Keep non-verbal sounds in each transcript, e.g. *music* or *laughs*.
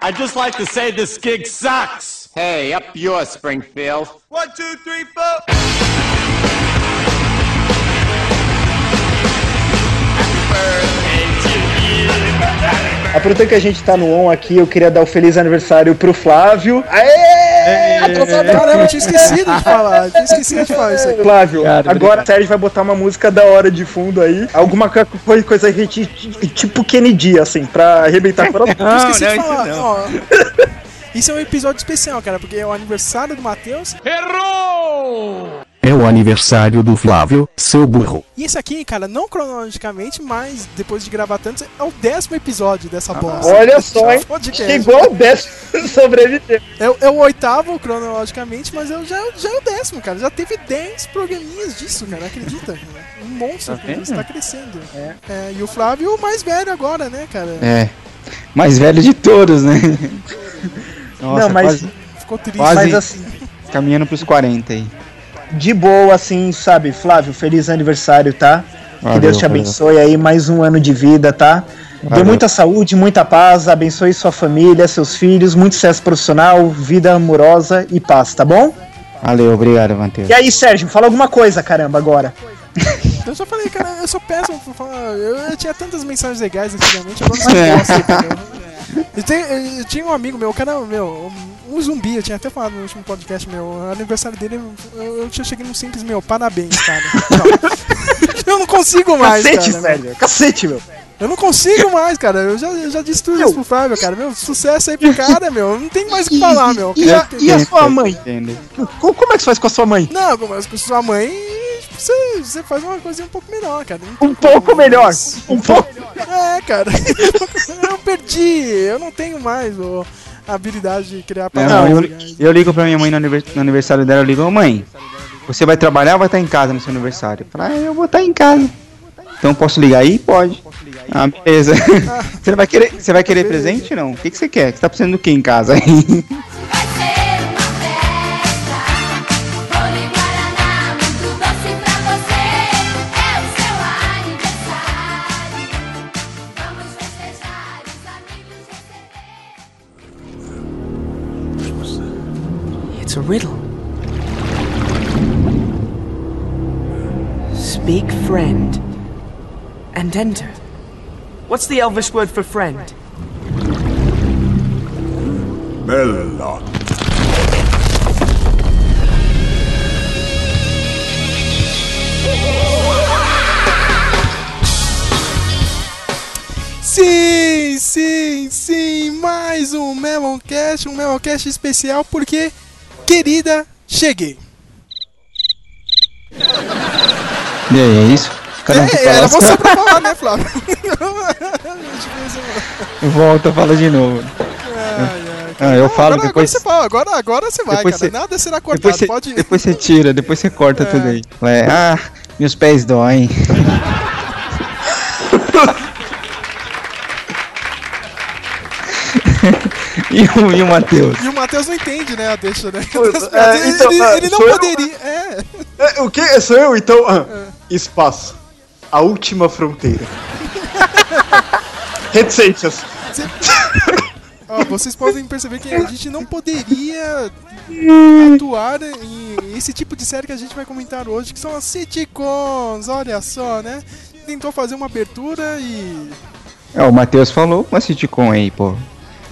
I'd just like to say this gig sucks. Hey, up yours, Springfield. One, two, three, four. Aproveitando que a gente tá no on aqui, eu queria dar o feliz aniversário pro Flávio. Aê! Atrasadão! Caramba, eu tinha esquecido de falar. Eu tinha esquecido de falar isso aqui. Flávio, Obrigado, agora obrigado. a Sérgio vai botar uma música da hora de fundo aí. Alguma co- coisa, tipo Kennedy, assim, pra arrebentar *laughs* fora Eu esqueci não, de isso falar. não. Isso é um episódio especial, cara, porque é o aniversário do Matheus. É o aniversário do Flávio, seu burro. E esse aqui, cara, não cronologicamente, mas depois de gravar tantos, é o décimo episódio dessa bosta. Olha só, hein? Chegou ao décimo *laughs* sobreviver. É, o- é o oitavo cronologicamente, mas eu já, já é o décimo, cara. Já teve 10 programinhas disso, cara. Acredita? *laughs* Um monstro, Tá cara, vendo? está crescendo. É, e o Flávio, o mais velho agora, né, cara? É. Mais velho de todos, né? Nossa, Não, mas- quase Ficou triste. Quase. Mas assim, caminhando pros 40 aí. De boa, assim, sabe? Flávio, feliz aniversário, tá? que Valeu, Deus te valeu. abençoe aí, mais um ano de vida, tá? Dê Valeu. muita saúde, muita paz, abençoe sua família, seus filhos, muito sucesso profissional, vida amorosa e paz, tá bom? Valeu, obrigado, Matheus. E aí, Sérgio, fala alguma coisa, caramba, agora. Eu já falei, cara, eu sou péssimo pra falar. Eu, tinha tantas mensagens legais antigamente, agora *laughs* não É. posso, cara. Eu, eu tinha um amigo meu, o cara, meu, um zumbi, eu tinha até falado no último podcast meu, aniversário dele, eu, eu tinha cheguei num simples, meu, parabéns, cara. Tchau. *laughs* eu não consigo mais, Cacete, cara. Sérgio, cacete, meu. Eu não consigo mais, cara. Eu já, eu já disse tudo isso pro Flávio, cara. Meu, sucesso aí pro cara, meu. Não tem mais o que falar, meu. E a, e a sua mãe? Como é que você faz com a sua mãe? Não, mas com sua mãe, você, você faz uma coisinha um pouco melhor, cara. Não Um pouco melhor. Um pouco. É, cara. *laughs* eu perdi. Eu não tenho mais ô, a habilidade de criar Não, palavras. eu, legais. eu ligo pra minha mãe no, aniver- no aniversário dela, eu ligo, ô mãe, você vai trabalhar ou vai estar em casa no seu aniversário? Eu falo, ah, eu vou estar em casa. Então posso ligar aí? Pode. Ah, beleza. *laughs* Você vai querer, você vai querer presente não? O que, que você quer? Você tá precisando do que em casa aí? *laughs* a riddle. Speak friend and enter. What's the Elvish word for friend? Melon. Sim, sim, sim. Mais um Meloncast, um Meloncast especial porque, querida, cheguei. E aí, é isso? Cada um É, era assim, você pra falar, né, Flávio? *laughs* Volta, fala de novo. Ah, eu falo agora, depois. Agora você, fala, agora, agora você vai, Depois cara. você- Nada será cortado. Depois você, Pode. depois você tira, depois você corta É. tudo aí. É, ah, meus pés doem. *laughs* *laughs* e o, e o Matheus? E o Matheus não entende, né? A deixa, né? *laughs* é, ele, então, ele- ah, ele não sou eu? poderia. É. É, o que? Sou eu, então? Ah, Espaço. A última fronteira. *laughs* Reticências. Ó, vocês podem perceber que a gente não poderia atuar em esse tipo de série que a gente vai comentar hoje, que são as sitcoms. Olha só, né? Tentou fazer uma abertura e. É, o Matheus falou uma sitcom aí, pô.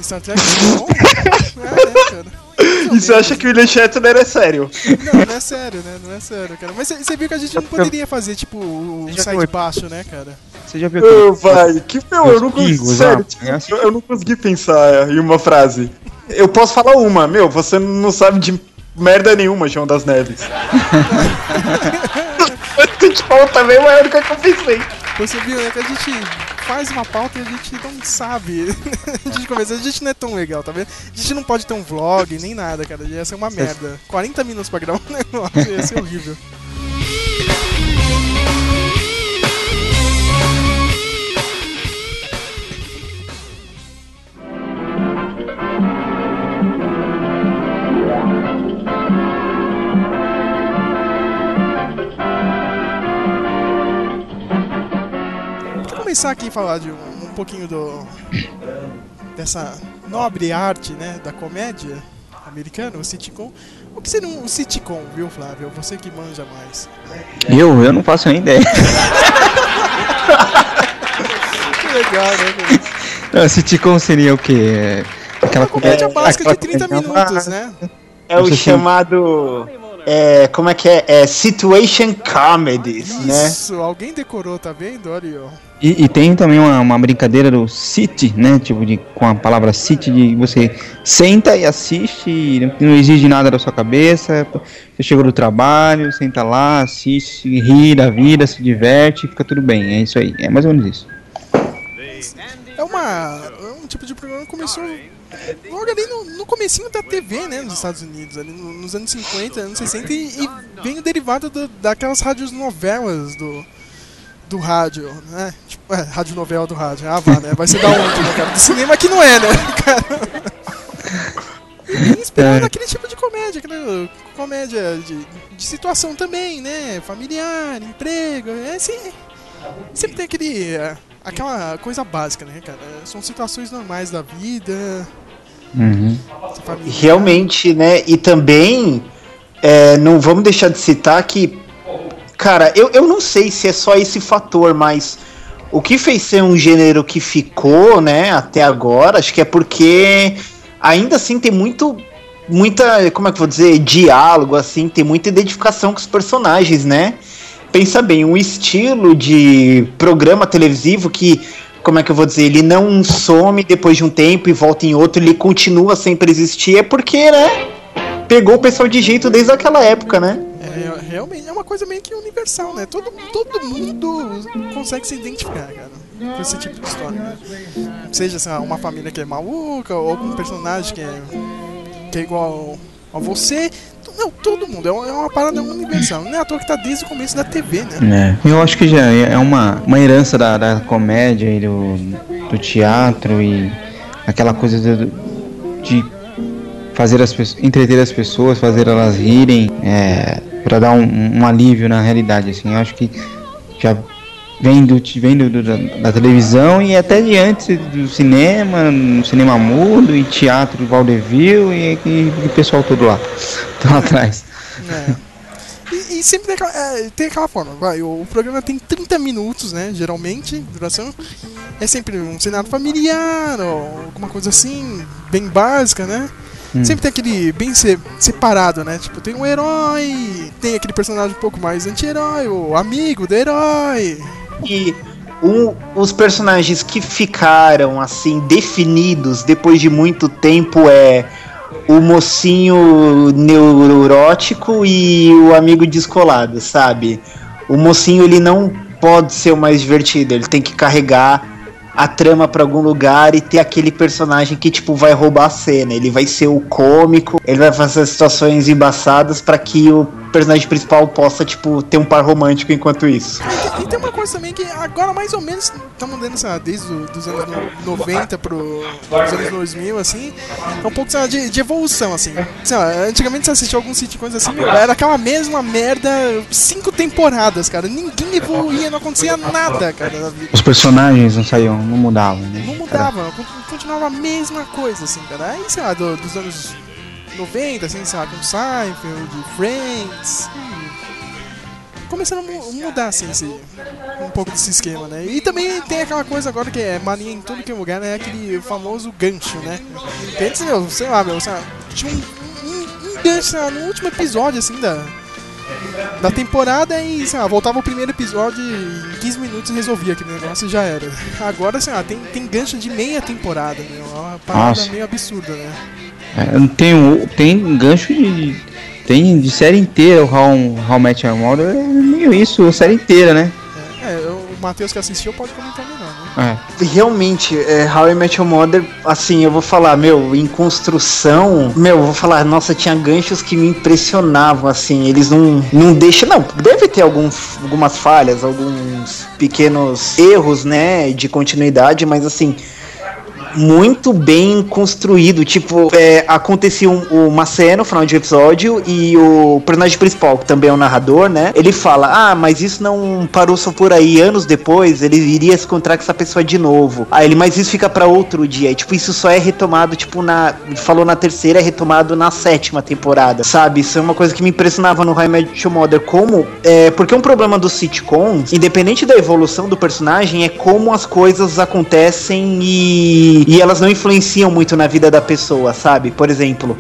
Star Trek sitcom? É, né, *laughs* cara? E você acha que o William Shatner é sério? Não, não é sério, né? Não é sério, cara. Mas você viu que a gente não poderia fazer, tipo, um sai viu? de baixo, né, cara? Você já viu aquele- vai, que meu, eu não consegui. Sério, tipo, É eu, não consegui pensar em uma frase. Eu posso falar uma, meu, você não sabe de merda nenhuma, João das Neves. *laughs* *laughs* Sitcom também é a única que eu pensei. Você viu, né, que a gente faz uma pauta e a gente não sabe. *laughs* a gente começa, a gente não é tão legal, tá vendo? A gente não pode ter um vlog, nem nada, cara. Ia ser uma merda. 40 minutos pra gravar um *laughs* negócio, ia ser horrível. *laughs* começar aqui a falar de um, um pouquinho do. dessa nobre arte, né, da comédia americana, o sitcom. O que seria um sitcom, viu, Flávio? Você que manja mais. Eu? Eu não faço nem ideia. Que legal, né? Não, sitcom seria o quê? É, Aquela Uma comédia básica de aquela 30 comédia- minutos, né? É o Você chamado. É, como é que é? É Situation Comedies, né? Isso, alguém decorou, tá vendo? Olha aí, ó. E, e tem também uma, uma brincadeira do sit, né? Tipo, de, com a palavra sit, de você senta e assiste, e não- não exige nada da sua cabeça. Você chegou do trabalho, senta lá, assiste, ri da vida, se diverte, fica tudo bem. É isso aí, é mais ou menos isso. É uma. é um tipo de programa que começou logo ali no, no comecinho da TV, né, nos Estados Unidos, ali no- nos anos 50, anos 60, e, e veio derivado do- daquelas rádios novelas do, do rádio, né? Tipo, é, rádio novela do rádio. Ah, vá, né? Vai ser da onde, né, cara? Do cinema que não é, né, cara? E bem inspirado É. naquele tipo de comédia, aquela comédia de, de situação também, né? Familiar, emprego, é assim. Sempre tem aquele. é, aquela coisa básica, né, cara? São situações normais da vida. Uhum. Realmente, né? E também, é, não vamos deixar de citar que, cara, eu, eu não sei se é só esse fator, mas o que fez ser um gênero que ficou, né, até agora, acho que é porque ainda assim tem muito. Muita, como é que eu vou dizer, diálogo, assim, tem muita identificação com os personagens, né? Pensa bem, um estilo de programa televisivo que, como é que eu vou dizer, ele não some depois de um tempo e volta em outro, ele continua sempre existir, é porque, né? Pegou o pessoal de jeito desde aquela época, né? É, realmente é uma coisa meio que universal, né? Todo, todo mundo consegue se identificar, cara, com esse tipo de história. Né? Seja lá, uma família que é maluca, ou algum personagem que é, que é igual você. Não, todo mundo. É uma, é uma parada universal. Não é à toa que tá desde o começo da TV, né? É. Eu acho que já é uma, uma herança da, da comédia e do, do teatro e aquela coisa de, de fazer as pessoas, entreter as pessoas, fazer elas rirem, é, para dar um, um alívio na realidade, assim. Eu acho que já vem do, vem do, do- da, televisão e até de antes do cinema, no cinema mudo e teatro vaudeville e, e, e o pessoal todo lá, *laughs* todo lá atrás. É. E, e sempre tem aquela, é, tem aquela forma, vai, o, programa tem 30 minutos, né, geralmente, duração. É sempre um cenário familiar, ou alguma coisa assim, bem básica, né? Sempre tem aquele bem se- separado, né? Tipo, tem um herói, tem aquele personagem um pouco mais anti-herói, o amigo do herói. E um- os personagens que ficaram assim definidos depois de muito tempo é o mocinho neurótico e o amigo descolado, sabe? O mocinho ele não pode ser o mais divertido, ele tem que carregar a trama pra algum lugar e ter aquele personagem que tipo vai roubar a cena. Ele vai ser o cômico, ele vai fazer situações embaçadas pra que o personagem principal possa tipo ter um par romântico enquanto isso. E, e tem uma coisa também que agora mais ou menos estamos dando, sei lá, desde os anos no- 90 pro os anos 2000, assim, é um pouco sei lá, de, de evolução, assim. Sei lá, antigamente você assistia alguns sitcoms assim, era aquela mesma merda, cinco temporadas, cara. Ninguém evoluía, não acontecia nada, cara. Os personagens não saíam, não mudavam, né? Não mudava, con- continuava a mesma coisa, assim, cara. Aí, sei lá, do- dos anos 90, assim, lá, com Seinfeld, Friends. Começando a mu- mudar, assim, esse, um pouco desse esquema, né? E também tem aquela coisa agora que é mania em tudo que é lugar, né? Aquele famoso gancho, né? Antes, meu, sei lá, meu, lá, tinha um, um, um gancho, lá, no último episódio, assim, da, da temporada e, sei lá, voltava o primeiro episódio e em 15 minutos resolvia aquele negócio e já era. Agora, sei lá, tem, tem gancho de meia temporada, meu. É uma parada Nossa. meio absurda, né? É, tem, o- tem gancho de. Tem de série inteira, o How, How Met Your Mother é meio isso, a série inteira, né? É, é, o Matheus que assistiu pode comentar melhor, né? É. Realmente, é, How I Met Your Mother, assim, eu vou falar, meu, em construção, meu, eu vou falar, nossa, tinha ganchos que me impressionavam, assim, eles não, não deixam, não, deve ter alguns, algumas falhas, alguns pequenos erros, né, de continuidade, mas assim, muito bem construído. Tipo, é, acontecia um, uma cena no final de episódio e o personagem principal, que também é o narrador, né? Ele fala: Ah, mas isso não parou só por aí. Anos depois, ele iria se encontrar com essa pessoa de novo. Aí ele, mas isso fica pra outro dia. E, tipo, isso só é retomado, tipo, na. Falou na terceira, é retomado na sétima temporada, sabe? Isso é uma coisa que me impressionava no High Your Mother. Como. É, porque um problema dos sitcoms, independente da evolução do personagem, é como as coisas acontecem e, e elas não influenciam muito na vida da pessoa, sabe? Por exemplo,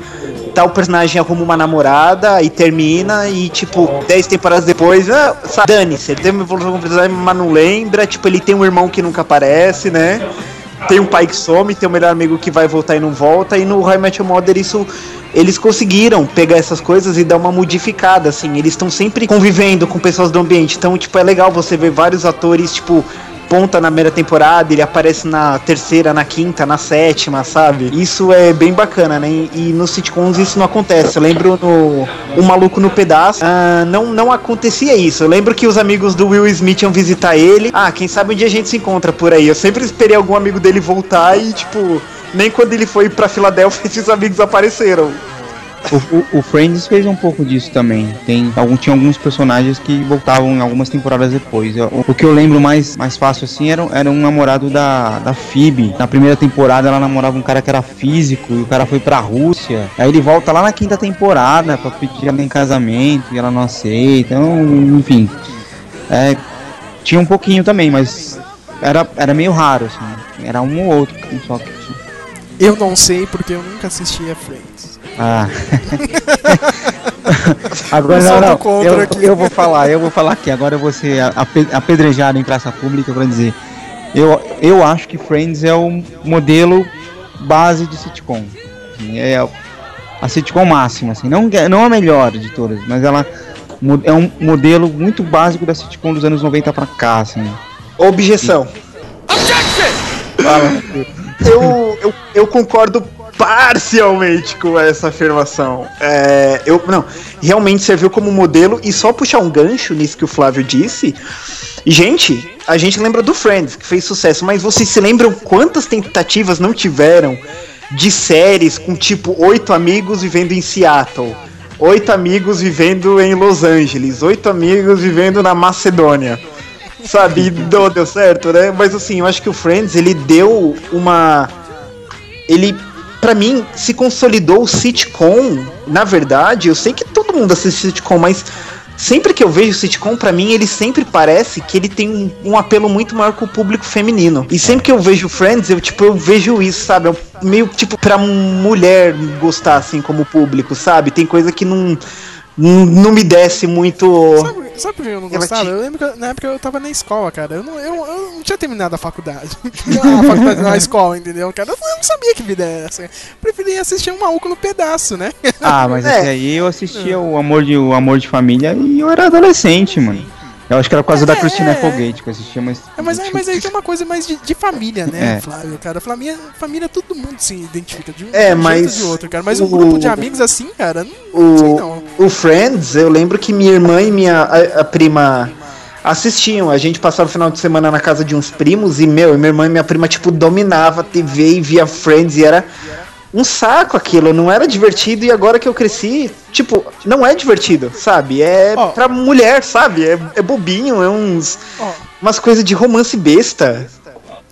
tal personagem arruma uma namorada e termina e, tipo, 10 temporadas depois, ah, sabe, dane-se, ele teve uma evolução com o personagem, mas não lembra, tipo, ele tem um irmão que nunca aparece, né? Tem um pai que some, tem um melhor amigo que vai voltar e não volta, e no High Your Mother isso eles conseguiram pegar essas coisas e dar uma modificada, assim. Eles estão sempre convivendo com pessoas do ambiente. Então, tipo, é legal você ver vários atores, tipo, ponta na primeira temporada, ele aparece na terceira, na quinta, na sétima, sabe? Isso é bem bacana, né? E, nos sitcoms isso não acontece. Eu lembro no O Maluco no Pedaço, ah, não, não acontecia isso. Eu lembro que os amigos do Will Smith iam visitar ele. Ah, quem sabe um dia a gente se encontra por aí. Eu sempre esperei algum amigo dele voltar e, tipo, nem quando ele foi pra Filadélfia *laughs* esses amigos apareceram. O, o- o Friends fez um pouco disso também. Tem algum, tinha alguns personagens que voltavam algumas temporadas depois. O que eu lembro mais, mais fácil assim era, era um namorado da, da Phoebe. Na primeira temporada ela namorava um cara que era físico e o cara foi pra Rússia. Aí ele volta lá na quinta temporada pra pedir ela em casamento e ela não aceita. Então, enfim. É, tinha um pouquinho também, mas era, era meio raro, assim. Era um ou outro só que tinha. Eu não sei porque eu nunca assisti a Friends. Ah. *laughs* Agora não, não. Eu, aqui. eu vou falar, eu vou falar aqui. Agora eu vou ser ape- apedrejado em praça pública pra dizer. Eu, eu acho que Friends é o modelo base de sitcom. Assim, É a sitcom máxima, assim. Não, não a melhor de todas, mas ela é um modelo muito básico da sitcom dos anos 90 pra cá, assim. Objeção. Fala. eu, eu, eu concordo parcialmente com essa afirmação. É, eu, não, realmente serviu como modelo e só puxar um gancho nisso que o Flávio disse. Gente, a gente lembra do Friends, que fez sucesso, mas vocês se lembram quantas tentativas não tiveram de séries com tipo oito amigos vivendo em Seattle? Oito amigos vivendo em Los Angeles, oito amigos vivendo na Macedônia sabe? *laughs* Não deu certo, né? Mas assim, eu acho que o Friends ele deu uma. Ele, pra mim, se consolidou o sitcom. Na verdade, eu sei que todo mundo assiste sitcom, mas sempre que eu vejo sitcom, pra mim, ele sempre parece que ele tem um, um apelo muito maior com o público feminino. E sempre que eu vejo Friends, eu tipo, eu vejo isso, sabe? Um- meio tipo pra mulher gostar assim como público, sabe? Tem coisa que não. Não me desce muito. Sabe, sabe por que eu não Ela gostava? te- Eu lembro que na época eu tava na escola, cara. Eu não, eu, eu não tinha terminado a faculdade. *laughs* *laughs* a faculdade na escola, entendeu, cara? Eu não sabia que vida era essa. Preferia assistir um maluco no pedaço, né? Ah, mas É. esse aí eu assistia o Amor de, o Amor de Família e eu era adolescente, mano. Eu acho que era por causa da É, Christina é. Applegate que eu assistia, mas. É, mas, é, mas aí tem uma coisa mais de, de família, né, É. Flávio, cara? Família, família todo mundo se identifica de um É, jeito mas de outro, cara. Mas um o- grupo de amigos assim, cara, não, não sei o, não. o Friends, eu lembro que minha irmã e minha a, a prima assistiam. A gente passava o final de semana na casa de uns primos e, meu, minha irmã e minha prima, tipo, dominava a TV e via Friends e era um saco aquilo, não era divertido e agora que eu cresci, tipo, não é divertido, sabe? É Ó. pra mulher, sabe? É, é bobinho, é uns Ó, umas coisas de romance besta.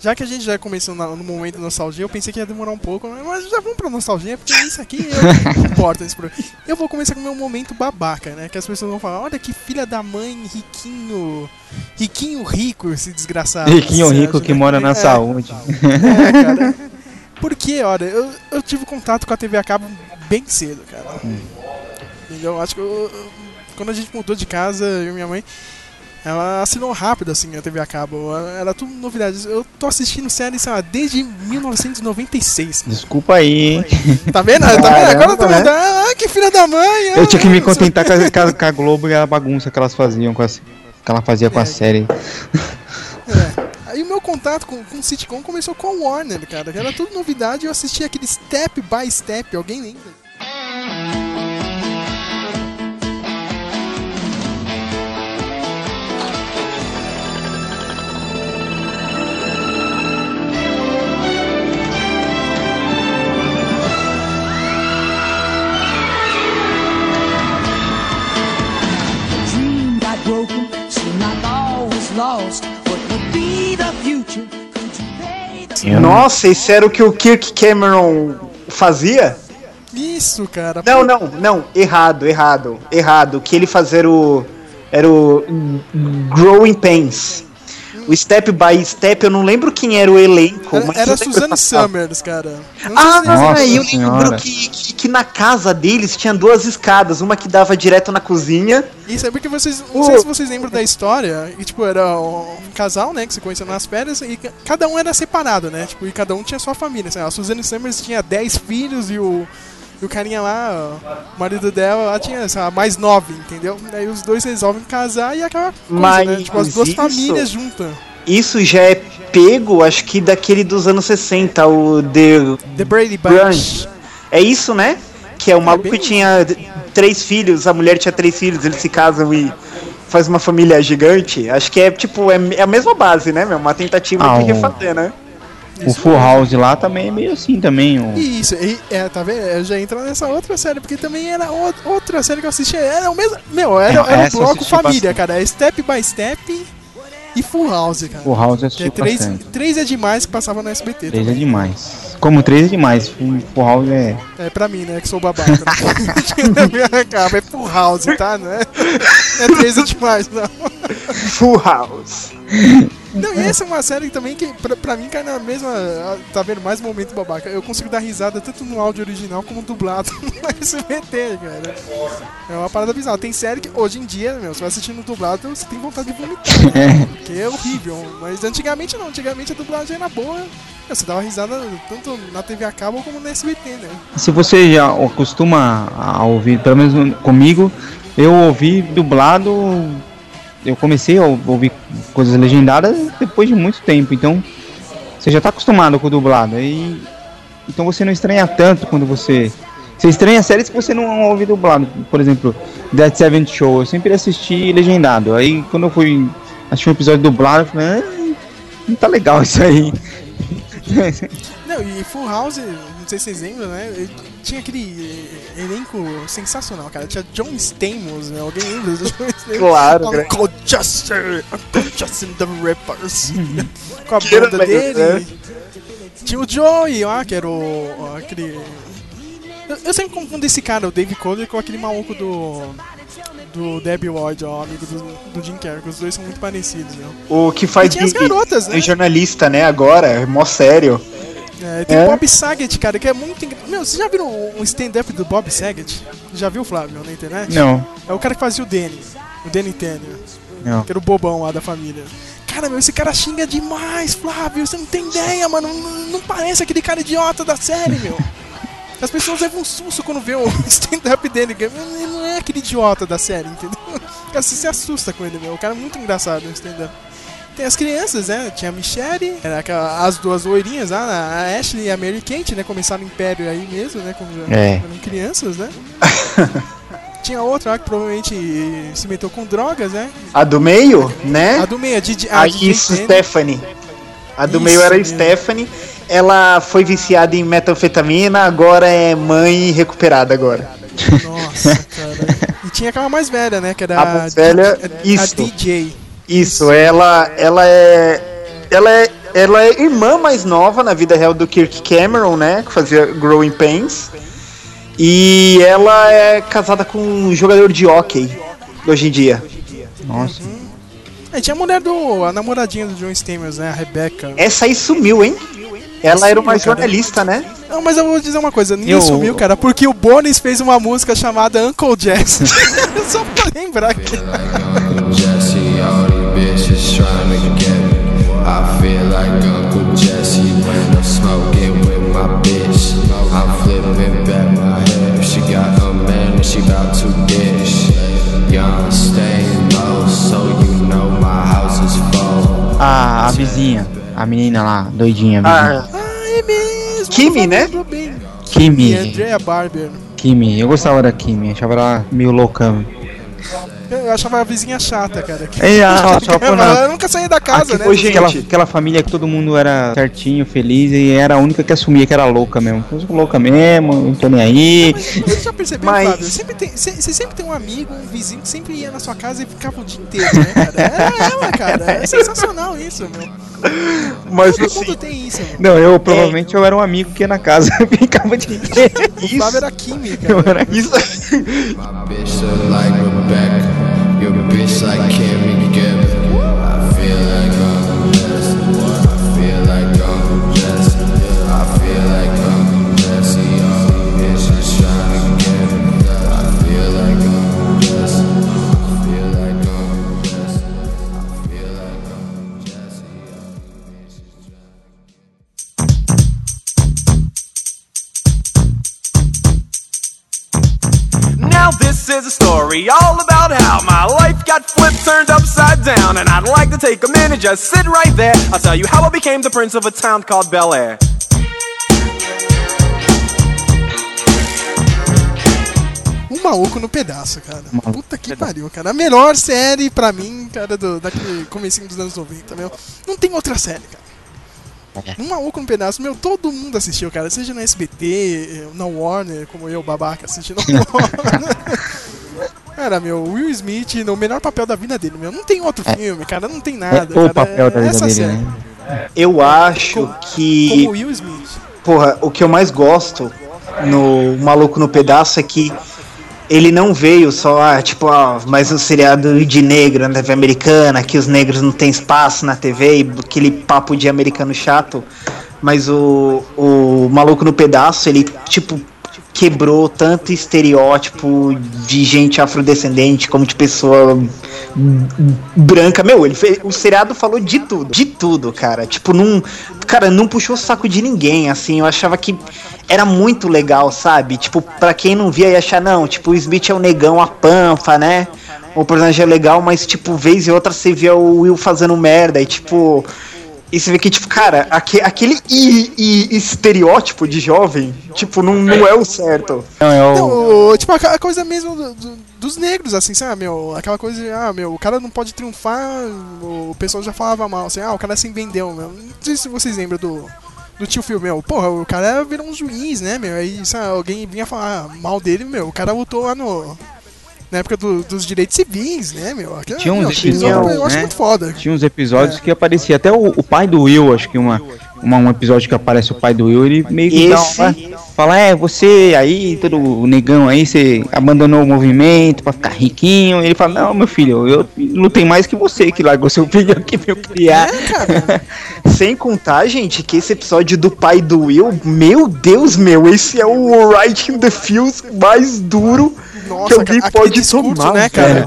já que a gente já começou no momento nostalgia, eu pensei que ia demorar um pouco, mas já vamos pra nostalgia, porque isso aqui eu, não *laughs* importa esse programa. Eu vou começar com o meu momento babaca, né? Que as pessoas vão falar, olha que filha da mãe, riquinho. Riquinho rico, esse desgraçado. Riquinho rico que né? mora na É, saúde. É, cara. *laughs* Porque, olha, eu, eu tive contato com a TV a cabo bem cedo, cara. Entendeu? Acho que eu- eu- quando a gente mudou de casa, eu e minha mãe, ela assinou rápido, assim, a TV a cabo. Era tudo novidades. Eu tô assistindo série, sei lá, desde 1996. Desculpa aí, hein? Tá vendo? Tá vendo? Agora tá né? vendo? Ah, que filha da mãe! Eu ah, tinha que me contentar com a, com a- Globo e a bagunça que elas faziam com as. Que ela fazia com a É. série. É. Aí o meu contato com, com o sitcom começou com a Warner, cara. Era tudo novidade eu assistia aquele Step by Step. Alguém lembra? Senhora. Nossa, esse era o que o Kirk Cameron fazia? Isso, cara. Não, não, não, errado, errado, errado. O que ele fazia era o. Era o. Growing Pains. O Step by Step, eu não lembro quem era o elenco. Era, mas era Suzanne. Summers, cara. Eu não Ah, Nossa eu senhora. lembro que, que, que na casa deles tinha duas escadas, uma que dava direto na cozinha. Isso é porque vocês. Não sei se vocês lembram da história. E, tipo, era um casal, né? Que se conhecia nas férias. E ca- cada um era separado, né? Tipo, e cada um tinha sua família. Assim, a Suzanne Summers tinha 10 filhos e o. E o carinha lá, ó, o marido dela, lá tinha sei lá, mais nove, entendeu? Daí os dois resolvem casar e aquela coisa, Mas né? Tipo, as duas isso- famílias juntas. Isso já é pego, acho que daquele dos anos 60, o The The Brady Bunch. É isso, né? Que é o maluco bem que tinha três filhos, a mulher tinha três filhos, eles se casam e faz uma família gigante. Acho que é tipo, é, é a mesma base, né, meu? Uma tentativa Ah, de refazer, né? O Full House lá também é meio assim também. O... Isso, e, é, tá vendo? Eu já entra nessa outra série, porque também era o- outra série que eu assistia. Era o mesmo. Meu, era, É, era um bloco família, bastante. cara. É Step by Step e Full House, cara. Full House Que assisti é três, bastante. três é demais que passava no SBT. Três é também. demais. Como três é demais. Full Full House é. É pra mim, né? Que sou babaca. Né? *laughs* É Full House, tá? Não é, não é três é demais, não. Full House. *laughs* Não, e essa é uma série também que, pra, pra mim, cai na mesma. Tá vendo? Mais momento babaca. Eu consigo dar risada tanto no áudio original como dublado *laughs* no SBT, cara. É uma parada bizarra. Tem série que hoje em dia, meu, você vai assistindo dublado, você tem vontade de vomitar. né? *laughs* Porque é horrível. Mas antigamente não. Antigamente a dublagem era boa. Você dava risada tanto na TV a cabo como no SBT, né? Se você já acostuma a ouvir, pelo menos comigo, eu ouvi dublado. Eu comecei a ouvir coisas legendadas depois de muito tempo, então você já está acostumado com o dublado. E, então você não estranha tanto quando você. Você estranha séries que você não ouve dublado. Por exemplo, Dead Seventh Show, eu sempre assisti legendado. Aí quando eu fui assistir um episódio dublado, eu falei, ah, não tá legal isso aí. *laughs* Não, e Full House, não sei se vocês lembram, né? ele Tinha aquele eh, elenco sensacional, cara. Tinha John Stamos, né? Alguém lembra do John Stamos? Claro, Uncle Justin, Uncle Justin the Rippers. *laughs* Com a Que era banda legal, dele. Tinha o Joey lá, que era o. aquele. Eu, eu sempre confundo esse cara, o Dave Cole, com aquele maluco do. Do Debbie Ward, ó, amigo do, do Jim Carrey, que os dois são muito parecidos, meu. O que faz E tinha as garotas, né? é jornalista, né, agora, é mó sério. É, tem É? o Bob Saget, cara, que é muito engra... Meu, vocês já viram um stand-up do Bob Saget? Já viu, Flávio, na internet? Não, É o cara que fazia o Danny. O Danny Tanner. não. Que era o bobão lá da família. Cara, meu, esse cara xinga demais, Flávio. Você não tem ideia, mano. Não, não parece aquele cara idiota da série, meu. *laughs* As pessoas levam um susto quando vê o *laughs* stand-up dele. Ele não é aquele idiota da série, entendeu? *laughs* Cara, você se assusta com ele, meu. O cara é muito engraçado no stand-up. Tem as crianças, né? Tinha a Michelle, era aquela- as duas loirinhas lá, a Ashley e a Mary Kate, né? Começaram o Império aí mesmo, né? Como É. eram crianças, né? *laughs* Tinha outra lá que provavelmente se meteu com drogas, né? A do meio, né? A do meio, a DJ, a Ah, DJ isso. Stephanie. A do Isso meio era a. Stephanie. Ela foi viciada em metanfetamina, agora é mãe recuperada agora. Nossa, cara. E tinha aquela mais velha, né? Que era A mais velha, a, a isso. DJ. Isso, ela, ela é, ela é, ela é irmã mais nova na vida real do Kirk Cameron, né? Que fazia Growing Pains. E ela é casada com um jogador de hockey hoje em dia. Nossa. Aí tinha a mulher do. a namoradinha do John Stamos, né? A Rebecca. Essa aí sumiu, hein? Ela era uma cara. jornalista, né? Não, mas eu vou dizer uma coisa, ninguém Eu- sumiu, cara, porque o Bonis fez uma música chamada Uncle Jazz. *laughs* Só pra lembrar aqui. Jesse, all these bitches trying to get me. I feel like Uncle Jesse when I'm smoking with my bitch. I'm flipping back my hair. She got a man and she about to dish. Young, staying low, so you know my house is full. A, a vizinha, a menina lá, doidinha. Ah, Ah, é mesmo. Kimi, né? Kimi. Andrea Barber. Kimi, eu gostava da Kimi, achava ela meio louca. Eu achava a vizinha chata, cara. Que... É, *laughs* ela foi na- Eu nunca saí da casa, né? Gente, Aquela, aquela família que todo mundo era certinho, feliz e era a única que assumia que era louca mesmo. Eu sou louca mesmo, não tô nem aí. Você já percebeu, Mas- Fábio? Sempre tem, você sempre tem um amigo, um vizinho que sempre ia na sua casa e ficava o dia inteiro, né, cara? É, é, ué, *laughs* cara. É sensacional isso, meu. Mas Todo assim, mundo tem isso, meu. Não, eu provavelmente eu era um amigo que ia na casa *laughs* ficava de inteiro. O Fábio era química. Eu era isso, My bitch look like Rebecca. Your bitch is a story all about how my life got flipped, turned upside down, and I'd like to take a minute, just sit right there. I'll tell you how I became the prince of a town called Bel Air. Um maluco no pedaço, cara. Puta que pariu, cara. A melhor série pra mim, cara, do, daquele comecinho dos anos 90, meu. Não tem outra série, cara. Um maluco no pedaço, meu, todo mundo assistiu, cara. Seja no SBT, na Warner, como eu, babaca, assistindo *laughs* Warner. Cara, meu, Will Smith no melhor papel da vida dele, meu. Não tem outro filme, cara. Não tem nada. É o cara. papel da vida Essa dele, né? eu acho que. Como Will Smith. Porra, o que eu mais gosto no Maluco no Pedaço é que ele não veio só, ah, tipo, ah, mais um seriado de negro na TV americana, que os negros não têm espaço na TV, e aquele papo de americano chato. Mas o, o Maluco no Pedaço, ele, tipo, quebrou tanto estereótipo de gente afrodescendente como de pessoa branca. Meu, ele fez, o seriado falou de tudo, de tudo, cara. Tipo, não, cara, não puxou o saco de ninguém, assim. Eu achava que era muito legal, sabe? Tipo, pra quem não via ia achar não, tipo, o Smith é o negão, a panfa, né? O personagem é legal, mas tipo, vez e outra você via o Will fazendo merda e tipo, e você vê que, tipo, cara, aque- aquele i- i- estereótipo de jovem, tipo, não, não é o certo. Não, é o. Não, tipo, a, a coisa mesmo do- do- dos negros, assim, sabe, meu? Aquela coisa de, ah, meu, o cara não pode triunfar, o pessoal já falava mal, assim, ah, o cara se vendeu, meu. Não sei se vocês lembram do, do tio Phil, meu. Porra, o cara virou um juiz, né, meu? Aí, sabe, alguém vinha falar mal dele, meu. O cara lutou lá no. Na época do- dos direitos civis, né, meu? Aquela- Tinha uns meu, episódios, eu acho né? muito foda. Tinha uns episódios que aparecia até o, o pai do Will, acho que uma, uma- um episódio que aparece o pai do Will, ele meio que dá Esse- uma, fala, é, você aí, todo negão aí, você abandonou o movimento pra ficar riquinho. Ele fala, não, meu filho, eu lutei mais que você que largou seu filho *laughs* aqui pra eu criar. É. Sem contar, gente, que esse episódio do pai do Will, meu Deus, meu, esse é o Right in the Feels mais duro que Nossa, alguém cara, aquele pode discurso, tomar, né, cara?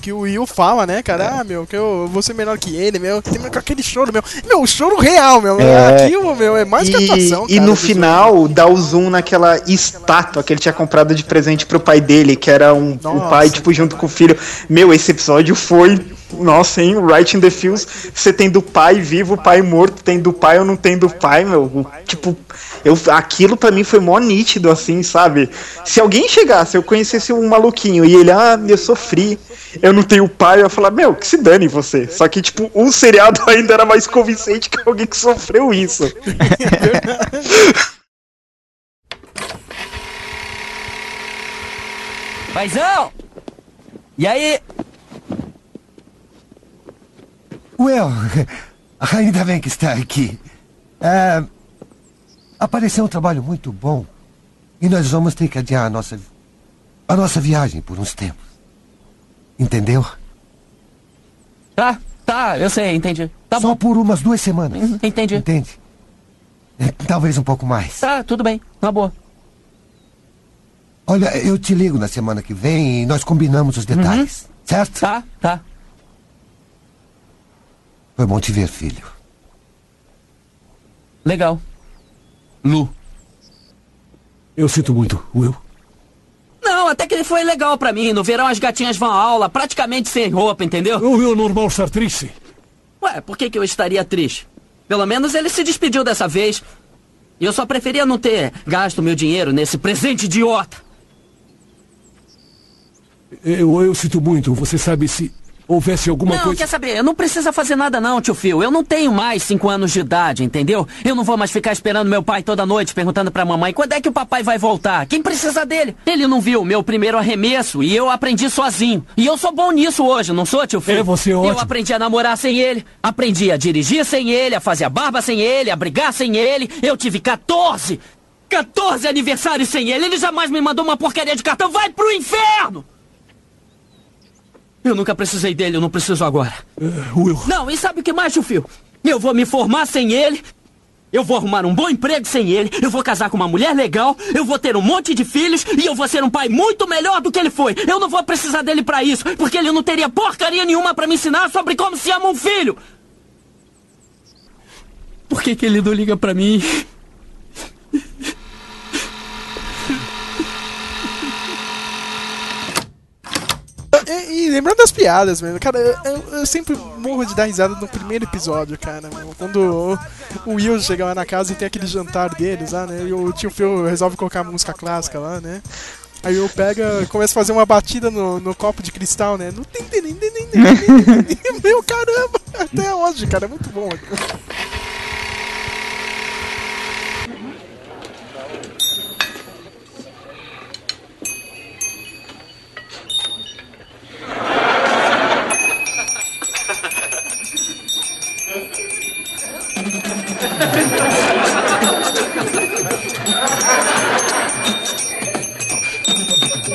Que, que o Will fala, né, cara? Ah, meu, que eu vou ser melhor que ele, meu. Tem com aquele choro, meu. Meu, choro real, meu. É. Aquilo, meu, é mais que E, atuação, e cara, no final dá o zoom naquela estátua que ele tinha comprado de presente pro pai dele, que era um, o Nossa. pai, tipo, junto com o filho. Meu, esse episódio foi. Nossa, hein? Right in the Feels. Você tem do pai vivo, pai morto, tem do pai ou não tem do pai, meu. O- Tipo, eu, aquilo pra mim foi mó nítido, assim, sabe? Se alguém chegasse, eu conhecesse um maluquinho e ele, ah, eu sofri, eu não tenho pai, eu ia falar, meu, que se dane você. Só que, tipo, um seriado *laughs* ainda era mais convincente que alguém que sofreu isso. *laughs* Paizão! E aí? Well, *laughs* ainda bem que está aqui. É, apareceu um trabalho muito bom e nós vamos ter que adiar a nossa, a nossa viagem por uns tempos. Entendeu? Tá, tá, eu sei, entendi. Tá Só bom, por umas duas semanas. Uhum, entendi. Entende? É, talvez um pouco mais. Tá, tudo bem, na boa. Olha, eu te ligo na semana que vem e nós combinamos os detalhes. Certo? Tá, tá. Foi bom te ver, filho. Legal. Lu. Eu sinto muito, Will. Não, até que ele foi legal pra mim. No verão as gatinhas vão à aula praticamente sem roupa, entendeu? Will é normal estar triste. Ué, por que, que eu estaria triste? Pelo menos ele se despediu dessa vez. E eu só preferia não ter gasto meu dinheiro nesse presente idiota. Eu, eu sinto muito. Você sabe se houvesse alguma não, coisa. quer saber? Não precisa fazer nada não, tio Phil. Eu não tenho mais cinco anos de idade, entendeu? Eu não vou mais ficar esperando meu pai toda noite perguntando pra mamãe quando é que o papai vai voltar. Quem precisa dele? Ele não viu meu primeiro arremesso e eu aprendi sozinho. E eu sou bom nisso hoje, não sou, tio Phil? É, você é Eu ótimo. aprendi a namorar sem ele, aprendi a dirigir sem ele, a fazer a barba sem ele, a brigar sem ele. Eu tive 14! 14 aniversários sem ele! Ele jamais me mandou uma porcaria de cartão. Vai pro inferno! Eu nunca precisei dele, eu não preciso agora. Will. Não, e sabe o que mais, Phil? Eu vou me formar sem ele. Eu vou arrumar um bom emprego sem ele. Eu vou casar com uma mulher legal. Eu vou ter um monte de filhos. E eu vou ser um pai muito melhor do que ele foi. Eu não vou precisar dele pra isso. Porque ele não teria porcaria nenhuma pra me ensinar sobre como se ama um filho. Por que, que ele não liga pra mim? E, e lembrando das piadas, mano, cara, eu, eu- eu sempre morro de dar risada no primeiro episódio, cara. meu. Quando o, o Will chega lá na casa e tem aquele jantar deles lá, né? E o tio Phil resolve colocar música clássica lá, né? Aí o pega, começa a fazer uma batida no, no copo de cristal, né? Tim, tim, tim, tim, tim, tim. Meu caramba! Até hoje, cara, é muito bom.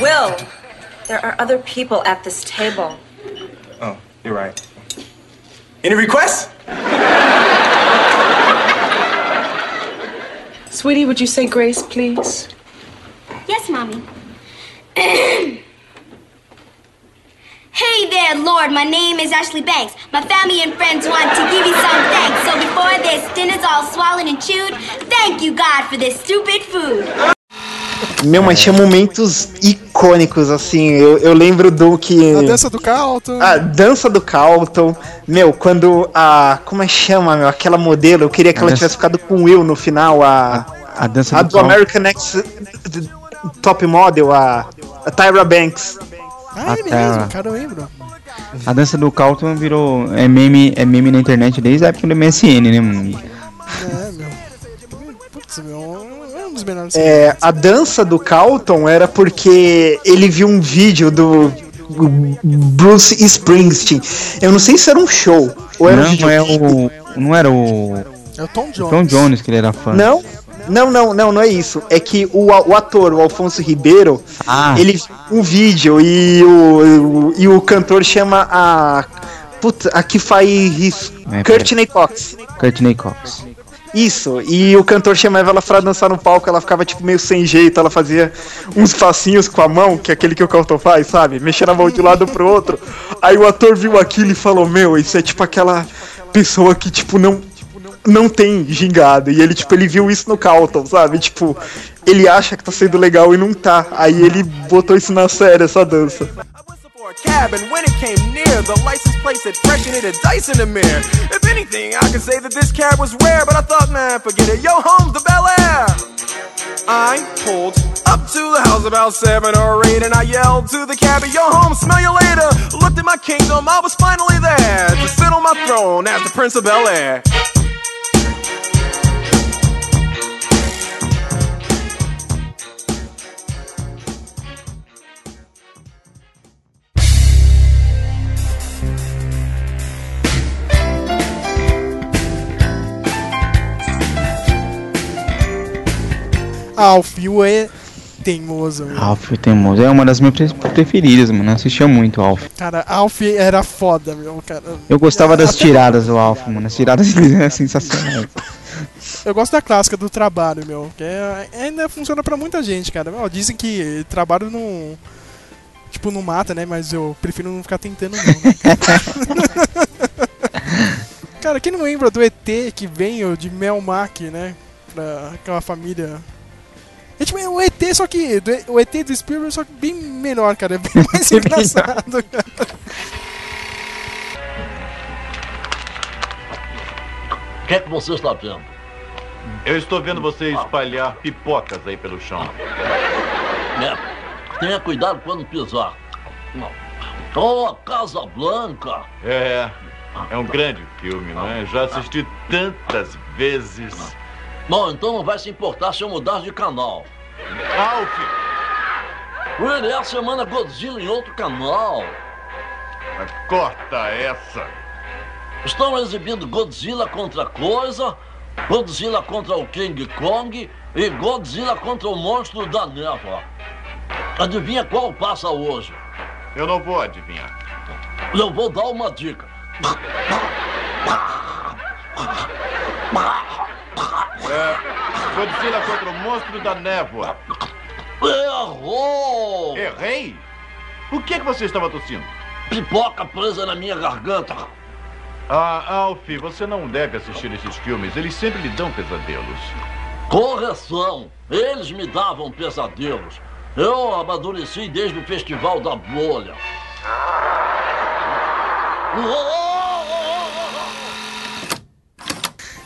Will, there are other people at this table. Oh, you're right. Any requests? Sweetie, would you say grace, please? Yes, Mommy. *clears throat* hey there, Lord. My name is Ashley Banks. My family and friends want to give you some thanks. So before this dinner's all swallowed and chewed, thank you, God, for this stupid food. Meu, mas tinha momentos icônicos, assim. Eu, eu lembro do que. A dança do Carlton. A dança do Carlton. Meu, quando a. Como é que chama, meu? Aquela modelo, eu queria que A ela dança- tivesse ficado com o Will no final, a. A dança A do do. American Next Top Model, a, a Tyra Banks. Ah, é mesmo, cara, eu lembro. A dança do Carlton virou. É meme, é meme na internet desde a época do MSN, né, mano? É, meu. Putz, meu, dos melhores. É, a dança do Carlton era porque ele viu um vídeo do Bruce Springsteen. Eu não sei se era um show ou era um Não, vídeo. é o. Não era o. É o Tom Jones. Tom Jones que ele era fã. Não, não, não, não, não é isso. É que o, o ator, o Alfonso Ribeiro, Ah. ele viu um vídeo e o, o- e o cantor chama a. Puta, a que faz. É, Courtney Cox. Courtney Cox. Isso, e o cantor chamava ela pra dançar no palco, ela ficava tipo meio sem jeito, ela fazia uns passinhos com a mão, que é aquele que o Carlton faz, sabe? Mexendo a mão de um lado pro outro. Aí o ator viu aquilo e falou: Meu, isso é tipo aquela pessoa que, tipo, não. Não tem gingado. E ele, tipo, ele viu isso no Carlton, sabe? Tipo, ele acha que tá sendo legal e não tá. Aí ele botou isso na série, essa dança. Cab, and when it came near, the license plate said fresh and it had dice in the mirror. If anything, I could say that this cab was rare, but I thought, man, forget it. Yo, home's the Bel Air. I pulled up to the house about seven or eight, and I yelled to the cabbie, "Yo, home, smell you later." Looked at my kingdom, I was finally there to sit on my throne as the Prince of Bel Air. Ah, o Phil é teimoso. Alf Teimoso é uma das minhas pre- preferidas, mano. Eu assistia muito Alf. Cara, Alf era foda, meu, cara. Eu gostava das tiradas do Alf, mano. As tiradas dele eram sensacionais. Eu gosto da clássica do trabalho, meu. Que é- ainda funciona pra muita gente, cara. Meu, dizem que trabalho não. Tipo, não mata, né? Mas eu prefiro não ficar tentando, não. Né? cara, *laughs* quem não lembra do ET que veio de Melmac, né? Pra aquela família. É tipo é o ET, só que. do- o ET do Spielberg, só que bem menor, cara. É bem mais *laughs* engraçado, cara. O que é que você está vendo? Eu estou vendo você espalhar pipocas aí pelo chão. É, tenha cuidado quando pisar. Oh, Casa Blanca. É, é um grande filme, não é? Já assisti tantas vezes. Bom, então não vai se importar se eu mudar de canal. Alf! É a semana Godzilla em outro canal. Corta essa. Estão exibindo Godzilla contra coisa, Godzilla contra o King Kong e Godzilla contra o monstro da névoa. Adivinha qual passa hoje? Eu não vou adivinhar. Eu vou dar uma dica. É, Godzilla contra o monstro da névoa. Errou! Errei? O que, é que você estava tossindo? Pipoca presa na minha garganta. Ah, Alf, você não deve assistir esses filmes. Eles sempre lhe dão pesadelos. Correção! Eles me davam pesadelos. Eu amadureci desde o Festival da Bolha.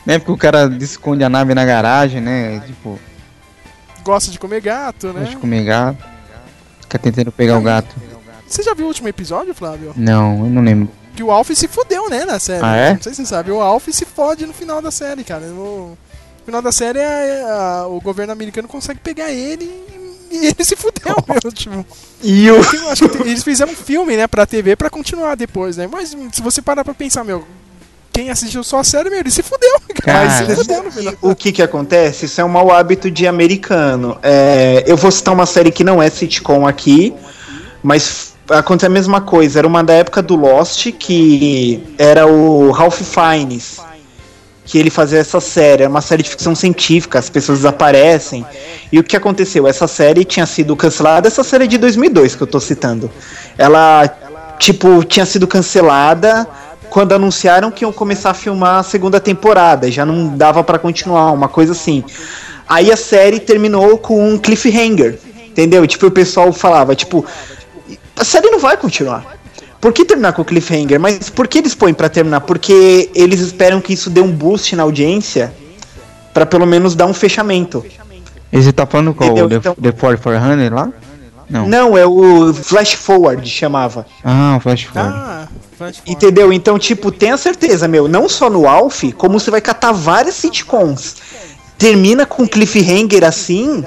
Né, porque o cara esconde a nave na garagem, né? Tipo, Gosta de comer gato, né? gosta de comer gato. Fica tentando pegar o gato. Você já viu o último episódio, Flávio? Não, eu não lembro. Que o Alf se fudeu, né, na série. Ah, é? Não sei se você sabe. O Alf se fode no final da série, cara. No final da série, a- a- o governo americano consegue pegar ele e, e ele se fudeu, *laughs* meu. Tipo, E o. eu acho que eles fizeram um filme, né, pra TV pra continuar depois, né? Mas se você parar pra pensar, meu, quem assistiu só a série, meu, ele se fudeu, *laughs* cara. Se fudeu no final. o que que acontece? Isso é um mau hábito de americano. É, eu vou citar uma série que não é sitcom aqui, mas f- acontece a mesma coisa. Era uma da época do Lost, que era o Ralph Fiennes, que ele fazia essa série. Era uma série de ficção científica, as pessoas desaparecem. E o que aconteceu? Essa série tinha sido cancelada, essa série é de 2002 que eu tô citando. Ela, tipo, tinha sido cancelada quando anunciaram que iam começar a filmar a segunda temporada, já não dava pra continuar, uma coisa assim. Aí a série terminou com um cliffhanger, entendeu? Tipo, o pessoal falava, tipo, a série não vai continuar. Por que terminar com cliffhanger? Mas por que eles põem pra terminar? Porque eles esperam que isso dê um boost na audiência pra pelo menos dar um fechamento. E você tá falando qual? Entendeu? O The, Então- The 4400 lá? Não. Não, é o Flash Forward chamava. Ah, o Flash Forward. Ah. Entendeu? Então, tipo, tenha certeza, meu, não só no Alf, como você vai catar várias sitcoms. Termina com cliffhanger assim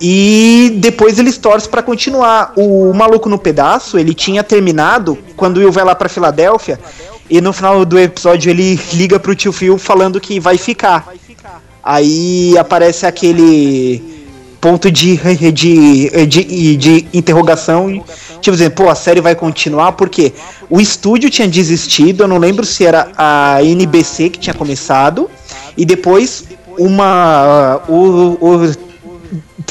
e depois eles torcem pra continuar. O Maluco no Pedaço, ele tinha terminado quando o Will vai lá pra Filadélfia e no final do episódio ele liga pro tio Phil falando que vai ficar. Aí aparece aquele ponto de, *laughs* de, de, de interrogação tipo dizendo, pô, a série vai continuar porque o estúdio tinha desistido, eu não lembro se era a NBC que tinha começado e depois uma o, o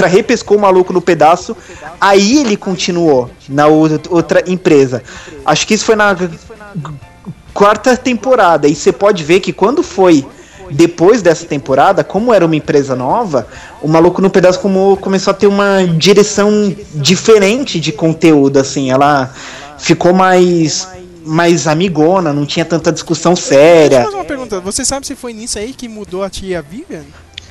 repescou o maluco no pedaço, aí ele continuou na ou- outra empresa. Acho que isso foi na quarta temporada e você pode ver que quando foi depois dessa temporada, como era uma empresa nova, o Maluco no Pedaço como começou a ter uma direção diferente de conteúdo, assim, ela ficou mais mais amigona, não tinha tanta discussão Deixa eu séria. fazer uma pergunta. Você sabe se foi nisso aí que mudou a tia Vivian?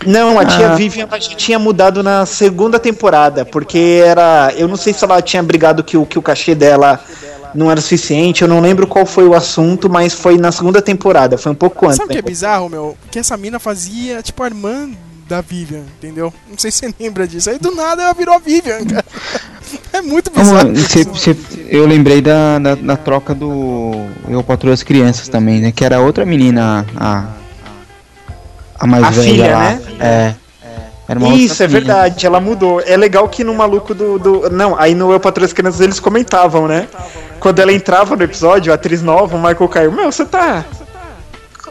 Não, a tia Ah. Vivian ela já tinha mudado na segunda temporada, porque era, eu não sei se ela tinha brigado que o que o cachê dela não era suficiente, eu não lembro qual foi o assunto, mas foi na segunda temporada, foi um pouco antes. Sabe o que é bizarro, meu? Que essa mina fazia, tipo, a irmã da Vivian, entendeu? Não sei se você *laughs* lembra disso. Aí do nada ela virou a Vivian, cara. *laughs* É muito bizarro. Cê- cê- eu lembrei da, da, da troca do Eu Patroa as Crianças também, né? Que era outra menina, a. A mais A velha filha, lá. né? É. Era uma Isso, outra é verdade, ela mudou. É legal que no maluco do. do- não, aí no Eu Patrulho as Crianças eles comentavam, né? Quando ela entrava no episódio, a atriz nova, o Michael Caio, meu, você tá.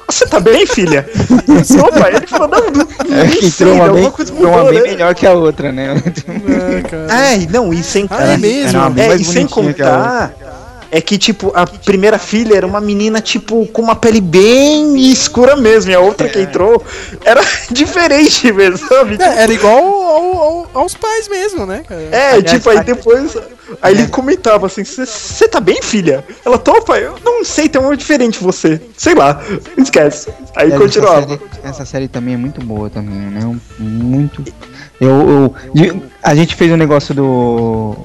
Você tá bem, filha? *laughs* Opa, ele falou, não, não É, que sei, entrou uma, bem, alguma coisa entrou uma mudou, bem né? melhor que a outra, né? É, cara. É, não, e sem Ah, é mesmo? Era uma bem É, mais e sem bonitinha que a contar é que, tipo, a primeira filha era uma menina, tipo, com uma pele bem escura mesmo, e a outra que entrou era *laughs* diferente mesmo, sabe? É, era igual ao- ao- aos pais mesmo, né, cara? É, Aliás, tipo, aí depois. Aí ele comentava assim: Você tá bem, filha? Ela topa? Eu não sei, tem uma diferente você. Sei lá, esquece. Aí Essa continuava. série, essa série também é muito boa também, né? Muito. Eu, eu- de- a gente fez um negócio do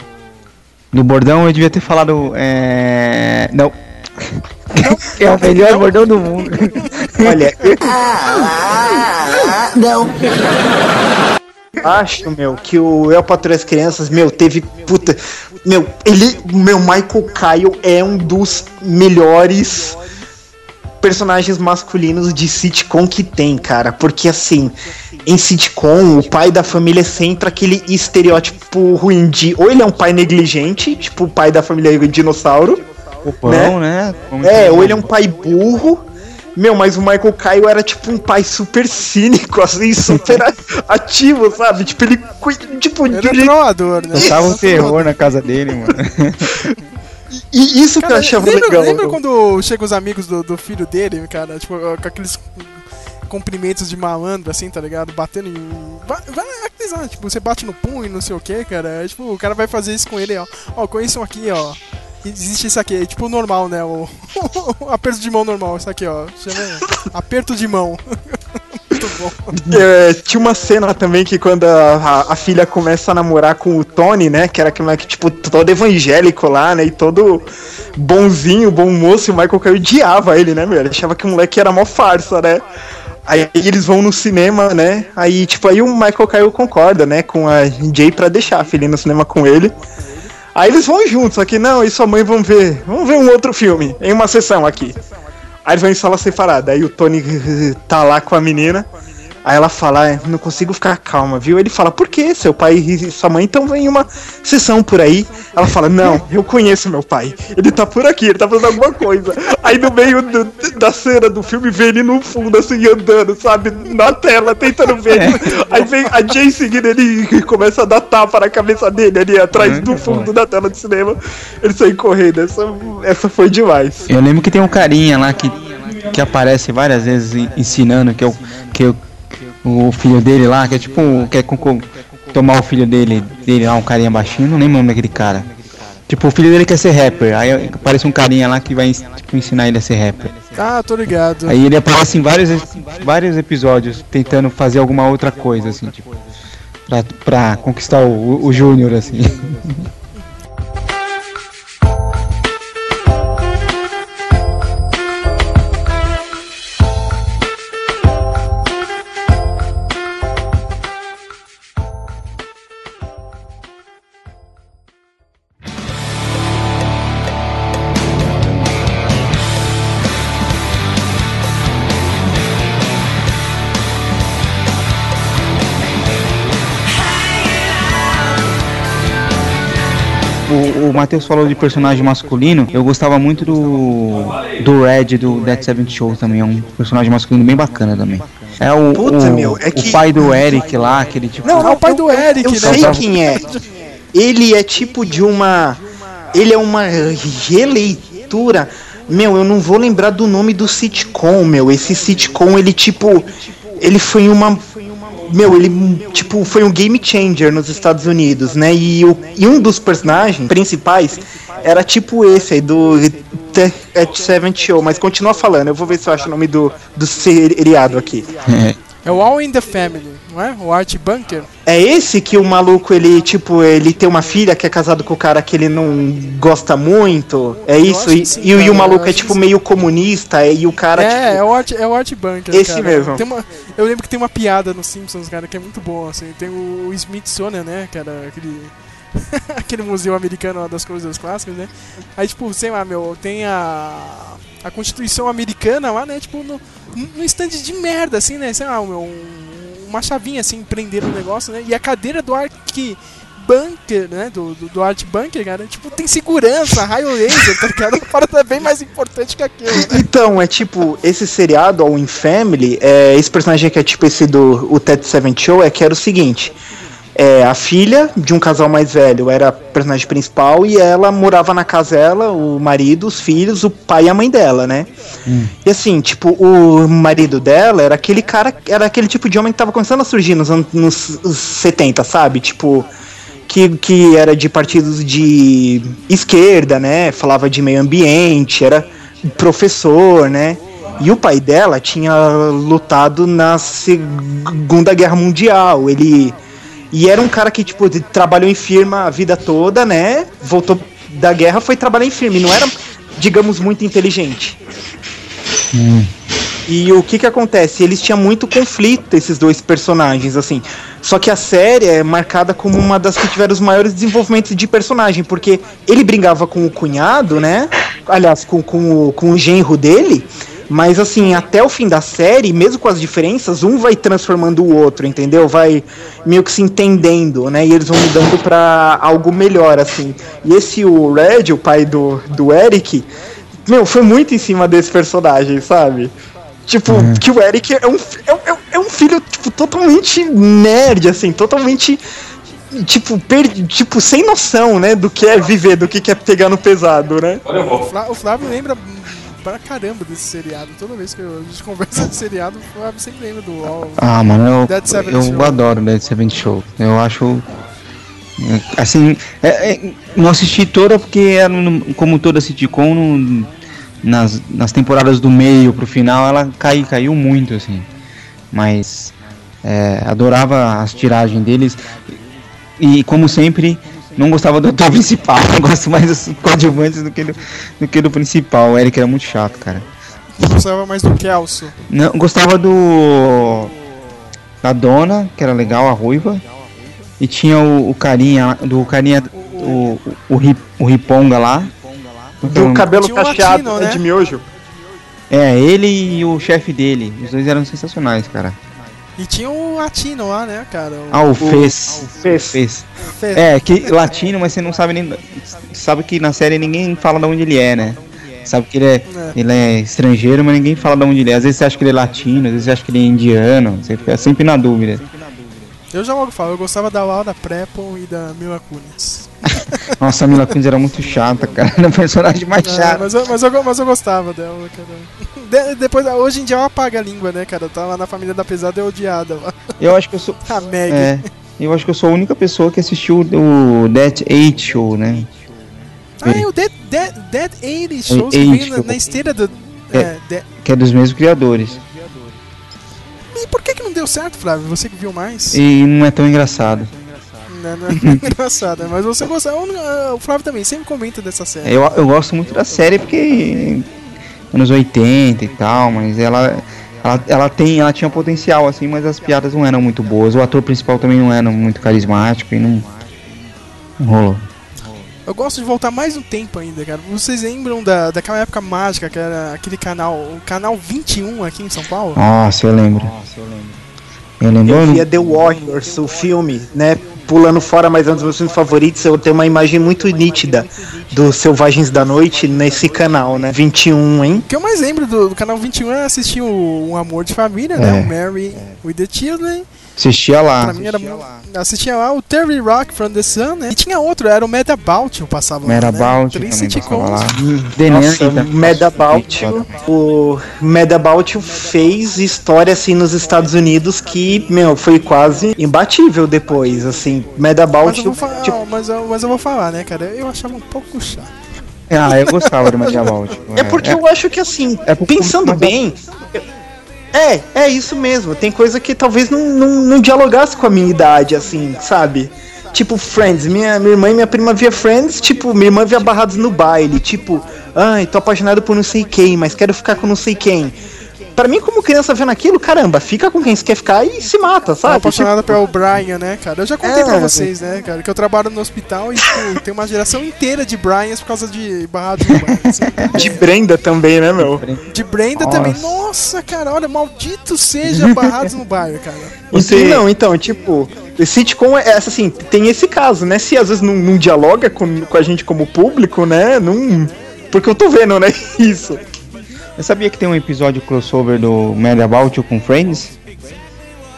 Do bordão eu devia ter falado. É... Não. é o melhor bordão do mundo. Olha, eu Não. acho, meu, que o El Patrulha as Crianças, meu, teve. Puta. Meu, ele. Meu, Michael Kyle é um dos melhores personagens masculinos de sitcom que tem, cara. Porque assim, em sitcom, o pai da família é sempre aquele estereótipo ruim de. Ou ele é um pai negligente, tipo o pai da família dinossauro. Bom, né? Como É, ou ele é um pai burro. Meu, mas o Michael Kyle era tipo um pai super cínico, *laughs* assim, super a- ativo, sabe? Tipo, ele cuida, tipo, de um jeito- Trovador, né? Tocava um terror na casa dele, mano. *laughs* E isso que eu achava lembra, legal. lembra quando chegam os amigos do, do filho dele, cara? Tipo, com aqueles cumprimentos de malandro, assim, tá ligado? Batendo em. Vai, vai aqueles, ah, tipo, você bate no punho e não sei o que, cara. Aí, tipo, o cara vai fazer isso com ele, ó. Ó, conheçam aqui, ó. Existe isso aqui, é tipo normal, né? O, *laughs* aperto de mão normal, isso aqui, ó. Aperto de mão. *laughs* Muito bom. *laughs* É, tinha uma cena também que quando a, a- filha começa a namorar com o Tony, né? Que era aquele moleque, tipo, todo evangélico lá, né? E todo bonzinho, bom moço, e o Michael Kyle odiava ele, né, meu? Ele achava que o moleque era mó farsa, né? Aí eles vão no cinema, né? Aí, tipo, aí o Michael Kyle concorda, né, com a Jay pra deixar a filha no cinema com ele. Aí eles vão juntos, só que não, e sua mãe vão ver. Vamos ver um outro filme, em uma sessão aqui. Aí eles vão em sala separada. Aí o Tony *laughs* tá lá com a menina. Aí ela fala, "É, não consigo ficar calma, viu? Ele fala, por que? Seu pai e sua mãe estão em uma sessão por aí. Ela fala, não, eu conheço meu pai. Ele tá por aqui, ele tá fazendo alguma coisa. Aí no meio do- da cena do filme vem ele no fundo, assim, andando, sabe? Na tela, tentando ver. Aí vem a Jay seguindo ele e começa a dar tapa na cabeça dele ali atrás do fundo da tela de cinema. Ele sai correndo. Essa, essa foi demais. Eu lembro que tem um carinha lá que, que aparece várias vezes en- ensinando que, é o que é o- filho dele lá, que é tipo, quer co- tomar o filho dele, dele lá, um carinha baixinho, não lembro o nome daquele cara. Tipo, o filho dele quer ser rapper, aí aparece um carinha lá que vai tipo, ensinar ele a ser rapper. Ah, tô ligado. Aí ele aparece em vários, vários episódios tentando fazer alguma outra coisa, assim, tipo, pra, pra conquistar o, o Júnior, assim. *laughs* Matheus falou de personagem masculino, eu gostava muito do do Red do Dead Seven Show também, é um personagem masculino bem bacana também. É o, Puta, o, meu, é o que- pai do Eric lá, aquele tipo. Não, É o pai do Eric, Eu né? sei quem é. Ele é tipo de uma. Ele é uma releitura. Meu, eu não vou lembrar do nome do sitcom, meu. Esse sitcom, ele tipo. Ele foi uma. Meu, ele tipo foi um game changer nos Estados Unidos, né? E, o, e um dos personagens principais era tipo esse aí do The Seven Show, mas continua falando, eu vou ver se eu acho o nome do, do seriado aqui. *laughs* É o All in the Family, não é? O Art Bunker. É esse que o maluco, ele, tipo, ele tem uma filha que é casado com o cara que ele não gosta muito. É isso? E, sim, e o- e o maluco é tipo que meio comunista, e o cara, é, tipo. é o Art, é o Art Bunker. Esse cara. mesmo. Tem uma, eu lembro que tem uma piada nos Simpsons, cara, que é muito boa, assim. Tem o Smithsonian, né, cara, aquele... *laughs* aquele museu americano lá das coisas clássicas, né? Aí, tipo, sei lá, meu, tem a... A Constituição Americana lá, né, tipo, no, no stand de merda, assim, né? Sei lá, um- uma chavinha, assim, prender o negócio, né? E a cadeira do Art... Bunker, né? Do, do, do Art Bunker, cara, tipo, tem segurança, raio laser, tá ligado? *laughs* Uma parada bem mais importante que aquilo, né? Então, é tipo, esse seriado, All in Family, é, esse personagem que é tipo esse do o Ted Seven Show, é que era o seguinte. É, a filha de um casal mais velho era a personagem principal e ela morava na casa dela, o marido, os filhos, o pai e a mãe dela, né? E assim, tipo, o marido dela era aquele cara, era aquele tipo de homem que tava começando a surgir nos anos nos 70, sabe? Tipo, que, que era de partidos de esquerda, né? Falava de meio ambiente, era professor, né? E o pai dela tinha lutado na Segunda Guerra Mundial. Ele E era um cara que, tipo, trabalhou em firma a vida toda, né? Voltou da guerra, foi trabalhar em firma. E não era, digamos, muito inteligente. E o que que acontece? Eles tinham muito conflito, esses dois personagens, assim. Só que a série é marcada como uma das que tiveram os maiores desenvolvimentos de personagem, porque ele brigava com o cunhado, né? Aliás, com, com, o, com o genro dele. Mas assim, até o fim da série, mesmo com as diferenças, um vai transformando o outro, entendeu? Vai meio que se entendendo, né? E eles vão mudando pra algo melhor, assim. E esse o Red, o pai do, do Eric, meu, foi muito em cima desse personagem, sabe? Tipo, que o Eric é um, é, um- é um- é um filho tipo, totalmente nerd, assim, totalmente. Tipo, per, tipo, sem noção, né? Do que é viver, do que é pegar no pesado, né? O Flávio lembra pra caramba desse seriado. Toda vez que eu- a gente conversa de seriado, Flávio sempre lembra do All. Ah, mano, Dead eu, Seven eu Show. adoro Dead Seven Show. Eu acho. Assim, é- é, não assisti toda porque era como toda sitcom, no- nas, nas temporadas do meio pro final ela cai, caiu muito, assim. Mas é, adorava as tiragens deles. E como sempre, não gostava do ator *laughs* principal. Eu gosto mais dos coadjuvantes do que do, do que do principal. O Eric era muito chato, cara. Eu gostava mais do Kelso. Não, gostava do. Da dona, que era legal, a ruiva. E tinha o, o carinha, do carinha, o, o, o, Ri- o Riponga lá. Do cabelo Tinha um cacheado latino, né? né? de miojo. É, ele e o chefe dele. Os dois eram sensacionais, cara. E tinha o Latino lá, né, cara? Ah, o Fez. Fez. Fez. Fez. É, que latino, mas você não sabe nem. Sabe que na série ninguém fala de onde ele é, né? Sabe que ele é, É. ele é estrangeiro, mas ninguém fala de onde ele é. Às vezes você acha que ele é latino, às vezes você acha que ele é indiano. Você fica sempre na dúvida. Eu já logo falo, eu gostava da Laura Prepon e da Mila Kunis. *laughs* Nossa, a Mila Kunis era muito chata, cara. Era o personagem mais É, chato. mas, eu, mas, eu, mas eu gostava dela, cara. De- depois, hoje em dia ela apaga a língua, né, cara? Tá lá na família da pesada é odiada lá. Eu acho que eu sou. *laughs* A Meg. É, eu acho que eu sou a única pessoa que assistiu o Death 8 Show, né? Ah, é o Dead, Dead, Dead 80 Shows que Eight, veio na, eu- na esteira do. É. É, de- Que é dos mesmos criadores. E por que que não deu certo, Flávio? Você que viu mais? E não é tão engraçado. Não, não é *laughs* engraçado, mas você gostava. O Flávio também sempre comenta dessa série. Eu, eu gosto muito da série porque anos 80 e tal, mas ela, ela, ela tem, ela tinha potencial assim, mas as piadas não eram muito boas. O ator principal também não era muito carismático e não, não rolou. Eu gosto de voltar mais no tempo ainda, cara. Vocês lembram da, daquela época mágica que era aquele canal, o canal 21 aqui em São Paulo? Nossa, eu lembro. Eu lembro. Eu via The Warriors, o filme, né? Pulando fora, mas é um dos meus filmes favoritos. Eu tenho uma imagem muito nítida dos Selvagens da Noite nesse canal, né? 21, hein? O que eu mais lembro do, do canal 21 é assistir o Um Amor de Família, É. né? O Mary with the Children. Assistia lá. Pra mim era mu- assistia lá o Terry Rock from the Sun, né? E tinha outro, era o eu passava lá, Mad né? Passava lá. Nossa, About, o Mad About fez história assim nos Estados Unidos que, meu, foi quase imbatível depois, assim. Mad About, Mas eu, vou falar, tipo, mas, eu, mas eu vou falar, né, cara? Eu achava um pouco chato. Ah, eu gostava do Mediaval. É porque eu acho que assim, pensando bem. É, é isso mesmo. Tem coisa que talvez não, não, não dialogasse com a minha idade, assim, sabe? Tipo, Friends. Minha, minha irmã e minha prima via Friends, tipo, minha irmã via Barrados no baile. Tipo, ai, tô apaixonado por não sei quem, mas quero ficar com não sei quem. Pra mim, como criança vendo aquilo, caramba, fica com quem você quer ficar e se mata, sabe? apaixonada pelo Brian, né, cara? Eu já contei É, pra vocês, né, cara, que eu trabalho no hospital e tipo, tem uma geração inteira de Bryans por causa de barrados no Brian. assim. *laughs* De Brenda também, né, meu? De Brenda Nossa. também. Nossa, cara, olha, maldito seja barrados no bairro, cara. Você... Não, então, tipo, sitcom é essa assim, tem esse caso, né? Se às vezes não, não dialoga com, com a gente como público, né? Não. Porque eu tô vendo, né? *laughs* Isso. Eu sabia que tem um episódio crossover do Mad About You com Friends?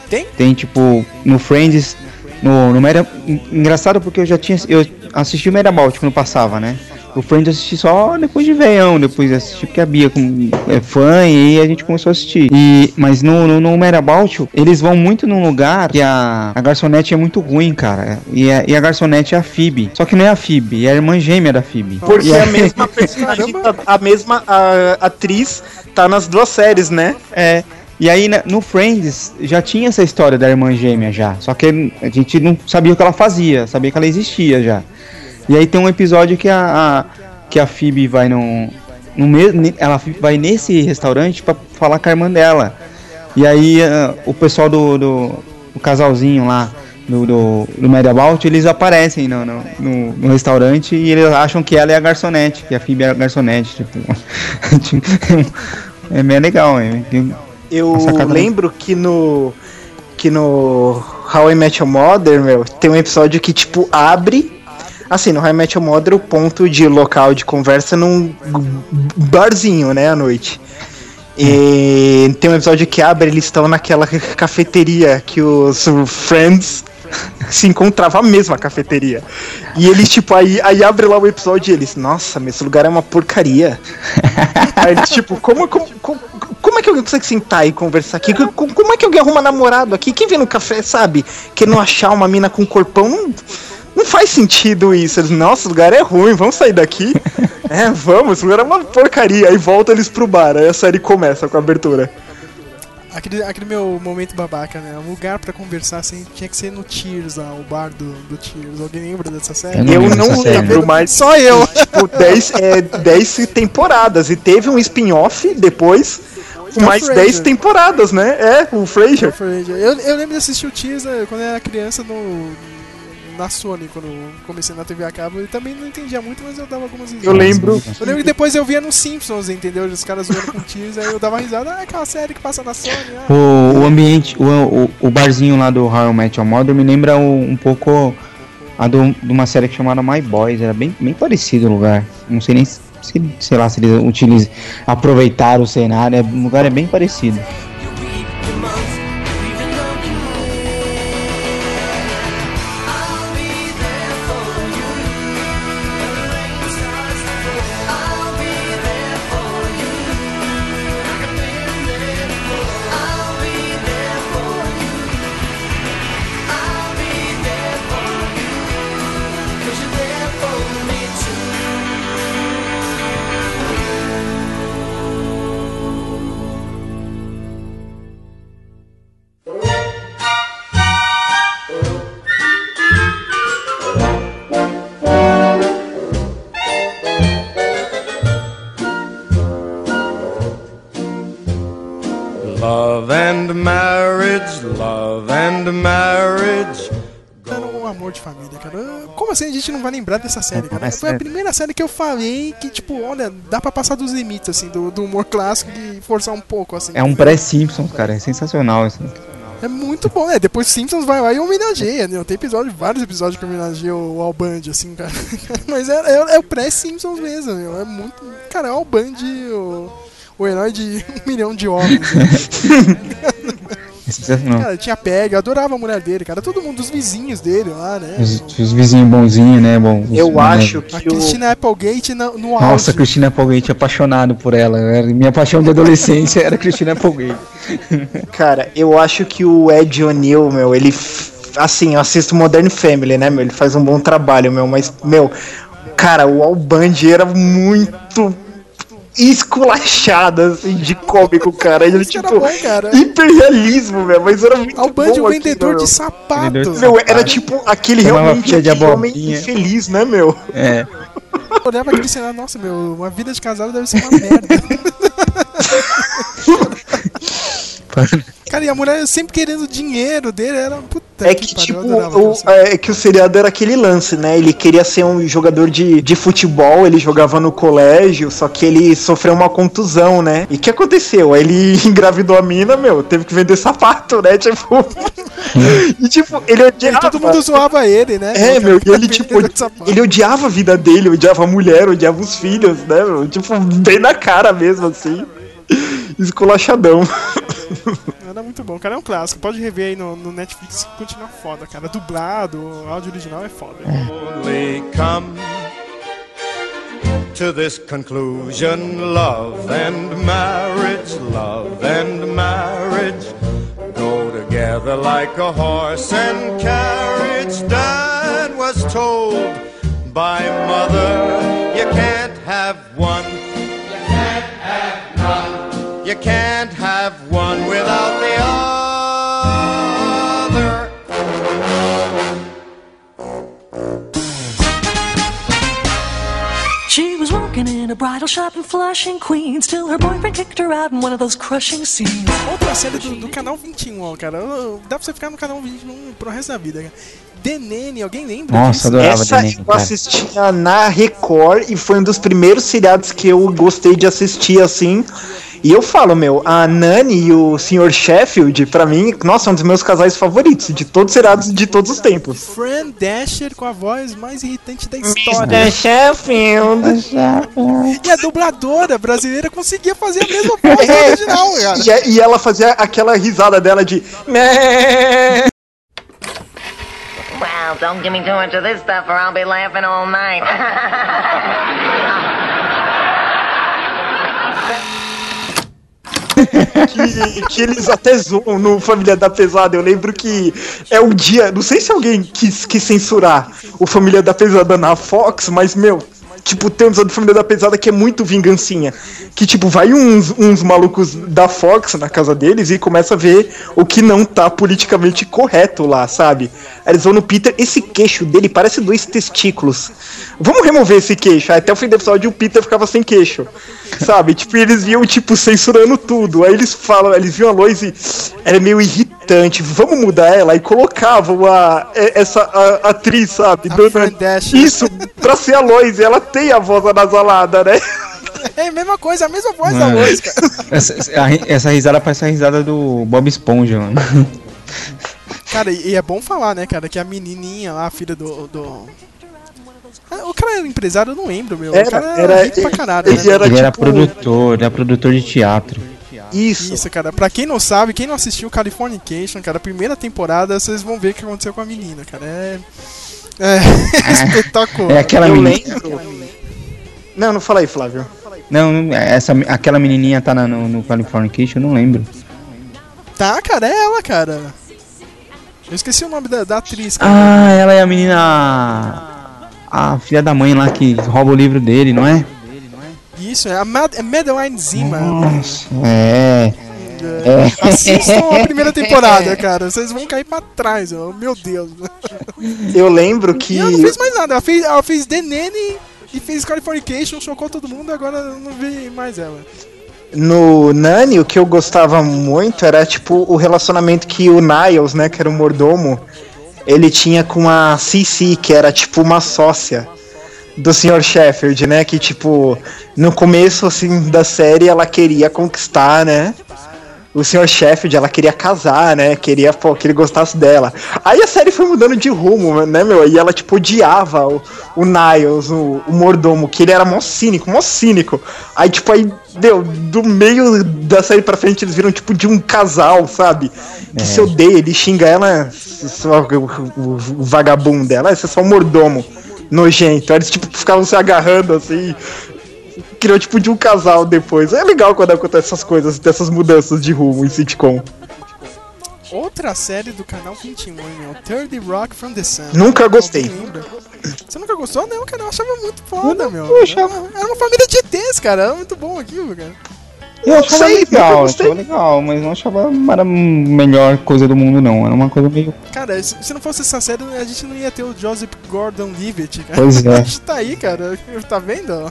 Tem? Tem tipo, no Friends, no, no Mad, engraçado porque eu já tinha, eu assisti o Mad About quando passava, né? O Friends eu assisti só depois de veião, depois assisti porque a Bia com- é fã e a gente começou a assistir. E, mas no, no, no eles vão muito num lugar que a, a garçonete é muito ruim, cara. E a, e a garçonete é a Phoebe. Só que não é a Phoebe, é a irmã gêmea da Phoebe. Porque a aí- mesma *laughs* personagem, tá- a mesma a, atriz tá nas duas séries, né? É. E aí no Friends já tinha essa história da irmã gêmea já. Só que a gente não sabia o que ela fazia, sabia que ela existia já. E aí tem um episódio que a, a que a Phoebe vai no, no ela vai nesse restaurante para falar com a irmã dela. E aí uh, o pessoal do, do, do casalzinho lá do, do, do Mediabout, eles aparecem no, no, no, no restaurante e eles acham que ela é a garçonete, que a Phoebe é a garçonete. Tipo, *laughs* é bem legal, é. Eu lembro que no. Que no How I Met Your Mother, meu, tem um episódio que, tipo, abre. Assim, no How I Met Your Mother, o ponto de local de conversa num barzinho, né, à noite. E tem um episódio que abre, eles estão naquela cafeteria que os Friends se encontrava a mesma cafeteria. E eles, tipo, aí, aí abre lá o episódio e eles, nossa, mas esse lugar é uma porcaria. *laughs* aí eles, tipo, como, como, como, como é que alguém consegue sentar e conversar aqui? Como, como é que alguém arruma namorado aqui? Quem vem no café, sabe? Que não achar uma mina com corpão não, não faz sentido isso. Eles, nossa, o lugar é ruim, vamos sair daqui. *laughs* é, vamos, esse lugar é uma porcaria. Aí volta eles pro bar, aí a série começa com a abertura. Aquele, aquele meu momento babaca, né? Um lugar pra conversar assim, tinha que ser no Tears lá, o bar do, do Tears. Alguém lembra dessa série? Eu não, eu não lembro, mas. Só eu! Tipo, 10 é, dez temporadas. E teve um spin-off depois. Com mais 10 temporadas, né? É, o Frasier. Eu, eu lembro de assistir o Tears né, quando eu era criança no, na Sony, quando comecei na TV a cabo. Eu também não entendia muito, mas eu dava algumas risadas. Eu lembro. Eu lembro que depois eu via nos Simpsons, entendeu? Os caras zoando com Tears, aí eu dava risada. Ah, aquela série que passa na Sony. Ah. O, o ambiente, o, o, o barzinho lá do How I Met Your Mother me lembra um, um pouco a do, de uma série que chamada My Boys. Era bem, bem parecido o lugar. Não sei nem se, sei lá, se eles utilizam, aproveitaram o cenário. O lugar é bem parecido. Gente não vai lembrar dessa série, cara? Foi a primeira série que eu falei que, tipo, olha, dá pra passar dos limites, assim, do, do humor clássico e forçar um pouco, assim. É um pré-Simpsons, cara. É sensacional isso. É muito bom, né? Depois Simpsons vai lá e homenageia, né? Tem episódio, vários episódios que homenageiam o Al Bundy, assim, cara. *laughs* Mas é, é, é o pré-Simpsons mesmo, meu. É muito. Cara, é o Al Bundy, o, o herói de *laughs* um milhão de homens. Né? *laughs* cara, tinha Peg, eu adorava a mulher dele, cara. Todo mundo, os vizinhos dele lá, né? Os, os vizinhos bonzinhos, né? Bom, os, eu né? acho que a Christina Applegate no, no Nossa, auge. Christina Applegate, apaixonado por ela. Minha paixão de adolescência era Christina Applegate. *laughs* Cara, eu acho que o Ed O'Neill, meu, ele. Assim, eu assisto Modern Family, né, meu? Ele faz um bom trabalho, meu, mas, meu, cara, o Al Bundy era muito esculachado, assim, de cômico, cara. Ele, tipo, bom, cara. hiperrealismo, meu, mas era muito Bundy, bom o vendedor aquilo, de meu. sapato. Vendedor de Meu, era tipo aquele Tomava realmente de homem infeliz, né, meu? É. Eu olhava aquele cenário, nossa, meu, uma vida de casado deve ser uma merda. *laughs* Cara, e a mulher sempre querendo dinheiro dele, era puta É que, pariu, tipo, o, série. é que o seriado era aquele lance, né? Ele queria ser um jogador de, de futebol, ele jogava no colégio, só que ele sofreu uma contusão, né? E o que aconteceu? Aí Ele *laughs* engravidou a mina, meu, teve que vender sapato, né? Tipo. *laughs* e tipo, ele E odiava. todo mundo zoava ele, né? É, meu, e ele, tipo, de sapato. ele odiava a vida dele, odiava a mulher, odiava os filhos, né, meu? Tipo, bem na cara mesmo, assim. Esculachadão. Era muito bom, cara, é um clássico. Pode rever aí no, no Netflix, continua foda, cara. Dublado, o áudio original é foda. only come to this conclusion love and marriage, love and marriage go together like a horse and carriage. Dad was told by mother, you can't have one can't have one without the other. She was working in a bridal shop in Flushing, Queens, till her boyfriend kicked her out in one of those crushing scenes. Outra série do, do canal 21, ó, cara. Dá pra você ficar no canal 21 pro resto da vida, cara. The Nene, alguém lembra Nossa, disso? adorava Essa The eu cara. assistia na Record e foi um dos primeiros seriados que eu gostei de assistir assim. E eu falo, meu, a Nani e o Sr. Sheffield, pra mim, nossa, é um dos meus casais favoritos de todos os seriados de todos os tempos. Fran Dasher com a voz mais irritante da história. Mr. Sheffield. E a dubladora brasileira conseguia fazer a mesma voz do É, original, cara. e, e ela fazia aquela risada dela de. Well, don't give me too much of this stuff or I'll be laughing all night. que, que eles até zoam no Família da Pesada. Eu lembro que é um dia. Não sei se alguém quis, quis censurar o Família da Pesada na Fox, mas, meu. Tipo, tem um episódio do Família da Pesada que é muito vingancinha. Que, tipo, vai uns, uns malucos da Fox na casa deles e começa a ver o que não tá politicamente correto lá, sabe? Aí eles vão no Peter, esse queixo dele parece dois testículos. Vamos remover esse queixo. Aí até o fim do episódio o Peter ficava sem queixo. Sabe? Tipo, eles viam, tipo, censurando tudo. Aí eles falam, eles viam a Lois e ela é meio irritante. Vamos mudar ela e colocavam a, essa a- atriz, sabe? Dona- Isso, pra ser a Lois. E ela tem a voz anasalada, né? É a mesma coisa, a mesma voz da Mano, Lois, cara. essa, essa- essa risada parece a risada do Bob Esponja, mano. Cara, e e é bom falar, né, cara, que a menininha lá, a filha do. do... Ah, O cara era empresário, eu não lembro, meu. Era, o cara era, era- rico pra caralho, ele né? era Ele era tipo- produtor, ele era produtor de teatro. Isso. Isso, cara. Pra quem não sabe, quem não assistiu Californication, cara, a primeira temporada, vocês vão ver o que aconteceu com a menina, cara. É. É. *laughs* espetacular. É aquela Eu menina. lembro. Não, não fala aí, Flávio. Não, não, essa, aquela menininha tá na- no, no Californication, eu não lembro. Tá, cara, é ela, cara. Eu esqueci o nome da, da atriz, cara. Ah, ela é a menina. A filha da mãe lá que rouba o livro dele, não é? Isso, é a Mad é Madeline Zima. Nossa, é. É. Assistam a primeira temporada, cara. Vocês vão cair pra trás, ó. meu Deus. Eu lembro que. E ela não fez mais nada. Ela fez, ela fez The Nanny e fez Californication, chocou todo mundo, agora eu não vi mais ela. No Nani, o que eu gostava muito era, tipo, o relacionamento que o Niles, né, que era o mordomo, ele tinha com a Cici, que era, tipo, uma sócia do Sr. Sheffield, né, que, tipo, no começo, assim, da série, ela queria conquistar, né, o Sr. Sheffield, ela queria casar, né, queria, pô, que ele gostasse dela. Aí a série foi mudando de rumo, né, meu, e ela, tipo, odiava o, o Niles, o, o mordomo, que ele era mó cínico, mó cínico. Aí, tipo, aí, deu, do meio da série pra frente, eles viram, tipo, de um casal, sabe? Que É. se odeia, ele xinga ela, só o, o- o vagabundo dela, esse é só um mordomo nojento. Eles, tipo, ficavam se agarrando, assim, criou tipo de um casal depois. É legal quando acontece essas coisas, dessas mudanças de rumo em sitcom. Outra série do canal 21, hein, meu. Third Rock from the Sun. Nunca gostei. Você nunca gostou? Não, cara, eu achava muito foda, meu. Era, era uma família de ETs, cara. Era muito bom aquilo, cara. Eu Não achava sei, legal, achava legal, mas não achava era a melhor coisa do mundo, não. Era uma coisa meio. Cara, se não fosse essa série, a gente não ia ter o Joseph Gordon-Levitt, cara. Pois *laughs* é. A gente tá aí, cara. Tá vendo?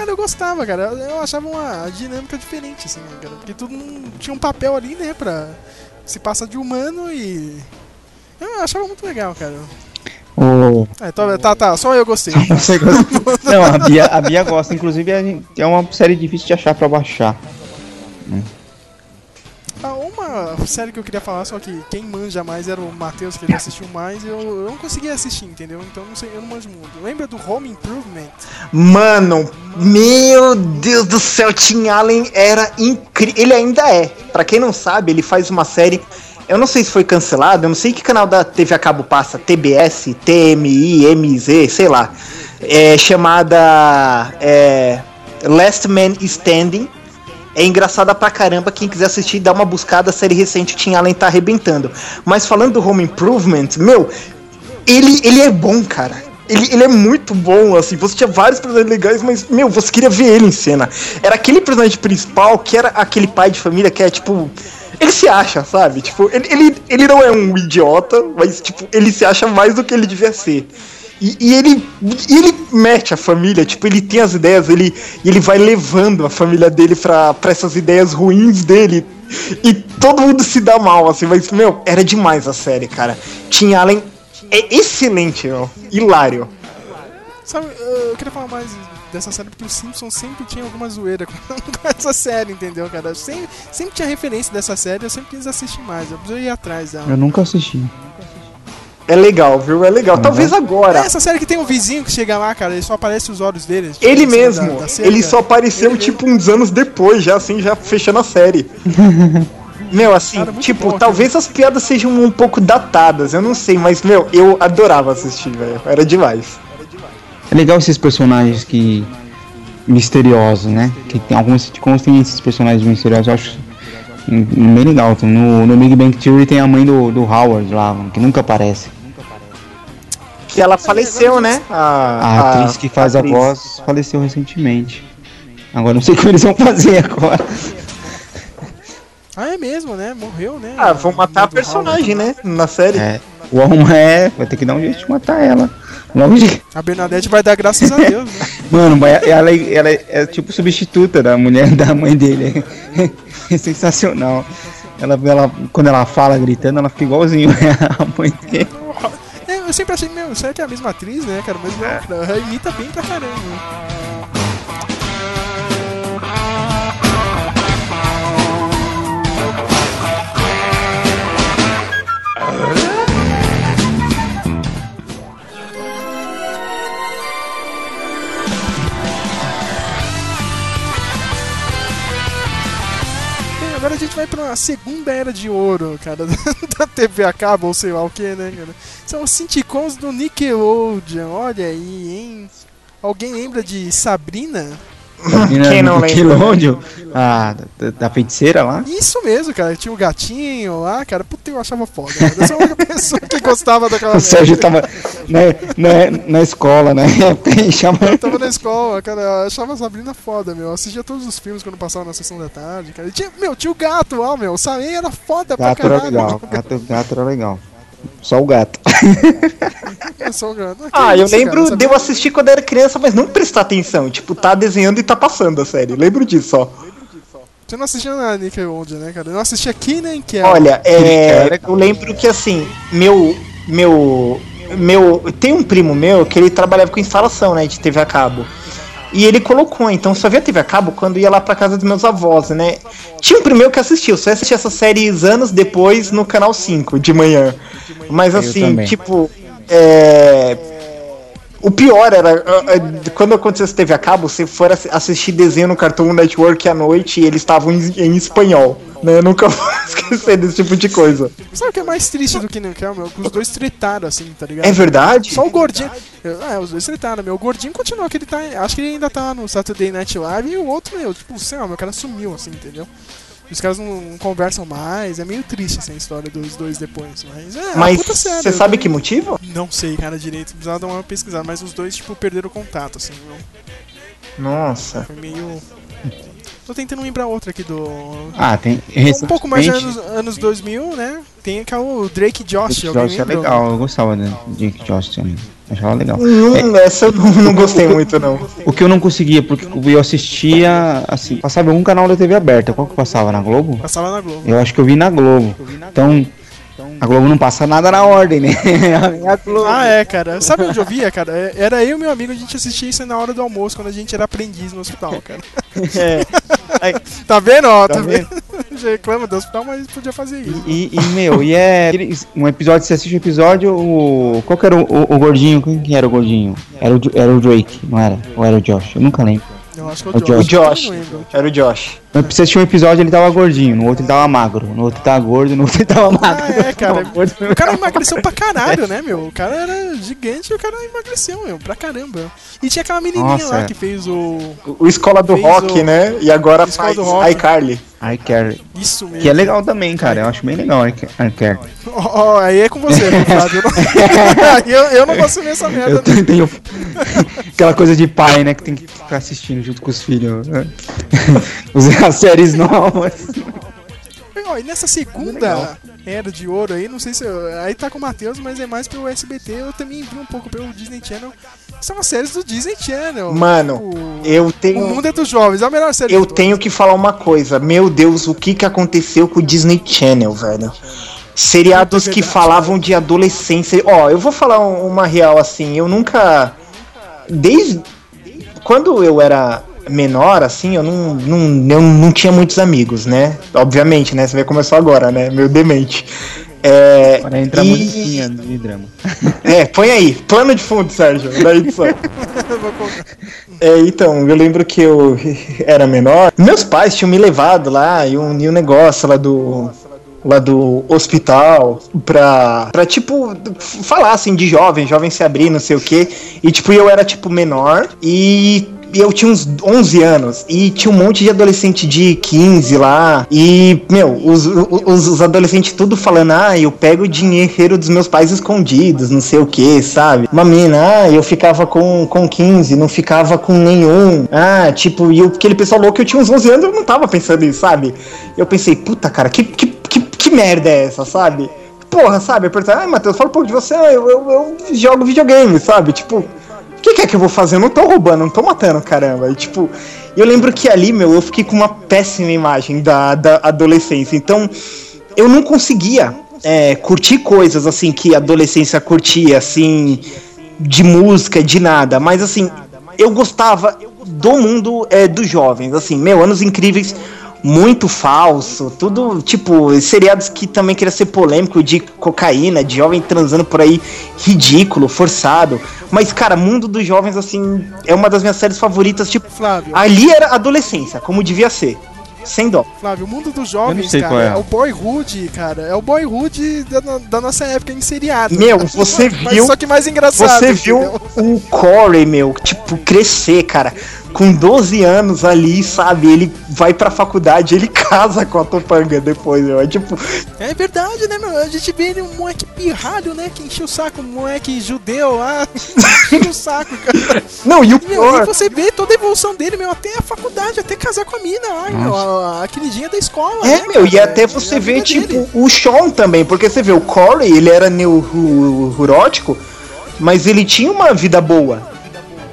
Cara, eu gostava, cara. Eu- Eu achava uma dinâmica diferente, assim, cara. Porque todo mundo tinha um papel ali, né, pra se passar de humano e... Eu achava muito legal, cara. O... É, tá, tá, tá, só eu gostei. *laughs* Você gosta? Não, a Bia, a Bia gosta. Inclusive, é uma série difícil de achar pra baixar. Ah, uma série que eu queria falar, só que quem manja mais era o Matheus, que ele assistiu mais, eu, eu não conseguia assistir, entendeu? Então não sei, eu não manjo muito. Lembra do Home Improvement? Mano, meu Deus do céu, Tim Allen era incrível. Ele ainda é. Pra quem não sabe, ele faz uma série. Eu não sei se foi cancelado, eu não sei que canal da TV a cabo passa, TBS, TMI, MZ, sei lá. É chamada é, Last Man Standing. É engraçada pra caramba. Quem quiser assistir, dá uma buscada. A série recente, Tim Allen tá arrebentando. Mas falando do Home Improvement, meu, ele, ele é bom, cara. Ele, ele é muito bom, assim. Você tinha vários personagens legais, mas, meu, você queria ver ele em cena. Era aquele personagem principal que era aquele pai de família que é, tipo. Ele se acha, sabe? Tipo, ele, ele, ele não é um idiota, mas, tipo, ele se acha mais do que ele devia ser. E, e ele, e ele mete a família, tipo, ele tem as ideias, ele, ele vai levando a família dele pra, pra essas ideias ruins dele. E todo mundo se dá mal, assim, mas, meu, era demais a série, cara. Tinha Allen. É excelente, meu. Hilário. Sabe, eu queria falar mais dessa série porque o Simpsons sempre tinha alguma zoeira *laughs* com, essa série, entendeu, cara? Sempre, sempre tinha referência dessa série, eu sempre quis assistir mais, eu preciso ir atrás dela. Eu nunca assisti. É legal, viu? É legal. Talvez agora. É essa série que tem um vizinho que chega lá, cara, ele só aparece os olhos dele. tipo, Ele cima mesmo, da- da ele só apareceu, tipo, uns anos depois, já assim, já fechando a série. *laughs* Meu, assim, tipo, talvez as piadas sejam um pouco datadas, eu não sei, mas, meu, eu adorava assistir, velho. Era demais. É legal esses personagens que. misteriosos, né? Que tem alguns sitcoms tem esses personagens misteriosos, eu acho bem legal. No, no Big Bang Theory tem a mãe do, do Howard lá, mano, que nunca aparece. Que ela faleceu, né? A, A, atriz que faz atriz. a voz faleceu recentemente. Agora não sei *laughs* como eles vão fazer agora. Ah, é mesmo, né? Morreu, né? Ah, vão matar a personagem, né? Na série. É, o Alma é, vai ter que dar um jeito de matar ela. Logo de... A Bernadette vai dar graças a *laughs* Deus, né? Mano, mas ela, ela é tipo substituta da mulher da mãe dele. É sensacional. Ela, ela, quando ela fala gritando, ela fica igualzinho *laughs* a mãe dele. É, eu sempre achei, meu, será que é a mesma atriz, né, cara? Mas não, ela imita bem pra caramba. Agora a gente vai pra segunda era de ouro, cara, *laughs* da TV a cabo, ou sei lá o que, né, cara? São os sitcoms do Nickelodeon, olha aí, hein? Alguém lembra de Sabrina? Quem não Nickelodeon, a da, da feiticeira lá. Isso mesmo, cara, tinha o gatinho lá, cara, puta, eu achava foda, cara. Eu sou a única *laughs* pessoa que gostava daquela O Sérgio tava na, na, na escola, né? *laughs* Chama... Eu tava na escola, cara, eu achava a Sabrina foda, meu. Eu assistia todos os filmes quando passava na sessão da tarde, cara. E tinha, meu, tinha o gato lá, meu. O Saem era foda Gato pra era caralho. legal, gato, gato era legal. Só o gato. *laughs* Eu sou o gato. Ah, eu isso, cara, lembro sabe? de eu assistir quando era criança, mas não prestar atenção. Tipo, tá desenhando e tá passando a série. Lembro disso, ó. Você não assistia na Nickelodeon, né, cara? Eu não assistia aqui nem que Olha, é, eu lembro que assim, meu. Meu. Meu. Tem um primo meu que ele trabalhava com instalação, né? De TV a cabo. E ele colocou, então só via TV a cabo quando ia lá pra casa dos meus avós, né? Tinha um primo meu que assistiu, só assistia essa série anos depois no canal 5 de manhã. Mas assim, tipo. É. O pior era, ah, ah, quando acontecesse TV a cabo, se for assi- assistir desenho no Cartoon Network à noite e eles estavam em, em espanhol, né? Eu nunca *laughs* vou esquecer desse tipo de coisa. Sabe o que é mais triste do que Nickel, meu? Que os dois tretaram, assim, tá ligado? É verdade? Só o gordinho. É, os dois tretaram, meu. O gordinho continua que ele tá. Acho que ele ainda tá no Saturday Night Live e o outro, meu, tipo, sei lá, meu cara sumiu, assim, entendeu? Os caras não, não conversam mais, é meio triste essa história dos dois depois, mas é, Mas puta série, você sabe que motivo? Não sei, cara, direito, precisava dar uma pesquisada, mas os dois, tipo, perderam o contato, assim. Nossa. Foi meio. Tô tentando lembrar outra aqui do. Ah, tem. Um pouco mais de anos, anos 2000, né? Tem que é o Drake Josh, alguém Josh é legal, eu gostava do Jake Josh também. Achava legal. Hum, essa eu não, não gostei muito, não. O que eu não conseguia, porque eu assistia, assim, passava algum canal da TV aberta. Qual que passava? Na Globo? Passava na Globo. Eu acho que eu vi na Globo. Então, a Globo não passa nada na ordem, né? *laughs* Ah, é, cara. Sabe onde eu via, cara? É- Era eu e meu amigo, a gente assistia isso na hora do almoço, quando a gente era aprendiz no hospital, cara. *laughs* É. tá vendo, ó? Tá, Tá vendo? *laughs* Já reclama do hospital, mas podia fazer isso. E, e, meu, e é. Um episódio, você assiste o episódio, o. Qual que era o, o, o gordinho? Quem que era o gordinho? Era o, era o Drake, não era? Ou era o Josh? Eu nunca lembro. Eu acho que é O o Josh. O Josh. não. Era o Josh. Você assistiu um episódio, ele tava gordinho, no outro ele tava magro, no outro ele tava gordo, no outro ele tava magro. Ah, é, cara. *laughs* O cara emagreceu pra caralho, né, meu? O cara era gigante e o cara emagreceu, meu, pra caramba. E tinha aquela menininha Nossa, lá é. que fez o. O Escola do Rock, o- né? E agora Escola faz do Rock. iCarly. iCarly. Isso mesmo. Que é legal também, cara. Eu acho bem legal iCarly. Ó, ó, aí é com você, viu, Flávio. Eu *laughs* eu, não vou assumir essa merda. Eu tenho, tenho *laughs* aquela coisa de pai, né? Que tem que ficar assistindo junto com os filhos. *laughs* né? As séries novas. Ó, e nessa segunda era de ouro aí, não sei se. eu- aí tá com o Matheus, mas é mais pelo SBT. Eu também vi um pouco pelo Disney Channel. São as séries do Disney Channel. Mano, eu tenho. O Mundo é dos Jovens, é a melhor série Eu tenho que falar uma coisa. Meu Deus, o que que aconteceu com o Disney Channel, velho? Seriados que falavam de adolescência. Ó, eu vou falar um- uma real assim. Eu nunca. Desde. Quando eu era menor, assim, eu não, não, eu não tinha muitos amigos, né? Obviamente, né? Você vê começou agora, né? Meu demente. É, Para entrar e- musiquinha de drama. é, põe aí, plano de fundo, Sérgio, da edição. *laughs* É, então, eu lembro que eu *laughs* era menor. Meus pais tinham me levado lá e um, e um negócio lá do. Lá do hospital pra, pra, tipo, falar assim de jovem, jovem se abrir, não sei o que. E, tipo, eu era, tipo, menor e e eu tinha uns 11 anos e tinha um monte de adolescente de 15 lá. E, meu, os, os, os adolescentes tudo falando: ah, eu pego o dinheiro dos meus pais escondidos, não sei o que, sabe? Uma mina, ah, eu ficava com, com 15, não ficava com nenhum. Ah, tipo, e aquele pessoal louco, eu tinha uns 11 anos, eu não tava pensando nisso, sabe? Eu pensei, puta, cara, que, que, que, que merda é essa, sabe? Porra, sabe? Eu perguntei, ah, Matheus, fala um pouco de você, eu, eu, eu jogo videogame, sabe? Tipo. O que, que é que eu vou fazer? Eu não tô roubando, não tô matando, caramba. E, tipo, eu lembro que ali, meu, eu fiquei com uma péssima imagem da, da adolescência. Então, eu não conseguia é, curtir coisas assim que a adolescência curtia, assim, de música, de nada. Mas assim, eu gostava do mundo é, dos jovens. Assim, meu, anos incríveis. Muito falso, tudo tipo seriados que também queria ser polêmico de cocaína, de jovem transando por aí, ridículo, forçado. Mas, cara, Mundo dos Jovens, assim, é uma das minhas séries favoritas. Tipo, Flávio. ali era adolescência, como devia ser. Sem dó. Flávio, o mundo dos jovens, cara, é. é. o boyhood, cara. É o boyhood da, da nossa época em seriado. Meu, você Mas viu. Só que mais engraçado. Você viu entendeu? o Corey, meu, tipo, crescer, cara. Com 12 anos ali, sabe? Ele vai pra faculdade, ele *laughs* casa com a Topanga depois, meu. É tipo. É verdade, né, meu? A gente vê ele um moleque pirralho, né? Que encheu o saco, um moleque judeu *laughs* lá. encheu o saco, cara. Não, e o Meu, pior- e você vê toda a evolução dele, meu, até a faculdade, até casar com a mina lá, meu, a, a queridinha da escola. É, né, meu, e cara? até você vê, tipo, o Sean também, porque você vê, o Corey, ele era neurótico, mas ele tinha uma vida boa,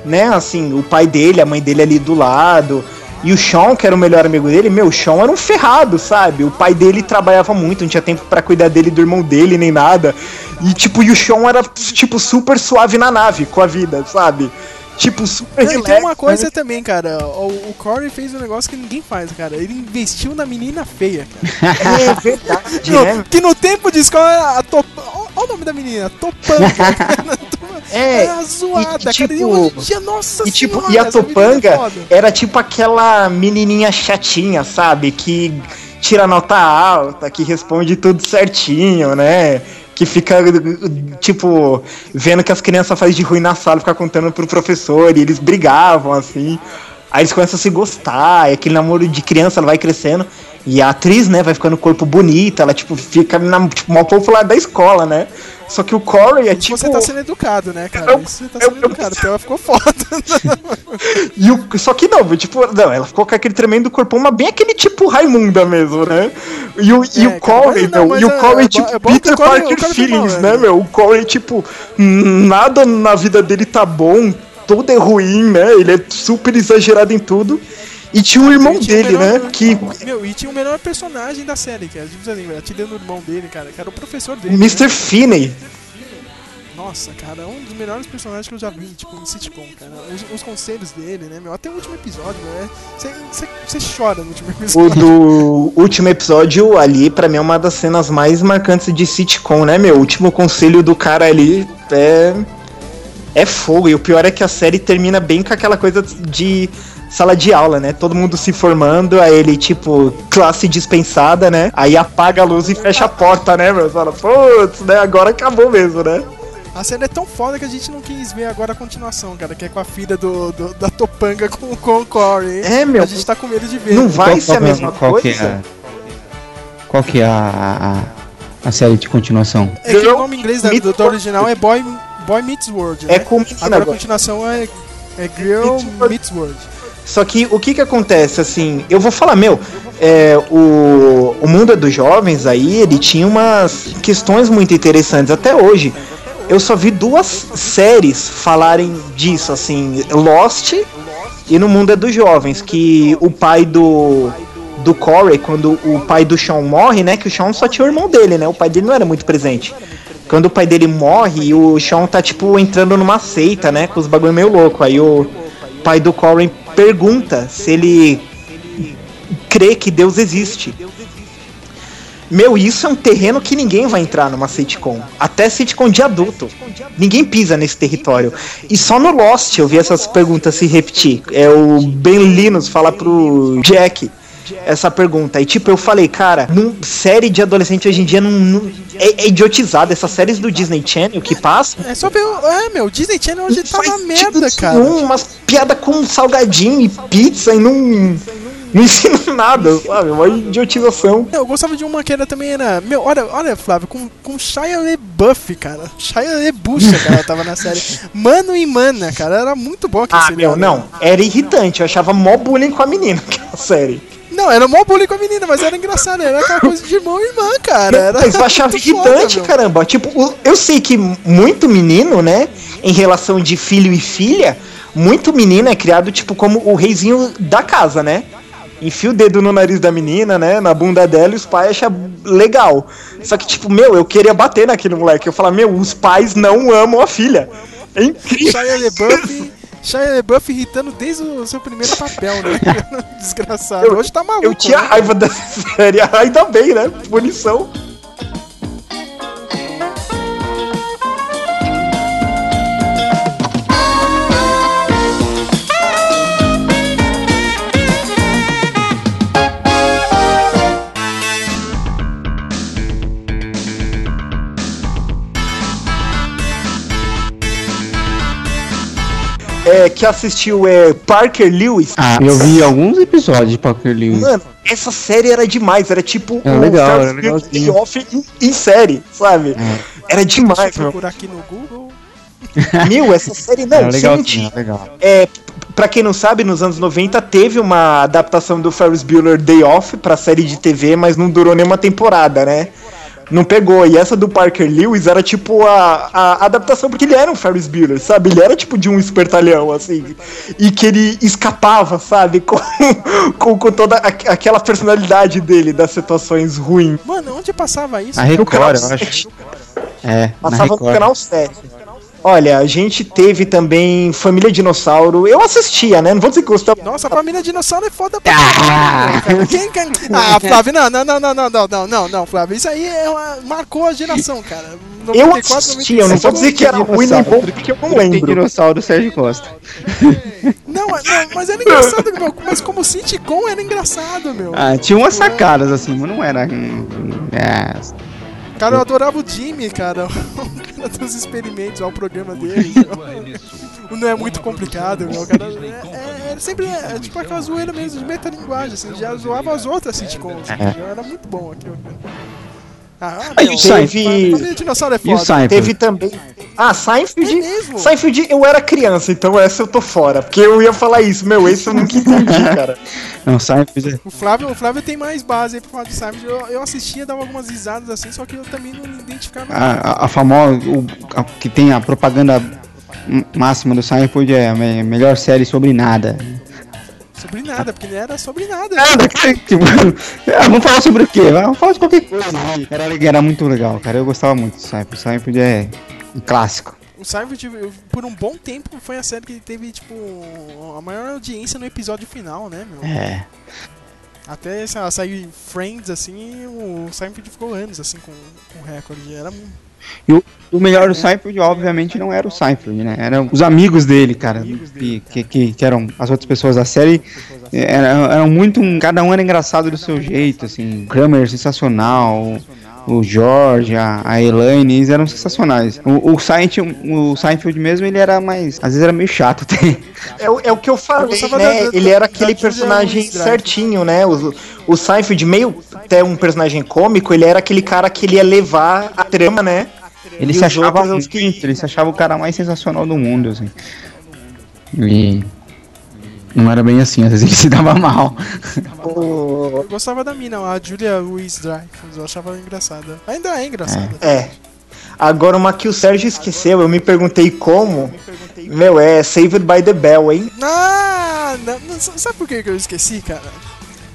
né? Assim, o pai dele, a mãe dele ali do lado, e o Sean, que era o melhor amigo dele, meu, o Sean era um ferrado, sabe? O pai dele trabalhava muito, não tinha tempo pra cuidar dele, do irmão dele, nem nada. E, tipo, e o Sean era, tipo, super suave na nave com a vida, sabe? Tipo, super Não, e tem relax, uma coisa né? também, cara. O, o Corey fez um negócio que ninguém faz, cara. Ele investiu na menina feia, cara. *laughs* É verdade, No- né? Que no tempo de escola, a top... Olha o nome da menina, Topanga. *laughs* *laughs* É, Era zoada, e, cara. tipo, E dia, nossa E tipo, senhora, e a é Topanga era tipo aquela menininha chatinha, sabe? Que tira nota alta, que responde tudo certinho, né? Que fica, tipo, vendo que as crianças fazem de ruim na sala, fica contando pro professor, e eles brigavam, assim. Aí eles começam a se gostar, e aquele namoro de criança, ela vai crescendo. E a atriz, né, vai ficando corpo bonita, ela, tipo, fica na, tipo, mal popular da escola, né? Só que o Corey é tipo. Você tá sendo educado, né, cara? Isso Você tá sendo educado, porque ela ficou foda. *laughs* E o, só que não, tipo, não, ela ficou com aquele tremendo corpão, mas bem aquele tipo Raimunda mesmo, né? E o, e o Corey, mas não, meu, e o é- Corey, é tipo, é bom que Peter o Corey- Parker o Corey foi Feelings, né, né? meu? O Corey, tipo, nada na vida dele tá bom, tudo é ruim, né? Ele é super exagerado em tudo. E tinha o irmão o dele, melhor- né? Que Meu, e tinha o melhor personagem da série, que a gente precisa lembrar. Tirando o irmão dele, cara, que era o professor o dele. Mr. né? Finney. Nossa, cara, é um dos melhores personagens que eu já vi, tipo, em sitcom, cara. Os, os conselhos dele, né, meu? Até o último episódio, meu. Você chora no último O episódio. do último episódio ali, pra mim, é uma das cenas mais marcantes de sitcom, né, meu? O último conselho do cara ali é. É fogo. E o pior é que a série termina bem com aquela coisa de sala de aula, né? Todo mundo se formando, aí ele, tipo, classe dispensada, né? Aí apaga a luz e fecha a porta, né, meu? Fala, putz, né? Agora acabou mesmo, né? A série é tão foda que a gente não quis ver agora a continuação, cara, que é com a filha do, do- da Topanga com, com o Corey. É, meu. A gente tá com medo de ver. Não vai ser a qual, mesma qual que é coisa? qual que é a, a, a- a série de continuação? É que o nome em inglês da, do, do original é Boy, Boy Meets World. É né? com menina Agora a agora. continuação é, é Girl Meets World. Só que o que que acontece, assim, eu vou falar, meu, é, o, o mundo é dos jovens aí, ele tinha umas questões muito interessantes até hoje. Eu só vi duas séries falarem disso, assim, Lost e no mundo é dos jovens, que o pai do do Corey, quando o pai do Sean morre, né, que o Sean só tinha o irmão dele, né? O pai dele não era muito presente. Quando o pai dele morre, o Sean tá tipo entrando numa seita, né, com os bagulho meio louco. Aí o pai do Corey pergunta se ele crê que Deus existe. Meu, isso é um terreno que ninguém vai entrar numa sitcom. Até sitcom de adulto. Ninguém pisa nesse território. E só no Lost eu vi essas perguntas se repetir. É o Ben Linus falar pro Jack essa pergunta. E tipo, eu falei, cara, num, série de adolescente hoje em dia não, não- é, é idiotizado. Essas séries do Disney Channel que passam. É só ver. o- É, meu, Disney Channel hoje tá na merda, cara. umas piada com salgadinho e pizza e não. Não ensina nada, sabe? Uma idiotização. Eu gostava de uma que era também era. Meu, olha, olha, Flávio, com, com Shia LeBuff, cara. Shia LeBucha, cara, tava na série. Mano e Mana, cara, era muito bom aquele Ah, meu, não. Era irritante. Eu achava mó bullying com a menina *laughs* aquela série. Não, era mó bullying com a menina, mas era engraçado, era aquela coisa de irmão e irmã, cara. Era Mas eu achava foda, irritante, meu. caramba. Tipo, eu sei que muito menino, né, em relação de filho e filha, muito menino é criado, tipo, como o reizinho da casa, né? Enfia o dedo no nariz da menina, né? Na bunda dela e os pais acham legal. Só que, tipo, meu, eu queria bater naquele moleque. Eu falar, meu, os pais não amam a filha. É incrível. Shia LeBuff, Shia irritando desde o seu primeiro papel, né? *laughs* Desgraçado. Hoje tá maluco. Eu tinha né? raiva dessa *laughs* série. Ainda bem, né? Punição. É, que assistiu é, Parker Lewis. Ah, eu vi alguns episódios de Parker Lewis. Mano, essa série era demais, era tipo Era legal, Ferris era Bueller legalzinho. Day Off em, em série, sabe? Era Deixa demais. eu procurar aqui no Google. *laughs* Meu, essa série não, Era legalzinho, gente. era legal. É, pra quem não sabe, nos anos 90 teve uma adaptação do Ferris Bueller Day Off pra série de TV, mas não durou nenhuma temporada, né? Não pegou. E essa do Parker Lewis era tipo a, a adaptação, porque ele era um Ferris Bueller, sabe? Ele era tipo de um espertalhão, assim. E que ele escapava, sabe? *laughs* Com, com, com toda a- aquela personalidade dele das situações ruins. Mano, onde passava isso? A No Record, canal eu acho. 7. É, na Passava no canal 7. Olha, a gente teve também Família Dinossauro. Eu assistia, né? Não vou dizer que gostava. Nossa, a família dinossauro é foda pra cara. Quem, quem... Ah, *laughs* Flávio, não, não, não, não, não, não, não, não, não, Flávio. Isso aí é uma- marcou a geração, cara. Eu 94, assistia, eu não vou dizer que era ruim nem bom, porque eu não Tem lembro. dinossauro do Sérgio Costa. Não, mas- não, mas era engraçado, meu. Mas como sitcom era engraçado, meu. Ah, tinha umas sacadas assim, mas não era. É, Cara, eu adorava o Jimmy, cara. O *laughs* cara dos experimentos, ó, o programa dele. meu. Não é muito complicado, meu. Cara, é, é- era sempre é, tipo aquela zoeira mesmo de metalinguagem, assim. Já zoava as outras sitcoms. É. entendeu? Era muito bom aquilo. Ah, teve- Família Dinossauro é E o. Seinfeld? Teve também. Ah, Seinfeld. É mesmo? Seinfeld, eu era criança, então essa eu tô fora. Porque eu ia falar isso, meu, esse eu nunca entendi, *laughs* cara. Não, Seinfeld é- O Flávio, o Flávio tem mais base aí pra falar de Seinfeld. Eu, eu assistia, dava algumas risadas assim, só que eu também não identificava. a, a, a famosa. o- a- que tem a propaganda máxima do Seinfeld é a me- melhor série sobre nada. Sobre nada, porque não era sobre nada. Nada, que- tipo, ah, vamos falar sobre o quê? Vamos falar de qualquer coisa. Era, era muito legal, cara. Eu gostava muito do Seinfeld. Seinfeld é um clássico. O Seinfeld, eu- por um bom tempo, foi a série que teve, tipo, a maior audiência no episódio final, né, meu? É. Até sei lá, sair Friends, assim, o Seinfeld ficou anos, assim, com, com recorde. Era. E o, o melhor do Seinfeld, obviamente, não era o Seinfeld, né? Eram os amigos dele, cara. Que, que, que, eram as outras pessoas da série. Eram, eram muito. um- Cada um era engraçado do seu jeito, assim. Kramer sensacional. O George, a, a Elaine, eles eram sensacionais. O, o, Seinfeld, o Seinfeld mesmo, ele era mais. Às vezes era meio chato até. É, o- é o que eu falei, gostava né? da- da- ele era aquele Julia personagem certinho, né? O, o Seinfeld, meio até um personagem cômico, ele era aquele cara que ele ia levar a trama, né? Ele E se achava muito, ele se achava o cara mais sensacional do mundo, assim. E, Não era bem assim, às vezes ele se dava mal. Eu gostava da mina, a Julia Louis Dreyfus, eu achava engraçada. Ainda é engraçada. É. Agora, uma que o Sérgio esqueceu, eu me perguntei como. Meu, é Saved by the Bell, hein? Ah, não, não, sabe por que que eu esqueci, cara?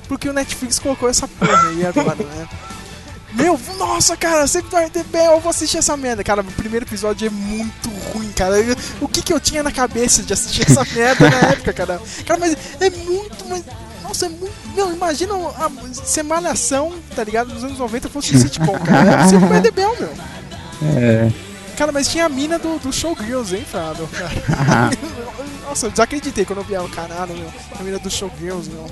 Porque o Netflix colocou essa porra aí agora, né? Meu, nossa, cara, sempre vai ter Bell, eu vou assistir essa merda. Cara, o primeiro episódio é muito ruim, cara. Eu- O que que eu tinha na cabeça de assistir essa *laughs* merda na época, cara? Cara, mas é muito, mas... Nossa, é muito... Meu, imagina a semanação, tá ligado? Dos anos 90 fosse um sitcom, cara. É sempre vai ter Bell, meu. É. Cara, mas tinha a mina do, do Showgirls, hein, Frado? *laughs* Nossa, eu desacreditei quando eu vi ela, caralho, meu. A mina do Showgirls, meu.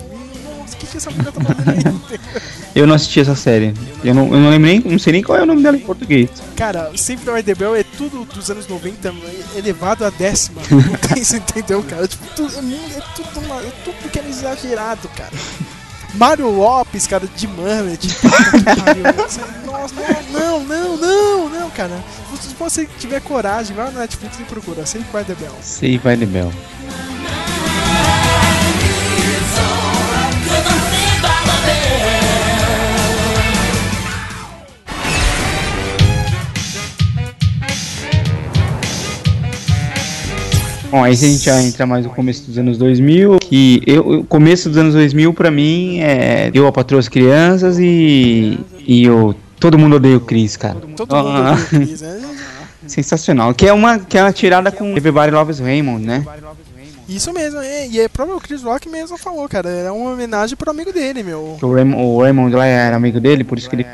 O que que essa mina tá fazendo aí? *laughs* Eu não assisti essa série. Eu não, eu não lembro nem, não sei nem qual é o nome dela em português. Cara, sempre Vai The Bell é tudo dos anos 90 elevado a décima. *laughs* Não tem isso, entendeu, cara? Tipo, tudo, é, é tudo, uma- é tudo que era exagerado, cara. Mario Lopes, cara, de que pariu. Nossa, não, não, não, não, cara. Se você tiver coragem, vai na Netflix e procura. Sempre Vai The Bell. Sei, vai de Bell. Bom, aí a gente já entra mais no começo dos anos 2000, que eu, o começo dos anos 2000 pra mim é Eu, a Patroa as Crianças e e o Todo Mundo Odeia o Chris, cara. Todo mundo Ah, odeia o Chris, né? *laughs* Sensacional. Que é uma, que é uma tirada com Everybody Loves Raymond, né? Isso mesmo, é, e é próprio o Chris Rock mesmo falou, cara. É uma homenagem pro amigo dele, meu. O Raymond, o Raymond lá era amigo dele, por isso que ele.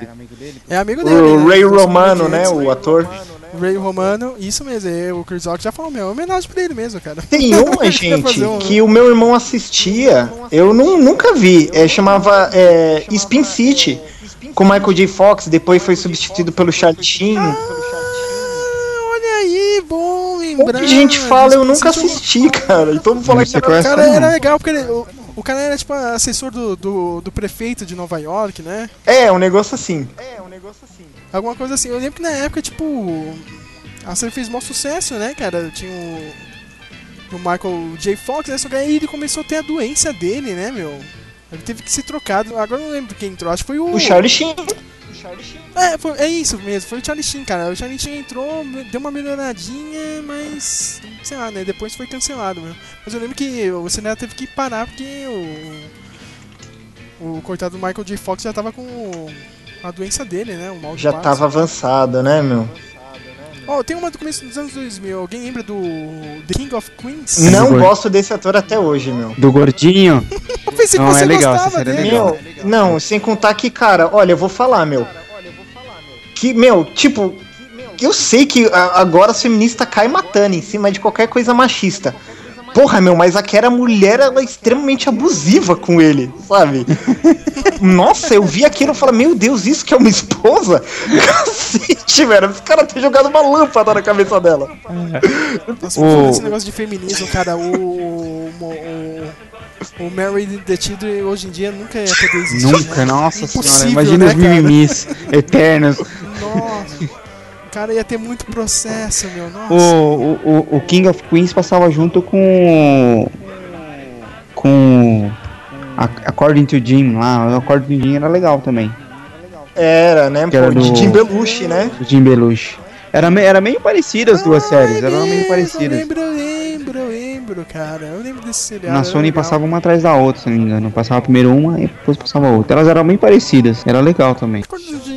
É amigo dele. O? Ray são Romano, né? O ator. Ray Romano, isso mesmo. é, o Chris Rock já falou, meu, é homenagem pra ele mesmo, cara. Tem *laughs* uma, gente, um- que o meu irmão assistia, eu nu- nunca vi. É, chamava é, Spin City, com Michael J. Fox, depois foi substituído pelo Charlie Sheen. Olha aí, bom lembrar. Muita gente fala, eu nunca é assisti, cara. E todo mundo fala que era... O conhece cara não? era legal, porque ele- o, o cara era tipo assessor do, do, do prefeito de Nova York, né? É, um negócio assim. Alguma coisa assim. Eu lembro que na época, tipo. A série fez maior sucesso, né, cara? Tinha o. O Michael J. Fox, né? Só que aí ele começou a ter a doença dele, né, meu? Ele teve que ser trocado. Agora eu não lembro quem entrou. Acho que foi o. O Charlie Sheen. É, foi- é isso mesmo, foi o Charlie Sheen, cara. O Charlie Sheen entrou, deu uma melhoradinha, mas. sei lá, né? Depois foi cancelado mesmo. Mas eu lembro que o cinema teve que parar porque o. O coitado do Michael J. Fox já tava com a doença dele, né? O mal de Já Parkinson. tava avançado, né, meu? Ó, tem uma do começo dos anos 2000. Alguém lembra do The King of Queens? Não Gordinho. gosto desse ator até hoje, meu. Do gordinho. *laughs* Eu pensei que Não, você é legal, gostava é dele. legal. Meu, não, sem contar que, cara, olha, eu vou falar, meu. Que, meu, tipo, eu sei que agora as feministas caem matando em cima de qualquer coisa machista. Porra, meu, mas aquela mulher, ela é extremamente abusiva com ele, sabe? *laughs* Nossa, eu vi aquilo e falei, meu Deus, isso que é uma esposa? *laughs* Cacete, velho, esse cara tem jogado uma lâmpada na cabeça dela. Nossa, O- esse negócio de feminismo, cara, o. O, o, o Mary the Children hoje em dia nunca ia poder existir. Nunca, né? nossa Impossível, senhora. Imagina né, os mimimis *laughs* eternos. Nossa. O cara ia ter muito processo, meu. Nossa. O, o, o King of Queens passava junto com. Com. a- According to Jim lá. O According to Jim era legal também. Era, né, Que era do- de Jim Belushi, né? O Jim Belushi. Era, me- era meio parecido as duas séries. Eram meio Eu parecidas. lembro, eu lembro, eu lembro, cara. Eu lembro desse seriado. Na Sony legal. passava uma atrás da outra, se não me engano. Passava primeiro uma e depois passava outra. Elas eram bem parecidas. Era legal também.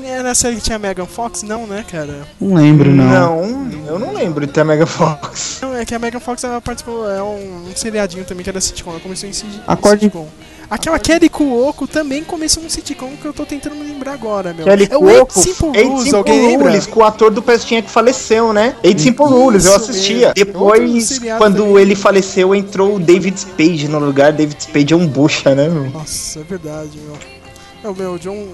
Era a série que tinha a Megan Fox? Não, né, cara? Não lembro, não. Não, eu não lembro de ter a Mega Fox. Não, é que a Megan Fox ela participou, é um, um seriadinho também que era sitcom. Ela começou em, si- em Acorde- Aquela Kelly Cuoco também começou num sitcom que eu tô tentando me lembrar agora, meu. Kelly é o Cuoco, Eight Simple Rules, Simple alguém lembra? Rules, com o ator do Pestinha que faleceu, né? Eight Simple Rules, eu Isso assistia. mesmo. Depois, quando também. ele faleceu, entrou o David Spade no lugar. David Spade é um bucha, né, meu? Nossa, é verdade, meu. É o meu, John...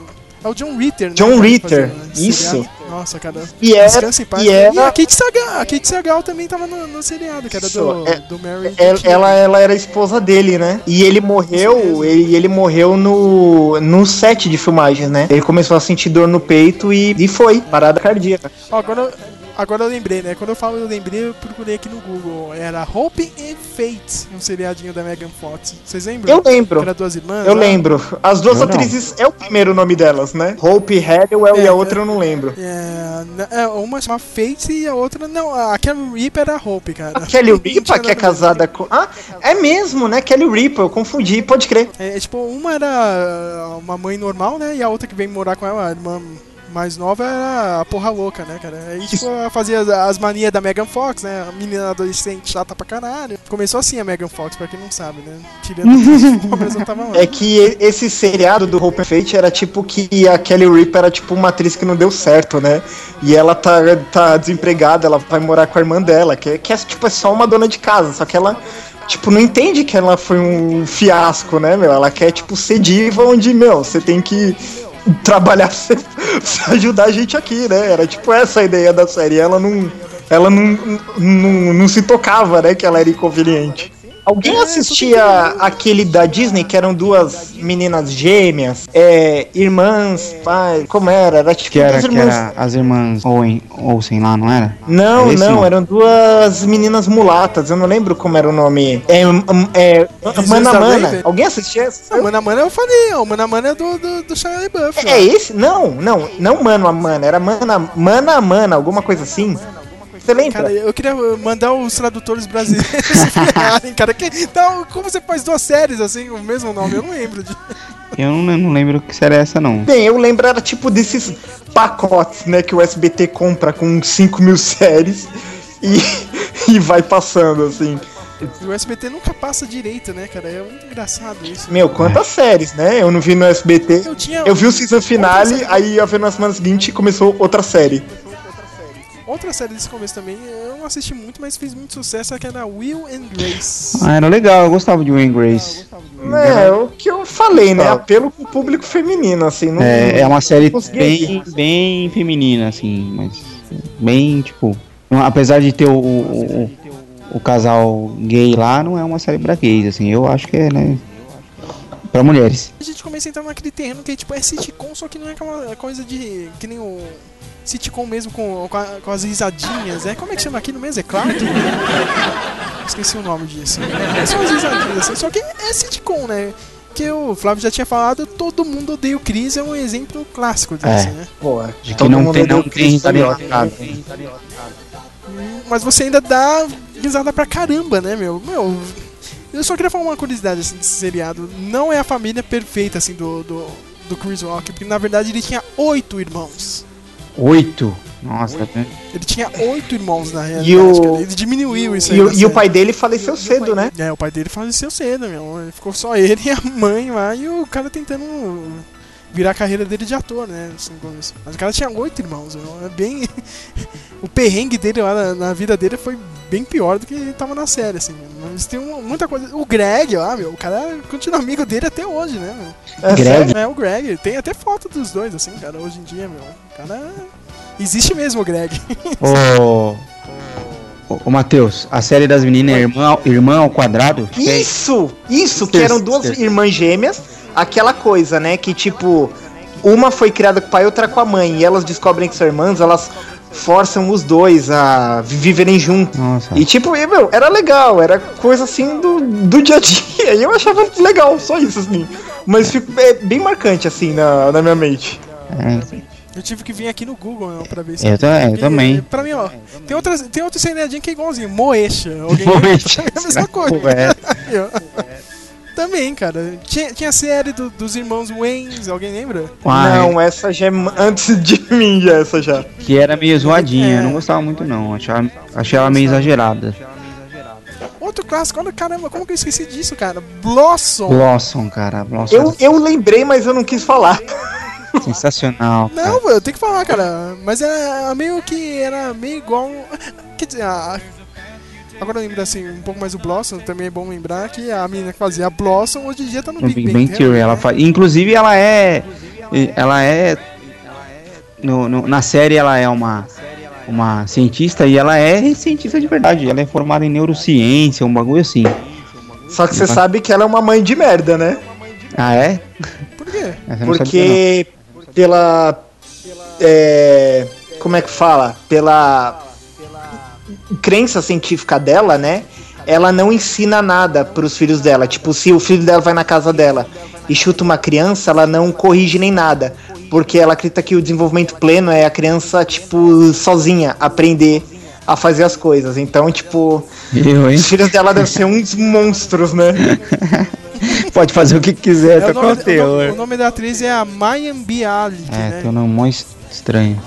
É o John Ritter, né? John que Ritter, esse isso. seriado. Nossa, cara. E era- Descansa em paz. e a Kate Sagal, a Kate Sagal também tava no, no seriado, que era do, É- do Mary Ela, Jane. ela, ela era esposa dele, né? E ele morreu, ele, ele morreu no, no set de filmagens, né? Ele começou a sentir dor no peito e, e foi, parada cardíaca. Ó, agora, Agora eu lembrei, né? Quando eu falo eu lembrei, eu procurei aqui no Google. Era Hope and Fate, um seriadinho da Megan Fox. Vocês lembram? Eu lembro. Que era duas irmãs? Eu lá? lembro. As duas Eu não. atrizes é o primeiro nome delas, né? Hope Hathaway e a outra eu não lembro. É, é, uma chama Fate e a outra. Não, a Kelly Reaper era Hope, cara. A Kelly *laughs* Ripa, que é casada com. Ah, é mesmo, né? Kelly Ripa, eu confundi, pode crer. É, tipo, uma era uma mãe normal, né? E a outra que vem morar com ela, a irmã mais nova, era a porra louca, né, cara? Aí, tipo, *laughs* ela fazia as, as manias da Megan Fox, né? A menina adolescente chata pra caralho. Começou assim a Megan Fox, pra quem não sabe, né? Tirando pobres, tava lá. É que esse seriado do Hope Fate era tipo que a Kelly Ripa era tipo uma atriz que não deu certo, né? E ela tá, tá desempregada, ela vai morar com a irmã dela, que, é- que é tipo é só uma dona de casa, só que ela. Tipo, não entende que ela foi um fiasco, né, meu? Ela quer, tipo, ser diva onde, meu, você tem que trabalhar *laughs* pra ajudar a gente aqui, né? Era tipo essa a ideia da série. Ela não. Ela não, não, não se tocava, né? Que ela era inconveniente. Alguém assistia aquele da Disney que eram duas meninas gêmeas, é, irmãs, pai, como era? Era tipo Que era, duas que irmãs. era as irmãs Owen, Olsen lá, não era? Não, Era não, eram duas meninas mulatas, eu não lembro como era o nome. É, hum, é Mana Mana. Alguém assistia essa? O Mana Mana eu falei, ó, o Mana Mana é do, do, do Shia LaBeouf. É esse? Não, não, não Mano a Mana, era Mana Mana a Mana, alguma coisa assim. Você lembra? Cara, eu queria mandar os tradutores brasileiros *laughs* se ferrarem, cara. Que, então, como você faz duas séries assim, o mesmo nome? Eu não lembro de. *laughs* Eu não, não lembro que série é essa, não. Bem, eu lembro era tipo desses pacotes, né, que o SBT compra com 5 mil séries e, *laughs* e vai passando, assim. O SBT nunca passa direito, né, cara? É muito engraçado isso. Meu, quantas séries, né? Eu não vi no SBT. Eu tinha- Eu vi o season finale, aí ia ver na semana seguinte começou outra série. Outra série desse começo também, eu não assisti muito, mas fez muito sucesso, que era Will and Grace. Ah, era legal, eu gostava de Wayne Grace. É, o que eu falei, né? Apelo pro público feminino, assim. Não, É, é uma série bem, bem feminina, assim, mas bem, tipo. Apesar de ter o, o, o- o casal gay lá, não é uma série pra gays, assim. Eu acho que é, né? Pra mulheres. A gente começa a entrar naquele terreno que tipo, é sitcom, só que não é aquela coisa de. que nem o. Sitcom mesmo com, com, a- com as risadinhas, é? Como é que chama aquilo mesmo? É Clark? Esqueci o nome disso. É só as risadinhas, assim, só que é sitcom, né? Que o Flávio já tinha falado, todo mundo odeia o Chris, é um exemplo clássico disso, É. né? Pô, De que não tem, não tem risada. Mas você ainda dá risada pra caramba, né, meu? Meu, eu só queria falar uma curiosidade assim, desse seriado. Não é a família perfeita, assim, do, do, do Chris Rock, porque na verdade ele tinha oito irmãos. Oito? Nossa, tá vendo? Ele tinha oito irmãos na realidade, E o-. Ele diminuiu isso aí. E, o- e o pai dele faleceu cedo, né? É, o pai dele faleceu cedo, meu. Ficou só ele *laughs* e a mãe lá e o cara tentando virar a carreira dele de ator, né? Assim. Mas o cara tinha oito irmãos. É bem. *laughs* o perrengue dele lá na, na vida dele foi bem pior do que ele tava na série, assim. Mas tem uma- muita coisa. O Greg lá, meu, o cara continua amigo dele até hoje, né, meu? É Greg? sério? É, o Greg. Tem até foto dos dois, assim, cara, hoje em dia, meu. O cara. Existe mesmo o Greg. *laughs* Ô. Ô, ô Matheus, a série das meninas é Irmã, Irmã ao Quadrado? Isso! Isso, que eram duas irmãs gêmeas, aquela coisa, né? Que tipo, uma foi criada com o pai, outra com a mãe, e elas descobrem que são irmãs, elas forçam os dois a viverem juntos. E tipo, e, meu, era legal, era coisa assim do, do dia a dia, *laughs* e eu achava legal, só isso, assim. Mas fico, é bem marcante, assim, na, na minha mente. É, Eu tive que vir aqui no Google meu, pra ver Eu ta- eu também. Pra mim, ó, tem, outras, tem outro seriadinho que é igualzinho, Moesha. Alguém *laughs* Moesha, *laughs* É a mesma coisa. é. Também, cara. Tinha, tinha a série do- dos irmãos Waynes, alguém lembra? Ah, Não, essa já é antes de *laughs* mim, já, essa já. Que era meio zoadinha, É. eu não gostava muito não. Achava, achei ela meio exagerada. Outro clássico, olha, caramba, como que eu esqueci disso, cara? Blossom. Blossom, cara. Blossom Eu, eu lembrei, mas eu não quis falar. era sensacional. cara. Não, eu tenho que falar, cara. Mas é meio que era meio igual. Quer dizer, a- agora eu lembro assim, um pouco mais do Blossom, também é bom lembrar que a menina que fazia a Blossom hoje em dia tá no Big, Big Bang Theory, ela né? faz. Inclusive ela é. Ela é. no- no- na série ela é uma. Uma cientista e ela é cientista de verdade. Ela é formada em neurociência, um bagulho assim. Só que você sabe que ela é uma mãe de merda, né? Ah, é? Por quê? Porque pela. é, como é que fala? Pela crença científica dela, né? Ela não ensina nada pros filhos dela. Tipo, se o filho dela vai na casa dela e chuta uma criança, ela não corrige nem nada. Porque ela acredita que o desenvolvimento pleno é a criança, tipo, sozinha aprender a fazer as coisas. Então, tipo, Eu, os filhos dela devem ser uns monstros, né? *laughs* Pode fazer o que quiser, É, o, tá com nome, o o, nome, o nome da atriz é a Mayan Bialik, É, né? tem um nome estranho.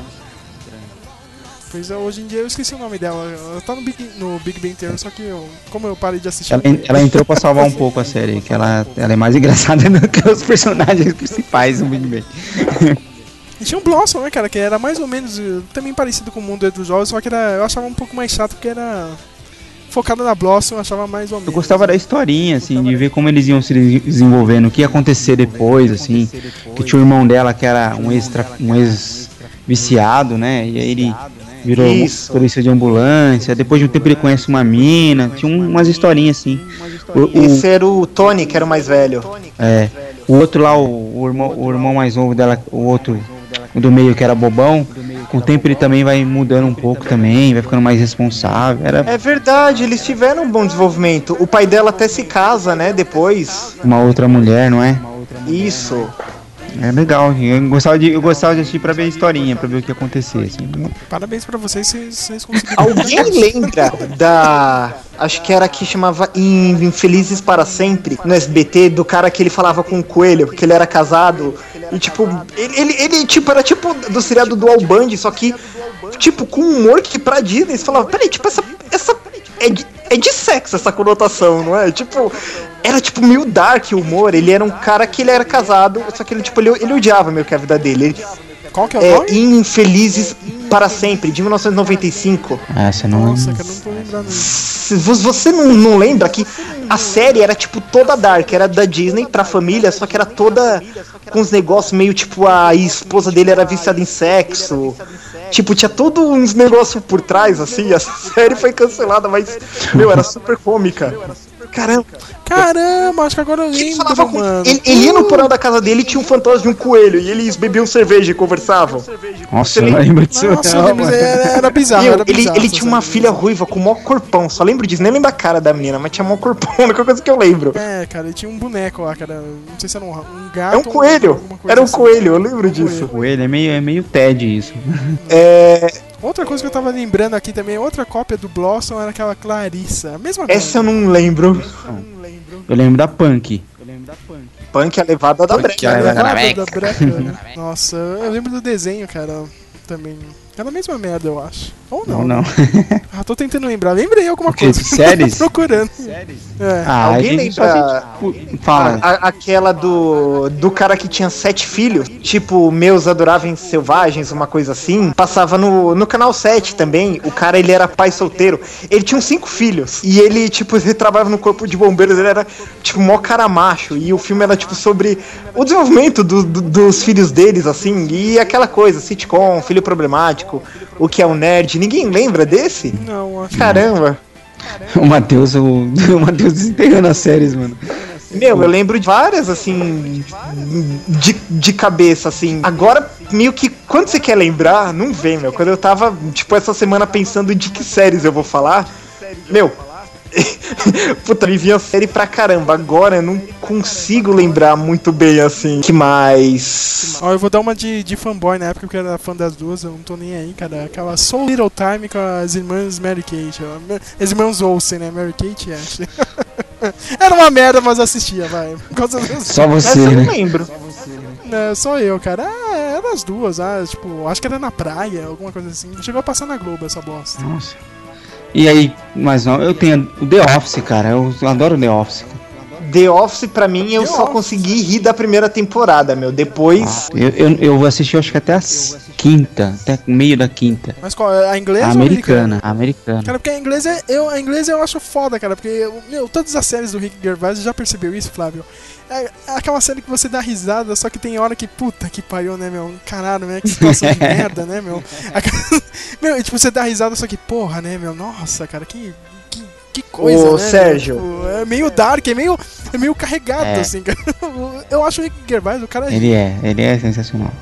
Pois é, hoje em dia eu esqueci o nome dela. Ela tá no Big, no Big Bang Theory, só que eu, como eu parei de assistir. Ela, ela entrou pra *laughs* salvar um *laughs* pouco a série, que ela, ela é mais *laughs* engraçada do que os personagens principais do Big Bang. E tinha um Blossom, né, cara, que era mais ou menos eh, também parecido com o mundo dos jogos, só que era, eu achava um pouco mais chato porque era focado na Blossom, eu achava mais ou Eu menos. gostava da historinha, assim, de ver como eles iam se desenvolvendo, o que ia acontecer depois, assim. Que tinha o irmão dela que era um ex, um ex viciado, né? E aí ele virou Isso. polícia de ambulância. Depois de um tempo ele conhece uma mina. Tinha um- umas historinhas assim. O, o- Esse era o Tony, que era o mais velho. é, o outro lá, o, o irmão, o irmão mais novo dela, o outro o do meio que era bobão. Com o tempo ele também vai mudando um pouco também, vai ficando mais responsável. Era É verdade, eles tiveram um bom desenvolvimento. O pai dela até se casa, né? Depois. uma outra mulher, não é? Isso. É legal, eu gostava de, eu gostava de assistir pra ver a historinha, pra ver o que ia acontecer, assim. Parabéns pra vocês, vocês, vocês conseguiram. Alguém lembra da. Acho que era que chamava In- Infelizes para Sempre, no SBT, do cara que ele falava com o coelho, que ele era casado. E tipo, ele, ele, ele, tipo, era tipo do seriado do Al Bundy, só que, tipo, com humor que pra Disney você falava, peraí, tipo, essa. essa é, de, é de sexo essa conotação, não é? Tipo, era tipo meio dark o humor. Ele era um cara que ele era casado, só que ele, tipo, ele, ele odiava meio que a vida dele. Ele, Qual que é o é, nome? Infelizes para Sempre, de 1995. Ah, você não Nossa, cara, eu não tô lembrando. Você não, não lembra que a série era tipo toda dark, era da Disney pra família, só que era toda com os negócios meio tipo a esposa dele era viciada em sexo. Tipo, tinha todos uns negócios por trás, assim, a série foi cancelada, mas, meu, era super cômica. Caramba. Caramba, acho que agora eu lembro, Falava com- mano. ele, ele ia no porão da casa dele e tinha um fantasma de um coelho, e eles bebiam cerveja e conversavam. Nossa, eu lembro disso. Nossa, eu não, era, era bizarro, Meu, era ele, bizarro. ele tinha uma filha ruiva com o maior corpão, só lembro disso, nem lembro da cara da menina, mas tinha maior corpão, *laughs* a única coisa que eu lembro. É, cara, ele tinha um boneco lá, cara. Não sei se era um, um gato. É um coelho, era um assim. coelho, eu lembro disso. Coelho, é meio, é meio TED isso. É, Outra coisa que eu tava lembrando aqui também, outra cópia do Blossom era aquela Clarissa. A mesma essa eu não lembro. Eu lembro da Punk. Punk é a levada da breca. a né? levada da breca. da breca, né? *laughs* Nossa, eu lembro do desenho, cara, também. Era a mesma merda, eu acho. Ou não. Não, não. *laughs* Ah, tô tentando lembrar. Lembrei alguma O quê? coisa. Séries? *laughs* Tô procurando. É. Ah, Alguém gente lembra assiste- Fala. a- a- aquela do, do cara que tinha sete filhos? Tipo, Meus Adoráveis Selvagens, uma coisa assim. Passava no, no canal 7 também. O cara, ele era pai solteiro. Ele tinha cinco filhos. E ele, tipo, ele trabalhava no corpo de bombeiros. Ele era, tipo, mó cara macho. E o filme era, tipo, sobre o desenvolvimento do- do- dos filhos deles, assim. E aquela coisa, sitcom, filho problemático, o que é um nerd. Ninguém lembra desse? Não, acho Caramba. O Matheus, o, *laughs* o Matheus desenterrando as séries, mano. Meu, eu lembro de várias, assim, de, de cabeça, assim. Agora, meio que, quando você quer lembrar, não vem, meu. Quando eu tava, tipo, essa semana pensando de que séries eu vou falar, meu. *laughs* Puta, me vinha série pra caramba. Agora eu não consigo lembrar muito bem, assim. Que mais. Ó, eu vou dar uma de, de fanboy na época, porque eu era fã das duas, eu não tô nem aí, cara. Aquela Soul Little Time com as irmãs Mary Kate. ó. As irmãs Olsen, né? Mary Kate e Ashley. *laughs* era uma merda, mas eu assistia, vai. *laughs* Só você, Essa eu não né? lembro. É, só eu, cara. Ah, era as duas, ah, tipo, acho que era na praia, alguma coisa assim. Chegou a passar na Globo essa bosta. Nossa. E aí, mas não, eu tenho o The Office, cara. Eu adoro The Office. The Office, pra mim, eu só consegui rir da primeira temporada, meu. Depois. Eu, eu, eu assisti, acho que até a quinta, até o meio da quinta. Mas qual? A inglesa A ou a americana? americana, a americana. Cara, porque a inglesa, eu, a inglesa eu acho foda, cara, porque, meu, todas as séries do Rick Gervais, já percebeu isso, Flávio? É aquela série que você dá risada, só que tem hora que, puta que pariu, né, meu? Caralho, né? Que situação de *laughs* merda, né, meu? Aquela- *laughs* meu, e, tipo, você dá risada, só que, porra, né, meu? Nossa, cara, que. Que coisa, Ô, né? Sérgio. Tipo, é meio dark, é meio, é meio carregado, É. assim, cara. *laughs* Eu acho o Rick Gervais, o cara. Ele é, ele é sensacional.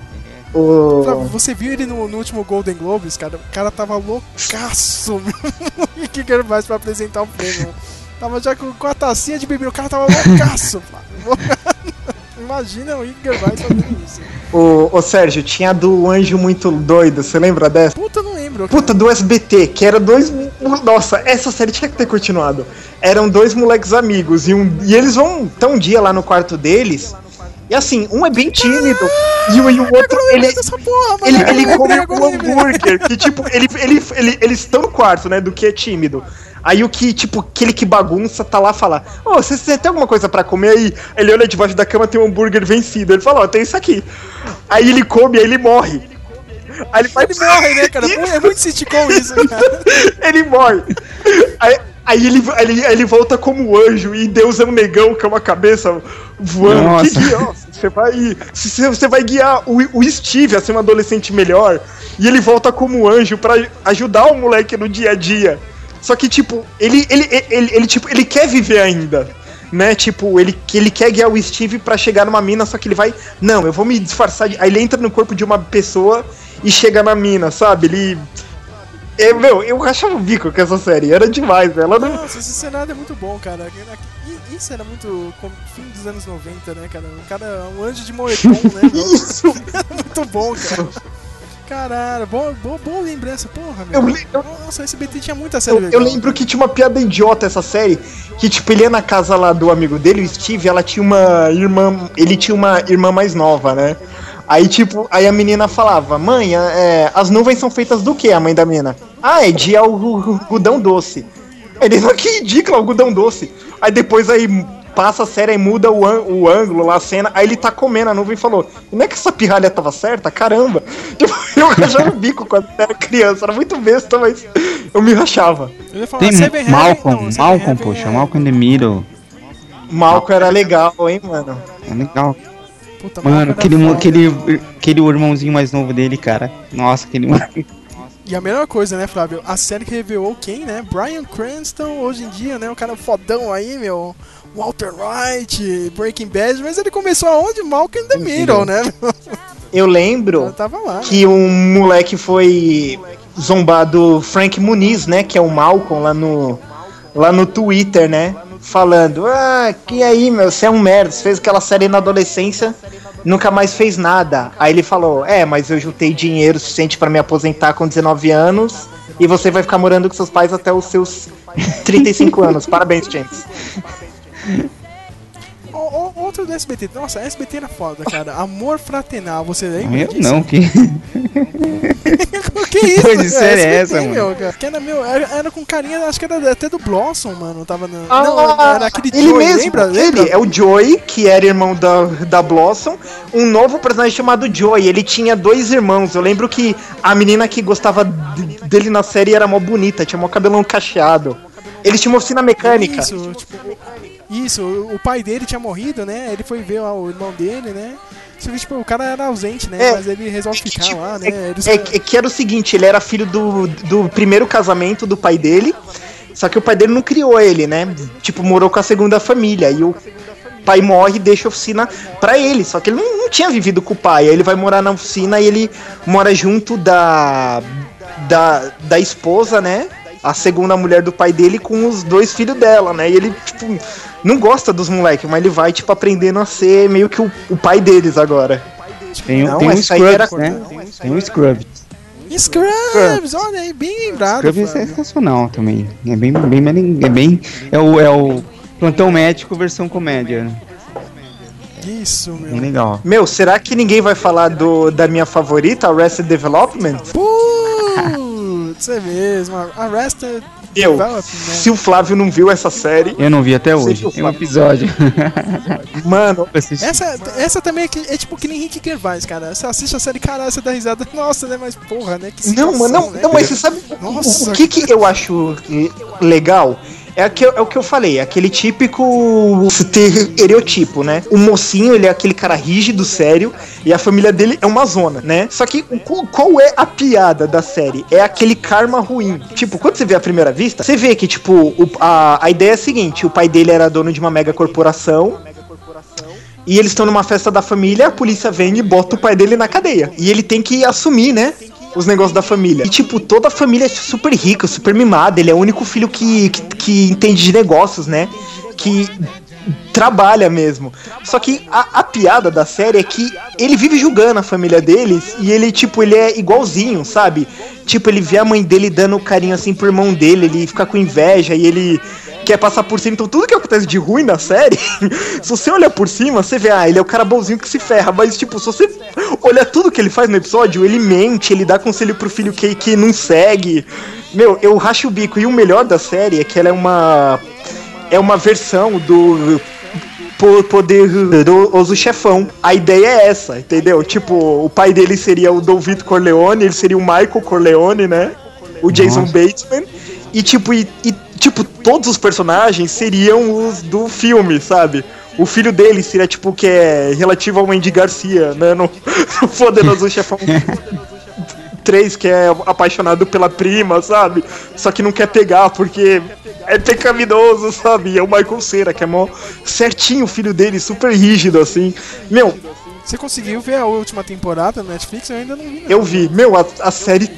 O... Você viu ele no, no último Golden Globes, cara? O cara tava loucaço, *laughs* meu. O ele faz pra apresentar o prêmio? Tava já com, com a tacinha de bebida, o cara tava loucaço. *laughs* Imagina o Rick Gervais fazendo isso. O, o Sérgio, tinha a do Anjo Muito Doido, você lembra dessa? Puta, não lembro. Puta, do SBT, que era dois. Nossa, essa série tinha que ter continuado. Eram dois moleques amigos, e, um, e eles vão tá um dia lá no quarto deles. E assim, um é bem tímido, e, o- e o outro, ele, ele, ele come um hambúrguer, que tipo, ele, ele, ele- eles estão no quarto, né, do que é tímido. Aí o que, tipo, aquele que bagunça tá lá fala, ô, você, você tem alguma coisa pra comer aí? Ele olha debaixo da cama, tem um hambúrguer vencido. Ele fala, ó, tem isso aqui. Aí ele come, aí ele morre. Aí ele, vai... Ele morre, né, cara? É muito sitcom isso, *laughs* cara. ele morre. Aí, aí ele, aí ele, aí ele volta como anjo e Deus é um negão que é uma cabeça voando. Nossa. Que guia, você vai, você, você vai guiar o, o Steve a ser um adolescente melhor e ele volta como anjo pra ajudar o moleque no dia a dia. Só que tipo, ele ele, ele, ele, tipo, ele quer viver ainda. Né, tipo, ele, ele quer guiar o Steve pra chegar numa mina, só que ele vai. Não, eu vou me disfarçar de. Aí ele entra no corpo de uma pessoa e chega na mina, sabe? Ele. É, meu, eu rachava o bico com essa série, era demais, velho. Ela não. Nossa, esse cenário é muito bom, cara. Isso era muito fim dos anos 90, né, cara? O cara um anjo de moletom, né? *laughs* Isso! *laughs* muito bom, cara. Caralho, boa, boa, boa lembrança, porra, meu. Eu le- eu- Nossa, esse BT tinha muita série Eu, eu lembro que tinha uma piada idiota essa série, que tipo, ele ia na casa lá do amigo dele, o Steve, ela tinha uma irmã, ele tinha uma irmã mais nova, né? Aí tipo, aí a menina falava, mãe, é, as nuvens são feitas do que, a mãe da menina? Ah, é de algodão doce. Ele que ridículo, algodão doce. Aí depois aí passa a série e muda o, o ângulo lá, a cena, aí ele tá comendo a nuvem e falou, não é que essa pirralha tava certa? Caramba! *laughs* Tipo, eu rachava o bico quando era criança, era muito besta, mas eu me rachava. Eu falar, Tem Heaven- Malcolm, não, Malcolm, Heaven poxa, é- Malcolm in the Middle. Malcolm era legal, hein, mano? É legal. Puta, Mano, Malcolm aquele, foda. aquele, aquele irmãozinho mais novo dele, cara. Nossa, aquele. E a melhor coisa, né, Flávio? A série que revelou quem, né? Brian Cranston, hoje em dia, né? O cara fodão aí, meu. Walter White, Breaking Bad, mas ele começou aonde? Malcolm in the Middle, né? Eu lembro tava lá, que um moleque foi zombado Frank Muniz, né? Que é o Malcolm lá no, lá no Twitter, né? Falando, ah, que aí, meu, você é um merda, você fez aquela série na adolescência, nunca mais fez nada. Aí ele falou, é, mas eu juntei dinheiro suficiente pra me aposentar com 19 anos e você vai ficar morando com seus pais até os seus *laughs* 35 anos. Parabéns, James. O- o- outro do SBT. Nossa, SBT era foda, cara. Amor Fraternal, você lembra Eu disso? não, que. *laughs* que isso? Coisa de série é essa, meu, mano? cara. Que era, meu, era, era com carinha, acho que era até do Blossom, mano. Tava no, Ah, não, era aquele ele Joey, mesmo, lembra? ele lembra? é o Joey, que era irmão da, da Blossom, um novo personagem chamado Joey. Ele tinha dois irmãos. Eu lembro que a menina que gostava de- dele na série era mó bonita, tinha mó cabelão cacheado. Eles tinham uma oficina mecânica. Isso, tipo, isso, o pai dele tinha morrido, né? Ele foi ver o irmão dele, né? Só que, tipo, o cara era ausente, né? É, Mas ele resolve ficar lá, né? Eles- É, é que era o seguinte, ele era filho do, do primeiro casamento do pai dele, só que o pai dele não criou ele, né? Tipo, morou com a segunda família. E o pai morre e deixa a oficina pra ele. Só que ele não, não tinha vivido com o pai. Aí ele vai morar na oficina e ele mora junto da, da, da esposa, né? A segunda mulher do pai dele com os dois filhos dela, né? E ele, tipo, não gosta dos moleques, mas ele vai, tipo, aprendendo a ser meio que o, o pai deles agora. Tem, Não, tem um Scrubs, era- né? Tem um Scrubs. Scrubs, olha aí, bem lembrado. Scrubs é sensacional também. É bem, bem, bem, é bem. É o, é o plantão médico versão comédia. né? Isso, meu. Legal. Meu, será que ninguém vai falar do, da minha favorita, Arrested Development? Putz, é mesmo. Arrested Eu, Development. se o Flávio não viu essa série, Eu não vi até hoje. Tem um episódio. *laughs* mano, Essa, essa também é, que- é tipo que nem Rick Gervais, cara. Você assiste a série, caralho, você dá risada. *laughs* Nossa, né? Mas porra, né? Que não, mano, não, situação, né? não, mas você sabe Nossa. o que que eu acho legal? É, que, é o que eu falei, é aquele típico estereotipo, né? O mocinho, ele é aquele cara rígido, sério, e a família dele é uma zona, né? Só que qual, é a piada da série? É aquele karma ruim. Tipo, quando você vê a primeira vista, você vê que, tipo, o- a, a ideia é a seguinte: o pai dele era dono de uma mega corporação. E eles estão numa festa da família, a polícia vem e bota o pai dele na cadeia. E ele tem que assumir, né? Os negócios da família. E, tipo, toda a família é super rica, super mimada. Ele é o único filho que, que, que entende de negócios, né? Que trabalha mesmo. Só que a, a, piada da série é que ele vive julgando a família deles e ele, tipo, ele é igualzinho, sabe? Tipo, ele vê a mãe dele dando carinho assim pro irmão dele, ele fica com inveja e ele quer passar por cima. Então, tudo que acontece de ruim na série, *laughs* se você olhar por cima, você vê, ah, ele é o cara bonzinho que se ferra. Mas, tipo, se você olhar tudo que ele faz no episódio, ele mente, ele dá conselho pro filho que, que não segue. Meu, eu racho o bico. E o melhor da série é que ela é uma. É uma versão do poderoso chefão. A ideia é essa, entendeu? Tipo, o pai dele seria o Don Vito Corleone, ele seria o Michael Corleone, né? O Jason Nossa. Bateman. E tipo, e, e, tipo, todos os personagens seriam os do filme, sabe? O filho dele seria tipo que é relativo ao Andy Garcia, né? No, *laughs* no Poderoso Chefão *laughs* 3, que é apaixonado pela prima, sabe? Só que não quer pegar porque é pecaminoso, sabe? É o Michael Cera, que é mó certinho o filho dele, super rígido, assim. Meu. Você conseguiu ver a última temporada no Netflix? Eu ainda não vi. Não. Eu vi. Meu, a, a série.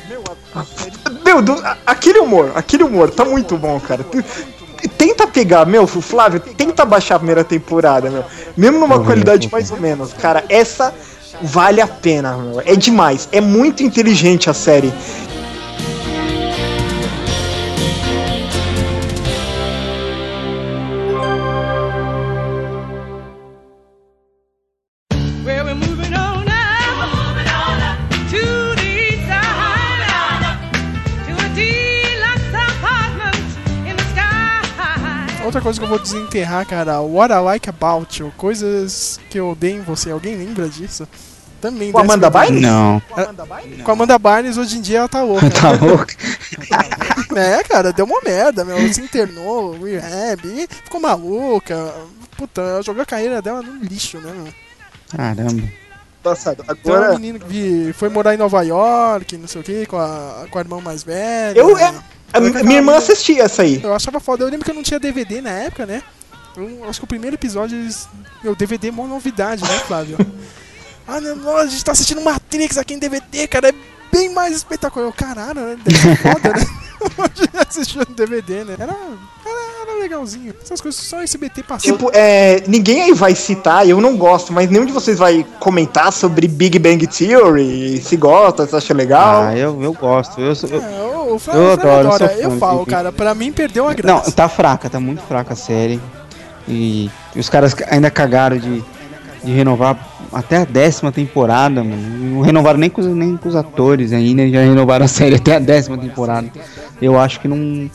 Meu, do, aquele humor, aquele humor tá muito bom, cara. Tenta pegar, meu, Flávio, tenta baixar a primeira temporada, meu. Mesmo numa qualidade mais ou menos, cara. Essa vale a pena, meu. É demais. É muito inteligente a série. Vou desenterrar, cara, What I Like About You, coisas que eu odeio em você. Alguém lembra disso? Também. Com a Amanda Bynes? Não. Com a Amanda Bynes, hoje em dia ela tá louca. tá *laughs* louca? é, cara, deu uma merda, meu. Se internou, rehab, ficou maluca. Puta, ela jogou a carreira dela no lixo, né, meu? Caramba. Passado. Agora. Então, menino que foi morar em Nova York, não sei o que, com a, com a irmã mais velha. Eu, é, a, minha irmã assistia essa aí. Eu achava foda. Eu lembro que eu não tinha DVD na época, né? Eu acho que o primeiro episódio, eles... meu DVD é uma novidade, né, Flávio? *laughs* ah, não, a gente tá assistindo Matrix aqui em DVD, cara. É bem mais espetacular. Caralho, né? Deve ser foda, né? *laughs* *laughs* assistindo DVD, né? Era, era, era, legalzinho. Essas coisas só SBT passou. Tipo, é, ninguém aí vai citar, eu não gosto, mas nenhum de vocês vai comentar sobre Big Bang Theory, se gosta, se acha legal. Ah, eu, eu gosto. Eu, eu, é, o Flávio, eu adoro, adora. eu, eu falo, cara, pra mim perdeu a graça. Não, tá fraca, tá muito fraca a série. E, e os caras ainda cagaram de, de renovar até a décima temporada, mano. Não renovaram nem com, nem com os atores ainda, já renovaram a série até a décima temporada. Eu acho que não.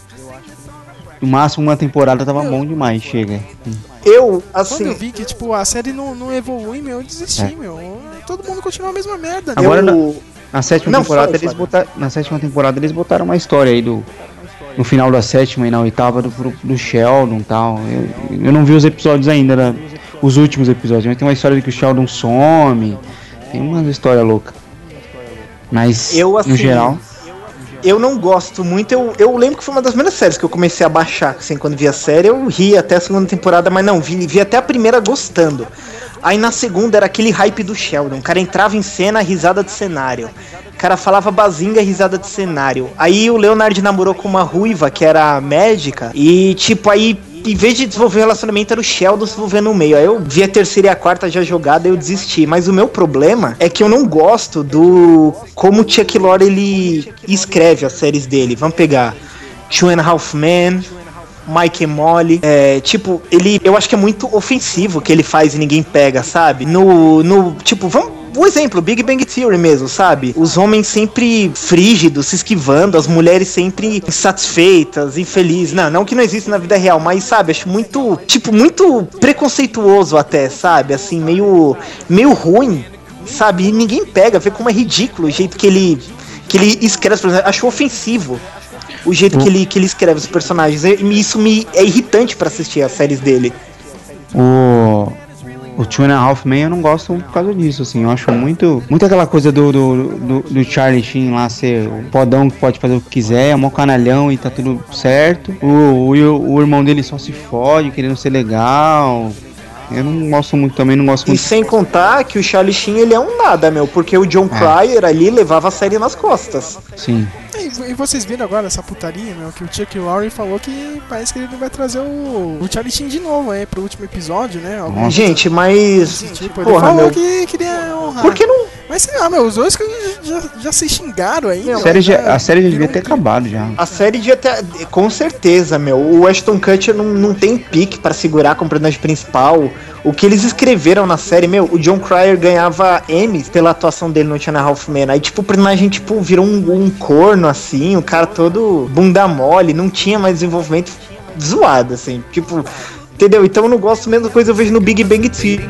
No máximo uma temporada tava bom demais, chega. Eu, assim. Quando eu vi que, tipo, a série não, não evolui, meu, eu desisti, é. meu. Todo mundo continua a mesma merda. Agora, eu... na, sétima não, temporada, eles botaram. Na sétima temporada eles botaram uma história aí do. No final da sétima e na oitava do, do Sheldon e tal. Eu, eu não vi os episódios ainda, né? os últimos episódios, mas tem uma história de que o Sheldon some. Tem uma história louca. Mas, eu, assim, no geral eu não gosto muito. Eu, eu lembro que foi uma das primeiras séries que eu comecei a baixar, assim, quando vi a série. Eu ri até a segunda temporada, mas não, vi, vi até a primeira gostando. Aí na segunda era aquele hype do Sheldon. O cara entrava em cena, risada de cenário. O cara falava bazinga, risada de cenário. Aí o Leonard namorou com uma ruiva que era médica. E tipo, aí em vez de desenvolver um relacionamento, era o Sheldon se envolvendo no meio. Aí eu vi a terceira e a quarta já jogada e eu desisti. Mas o meu problema é que eu não gosto do como o Chuck Lorre ele escreve as séries dele. Vamos pegar Two and a Half Men, Mike e Molly. É, tipo, ele. Eu acho que é muito ofensivo que ele faz e ninguém pega, sabe? No. no tipo, vamos o exemplo, Big Bang Theory mesmo, sabe? Os homens sempre frígidos, se esquivando, as mulheres sempre insatisfeitas, infelizes. Não, não que não existe na vida real, mas sabe, acho muito, tipo, muito preconceituoso até, sabe? Assim, meio meio ruim, sabe? E ninguém pega, vê como é ridículo o jeito que ele que ele escreve, por exemplo, acho ofensivo o jeito que ele, que ele escreve os personagens. Isso me é irritante para assistir as séries dele. O o Two and a Half Men eu não gosto por causa disso, assim. Eu acho muito. Muito aquela coisa do, do, do, do Charlie Sheen lá ser o podão que pode fazer o que quiser, é um canalhão e tá tudo certo. O, o, o irmão dele só se fode, querendo ser legal. Eu não gosto muito também, não gosto E muito. sem contar que o Charlie Sheen ele é um nada, meu, porque o John É. Cryer ali levava a série nas costas. Sim. E, e vocês viram agora essa putaria, meu, que o Chuck Lorre falou que parece que ele não vai trazer o, o Charlie Sheen de novo aí pro último episódio, né? Coisa Gente, mas. desse tipo. Ele Porra, falou meu. que queria honrar. Por que não? Mas sei lá, meu, os dois que já, já se xingaram aí, A meu. série, já, já- a série já devia ter acabado já. A série devia ter. Com certeza, meu. O Ashton Kutcher não, não tem pique pra segurar como personagem principal. O que eles escreveram na série, meu, o John Cryer ganhava Emmys pela atuação dele no Channel Halfman. Aí, tipo, o personagem, tipo, virou um, um corno, assim, o cara todo bunda mole, não tinha mais desenvolvimento zoado, assim. Tipo, entendeu? Então eu não gosto mesmo coisa eu vejo no Big Bang Theory.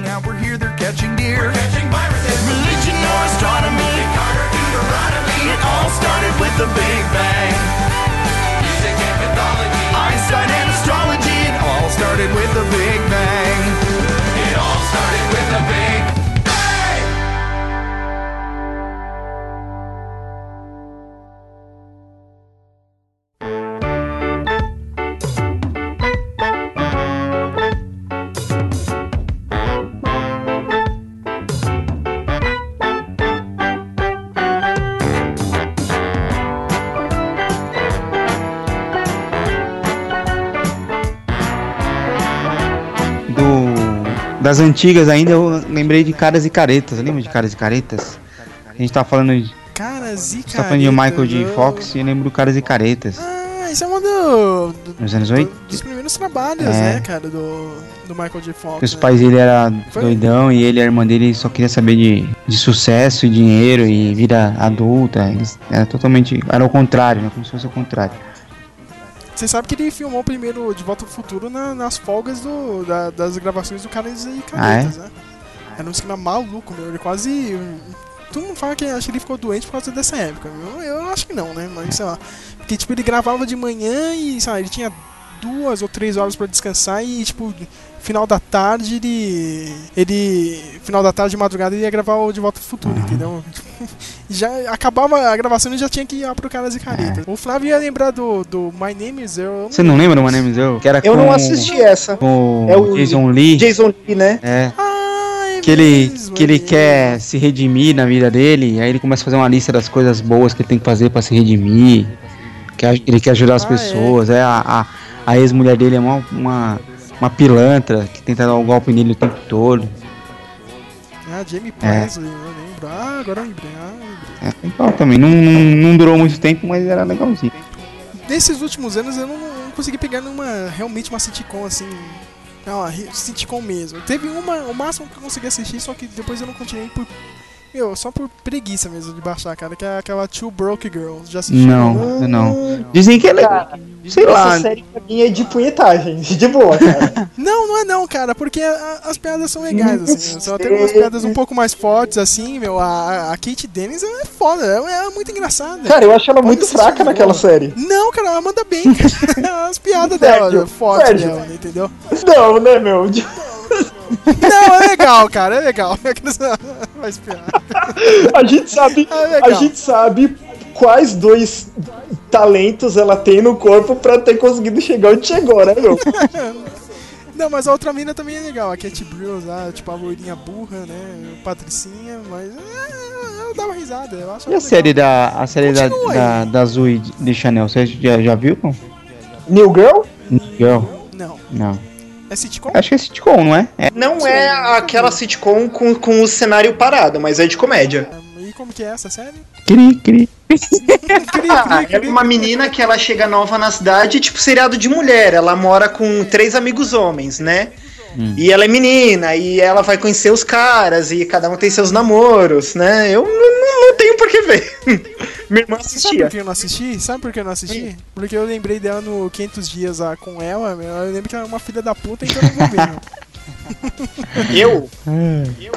Das antigas ainda, eu lembrei de Caras e Caretas. Lembra de Caras e Caretas? A gente tá falando de, Caras e a gente tá falando de Michael caretas, J. eu- Fox e eu lembro do Caras e Caretas. Ah, isso é um do, do- Nos anos 80. dos primeiros trabalhos, É. né, cara, do, do Michael J. Fox. Os né? pais dele eram Foi- doidão e ele e a irmã dele só queria saber de, de sucesso e dinheiro e vida adulta. Eles, era totalmente. Era o contrário, né? Como se fosse o contrário. Você sabe que ele filmou o primeiro De Volta ao Futuro na- nas folgas do, da- das gravações do Caras e Caretas, né? Era um esquema maluco, meu. Ele quase. Todo mundo fala que acho que ele ficou doente por causa dessa época. Eu, eu acho que não, né? Mas sei lá. Porque, tipo, ele gravava de manhã e, sei lá, ele tinha duas ou três horas pra descansar e, tipo, final da tarde ele. Ele. Final da tarde de madrugada ele ia gravar o De Volta ao Futuro, entendeu? E *laughs* já acabava a gravação e já tinha que ir lá pro Caras e Caretas. O Flávio ia lembrar do, do My Name is Earl. eu Você não lembra do My Name is Earl? Que era Eu com, não assisti essa. Com É o Jason Lee. Jason Lee, né? É. que ele, que ele quer se redimir na vida dele, aí ele começa a fazer uma lista das coisas boas que ele tem que fazer pra se redimir. Que a- ele quer ajudar as Ah, pessoas. É. a, a, a ex-mulher dele é uma, uma, uma pilantra que tenta dar um golpe nele o tempo todo. Ah, Jamie É. Presley, eu lembro. Ah, agora eu lembrei. Ah, lembrei. É legal também. Não, não, não durou muito tempo, mas era legalzinho. Nesses últimos anos eu não, não consegui pegar numa, realmente uma sitcom assim. Não, sitcom mesmo. Teve uma, o máximo que eu consegui assistir, só que depois eu não continuei por. Meu, só por preguiça mesmo de baixar, cara, que é aquela Two Broke Girls. Já assistiu? Não, não. Dizem que é legal. Sei Essa lá. série pra mim é de punhetagem, *laughs* de boa, cara. Não, não é não, cara, porque a- as piadas são legais, assim. Só tem umas piadas um pouco mais fortes, assim, meu. A, a Kate Dennis ela é foda, ela é muito engraçada. Cara, eu acho ela Pode muito fraca de naquela boa. série. Não, cara, ela manda bem, cara. *laughs* As piadas Sérgio, dela, fortes Sérgio. dela, né, entendeu? Não, né, meu? Não, é legal, cara, é legal. *laughs* Piada. A gente sabe, É legal. a gente sabe quais dois talentos ela tem no corpo pra ter conseguido chegar onde chegou, né, meu? *laughs* Não, mas a outra mina também é legal, a Cat Brills lá, tipo a loirinha burra, né? Patricinha, mas é, ela dá uma risada, eu acho E a série da, a série da, da, da Zoe de Chanel, você já, já viu? New Girl? Girl? Não. Não. É sitcom? Acho que é sitcom, não é? É. Não é aquela sitcom com, com o cenário parado, mas é de comédia. E como que é essa série? Cri, cri. Ah, é uma menina que ela chega nova na cidade, tipo seriado de mulher. Ela mora com três amigos homens, né? E ela é menina, e ela vai conhecer os caras, e cada um tem seus namoros, né? Eu não, não tenho por que ver. *laughs* Minha irmã Sabe assistia. por que eu não assisti? Sabe por que eu não assisti? Porque eu lembrei dela no 500 dias lá com ela, eu lembro que ela é uma filha da puta, então eu não vou ver. *laughs* *laughs* Eu?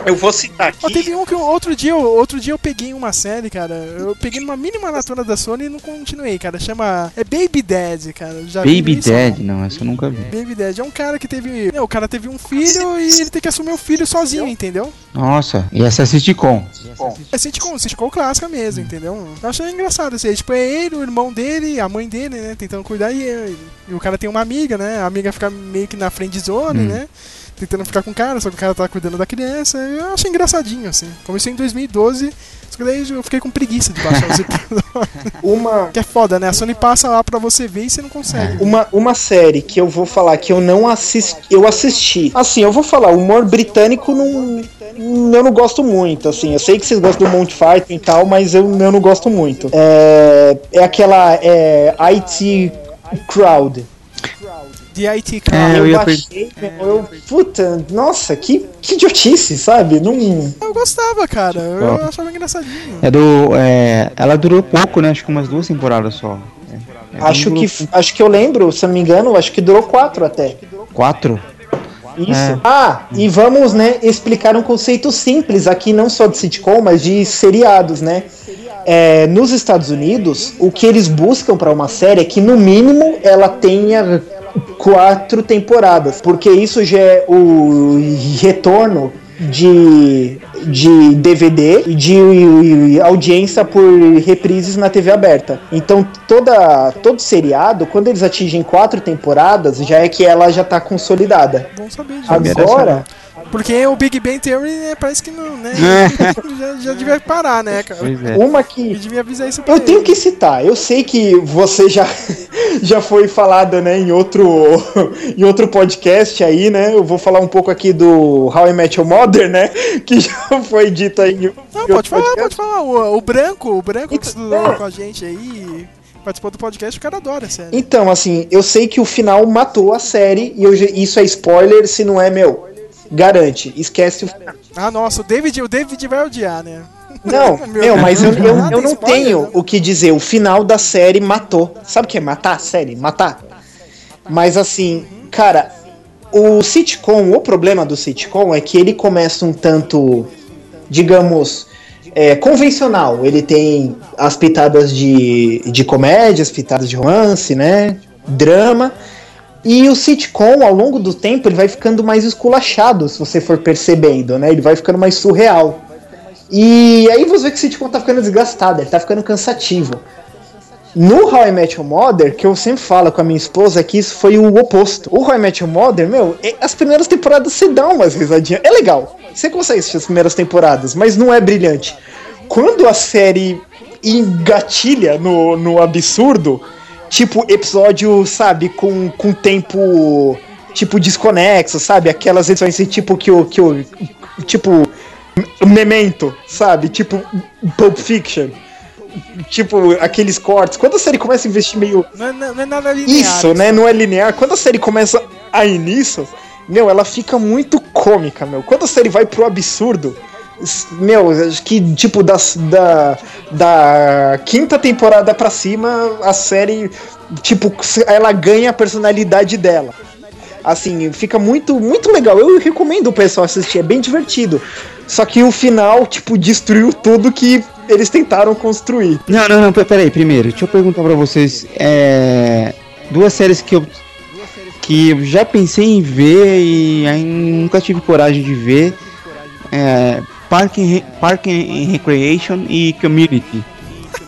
Eu vou citar aqui. teve um que eu- outro dia, eu- outro dia eu peguei uma série, cara. Eu peguei numa mini maratona da Sony e não continuei, cara. Chama. É Baby Dad, cara. Já Baby? Dead? Não, essa eu nunca vi. Baby Dad é um cara que teve. Meu, o cara teve um filho e ele tem que assumir o filho sozinho, entendeu? Nossa, e essa é sitcom. É sitcom, sitcom clássica mesmo, entendeu? Eu achei engraçado assim. Tipo, é ele, o irmão dele, a mãe dele, né? Tentando cuidar e, e o cara tem uma amiga, né? A amiga fica meio que na friend zone, Hum. né? Tentando ficar com o cara, só que o cara tá cuidando da criança. Eu achei engraçadinho, assim. Comecei em 2012, só que daí eu fiquei com preguiça de baixar os. *laughs* Uma... Que é foda, né? A Sony passa lá pra você ver e você não consegue. Uma, uma série que eu vou falar que eu não assisti. Eu assisti. Assim, eu vou falar, o humor britânico não. Eu não gosto muito, assim. Eu sei que vocês gostam do Monty Python e tal, mas eu, eu não gosto muito. É, é aquela é, IT Crowd. De IT É, eu eu baixei, meu, eu, puta, nossa, que, que idiotice, sabe? Não. Eu gostava, cara. Eu Top. achava engraçadinho. É do. É, ela durou pouco, né? Acho que umas duas temporadas só. É, é, Acho que, acho que eu lembro, se eu não me engano, acho que durou quatro até. Quatro? Isso. É. Ah, e vamos, né, explicar um conceito simples aqui, não só de sitcom, mas de seriados, né? É, nos Estados Unidos, o que eles buscam para uma série é que, no mínimo, ela tenha quatro temporadas, porque isso já é o retorno de, de DVD e de audiência por reprises na TV aberta. Então toda todo seriado, quando eles atingem quatro temporadas, já é que ela já tá consolidada. Bom saber disso. Agora, Porque o Big Bang Theory né, parece que não, né? *laughs* já, já devia parar, né, cara? É. uma que Eu devia avisar isso pra eu tenho que citar. Eu sei que você já já foi falado, né, em outro *laughs* em outro podcast aí, né? Eu vou falar um pouco aqui do How I Met Your Mother, né? *laughs* Que já foi dito aí. em Não, pode falar, podcast. pode falar. O, o Branco, o Branco que estudou com a gente aí, participou do podcast, o cara adora a série. Então, assim, eu sei que o final matou a série e eu isso é spoiler, se não é meu. Garante, esquece o final. Ah, nossa, o David, o David vai odiar, né? Não, *laughs* meu, mas eu, eu, eu não tenho né? o que dizer. O final da série matou. Sabe o que é matar a série? Matar. Mas assim, cara, o sitcom, o problema do sitcom é que ele começa um tanto, digamos, é, convencional. Ele tem as pitadas de, de comédia, as pitadas de romance, né? Drama. E o sitcom, ao longo do tempo, ele vai ficando mais esculachado, se você for percebendo, né? Ele vai ficando mais surreal. E aí você vê que o sitcom tá ficando desgastado, ele tá ficando cansativo. No How I Met Your Mother, que eu sempre falo com a minha esposa, que isso foi o oposto. O How I Met Your Mother, meu, é- as primeiras temporadas você dá umas risadinhas. É legal, você consegue assistir as primeiras temporadas, mas não é brilhante. Quando a série engatilha no, no absurdo, tipo episódio, sabe, com, com tempo, tipo, desconexo, sabe? Aquelas edições tipo, que o, que o, tipo, Memento, sabe? Tipo, Pulp Fiction. Tipo, aqueles cortes. Quando a série começa a investir meio. Não é, não é nada linear. Isso, né? Não é linear. Quando a série começa a ir nisso, meu, ela fica muito cômica, meu. Quando a série vai pro absurdo, meu, acho que, tipo, das, da, da quinta temporada pra cima, a série, tipo, ela ganha a personalidade dela. Assim, fica muito, muito legal. Eu recomendo o pessoal assistir, é bem divertido. Só que o final, tipo, destruiu tudo que eles tentaram construir. Não, não, não, pe- peraí, primeiro, deixa eu perguntar pra vocês. É, duas séries que eu, que eu já pensei em ver e ainda nunca tive coragem de ver. É, Park, and Re- Park and Recreation e Community.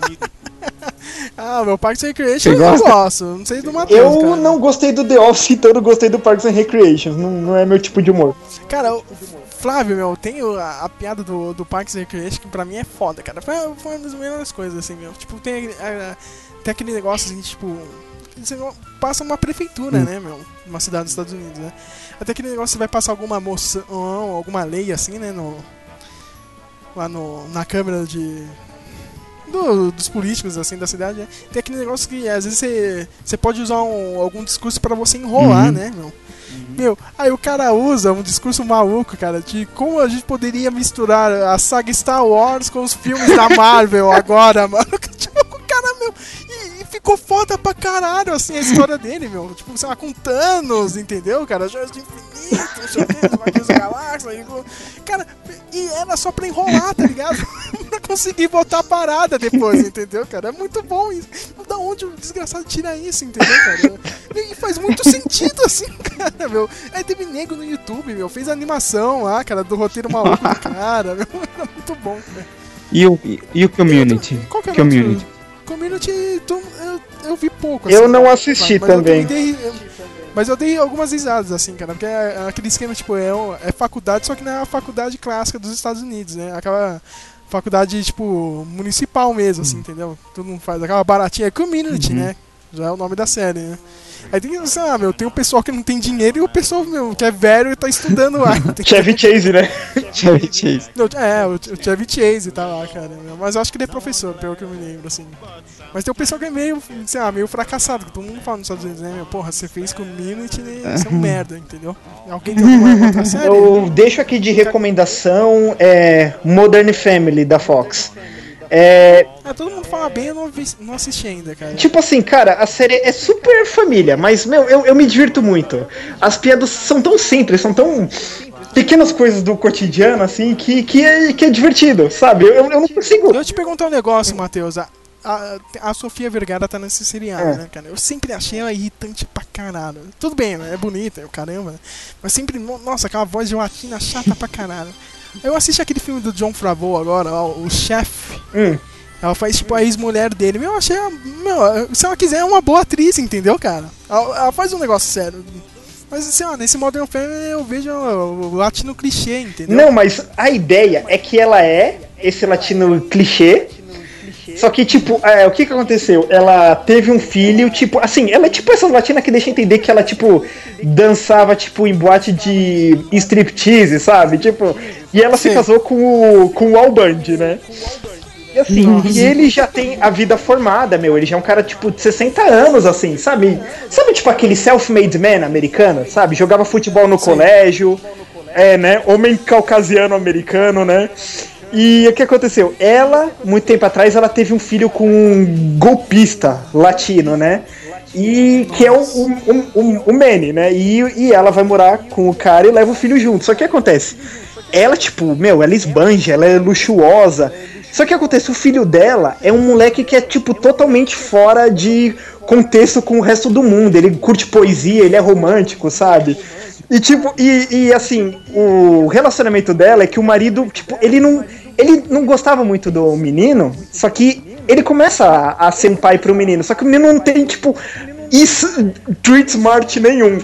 *laughs* Ah, meu Parks and Recreation eu gosta? gosto. Não sei do Matheus, Eu cara. não gostei do The Office, então eu não gostei do Parks and Recreation. Não, não é meu tipo de humor. Cara, o Flávio, meu, tem a, a piada do, do Parks and Recreation que pra mim é foda, cara. Foi, foi uma das melhores coisas, assim, meu. Tipo, tem, a- tem aquele negócio, assim, tipo... Você passa uma prefeitura, Hum. né, meu? Uma cidade dos Estados Unidos, né? Até aquele negócio você vai passar alguma moção, alguma lei, assim, né, no... Lá no, na câmera de... do- dos políticos, assim, da cidade, né? Tem aquele negócio que, às vezes, você, você pode usar um- algum discurso pra você enrolar, Uhum. né, meu? Meu, aí o cara usa um discurso maluco, cara, de como a gente poderia misturar a saga Star Wars com os filmes da Marvel agora, *laughs* mano. Tipo, cara, meu, e, e ficou foda pra caralho, assim, a história *laughs* dele, meu. Tipo, sei lá, com Thanos, entendeu, cara? Joias de infinito, não sei o que, Guardiões da Galáxia, e- cara, e era só pra enrolar, tá ligado? *laughs* pra conseguir botar a parada depois, entendeu, cara? É muito bom isso. Da onde o desgraçado tira isso, entendeu, cara? E faz muito sentido, assim, *laughs* cara, meu. Aí teve nego no YouTube, meu, fez animação lá, cara, do roteiro maluco do cara, meu. Era muito bom, cara. E o, e, o Community? Qual que era Community. Community, tu- eu, eu vi pouco. Eu assim, não cara, assisti mas eu também. também dei- eu- Mas eu dei algumas risadas, assim, cara, porque é é aquele esquema, tipo, é, é faculdade, só que não é a faculdade clássica dos Estados Unidos, né? Aquela faculdade, tipo, municipal mesmo, assim, entendeu? Todo mundo faz aquela baratinha, é community, Uhum. né? Já é o nome da série, né? Aí tem, sei lá, meu, tem o pessoal que não tem dinheiro e o pessoal, meu, que é velho e tá estudando lá. *laughs* Chevy Chase, né? *laughs* Chevy Chase. Não, é, o, o Chevy Chase tá lá, cara. meu. Mas eu acho que ele é professor, pelo que eu me lembro, assim. Mas tem o pessoal que é meio, sei lá, meio fracassado, que todo mundo fala nos Estados Unidos, né? Meu, porra, você fez community, né? Você é um *laughs* merda, entendeu? Alguém tem alguma outra série? Eu deixo aqui de recomendação é, Modern Family da Fox. É, Ah, todo mundo fala bem, eu não, vi, não assisti ainda, cara. tipo assim, cara, a série é super família, mas, meu, eu, eu me divirto muito. As piadas são tão simples, são tão pequenas coisas do cotidiano, assim, que, que, é, que é divertido, sabe? Eu, eu não consigo. Eu te perguntar um negócio, Matheus. A, a, a Sofia Vergara tá nesse seriado, É. né, cara? Eu sempre achei ela irritante pra caralho. Tudo bem, né? é bonita, é o caramba. né? Mas sempre, no- nossa, aquela voz de latina chata pra caralho. Eu assisti aquele filme do John Favreau agora, ó, o Chef. Hum. Ela faz tipo a ex-mulher dele. Meu, eu achei. Meu, se ela quiser, é uma boa atriz, entendeu, cara? Ela, ela faz um negócio sério. Mas assim, ó, nesse Modern Family eu vejo o latino clichê, entendeu? Não, mas a ideia é que ela é esse latino clichê. Só que, tipo, é, o que que aconteceu? Ela teve um filho, tipo, assim, ela é tipo essa latina que deixa entender que ela, tipo, dançava, tipo, em boate de striptease, sabe? Tipo, e ela se Sim. casou com o, com o Al Bundy, né? E assim, e ele já tem a vida formada, meu. Ele já é um cara, tipo, de 60 anos, assim, sabe? Sabe, tipo, aquele self-made man americano, sabe? Jogava futebol no colégio, é, né? Homem caucasiano americano, né? E o que aconteceu? Ela, muito tempo atrás, ela teve um filho com um golpista latino, né? E que é o, o, o, o- Manny, né? E, e ela vai morar com o cara e leva o filho junto. Só que acontece? Ela, tipo, meu, ela esbanja, ela é luxuosa. Só que acontece, o filho dela é um moleque que é, tipo, totalmente fora de contexto com o resto do mundo. Ele curte poesia, ele é romântico, sabe? E tipo, e, e, assim, o relacionamento dela é que o marido, tipo, ele não. Ele não gostava muito do menino, só que ele começa a, a ser um pai pro menino, só que o menino não tem, tipo, isso, street smart nenhum.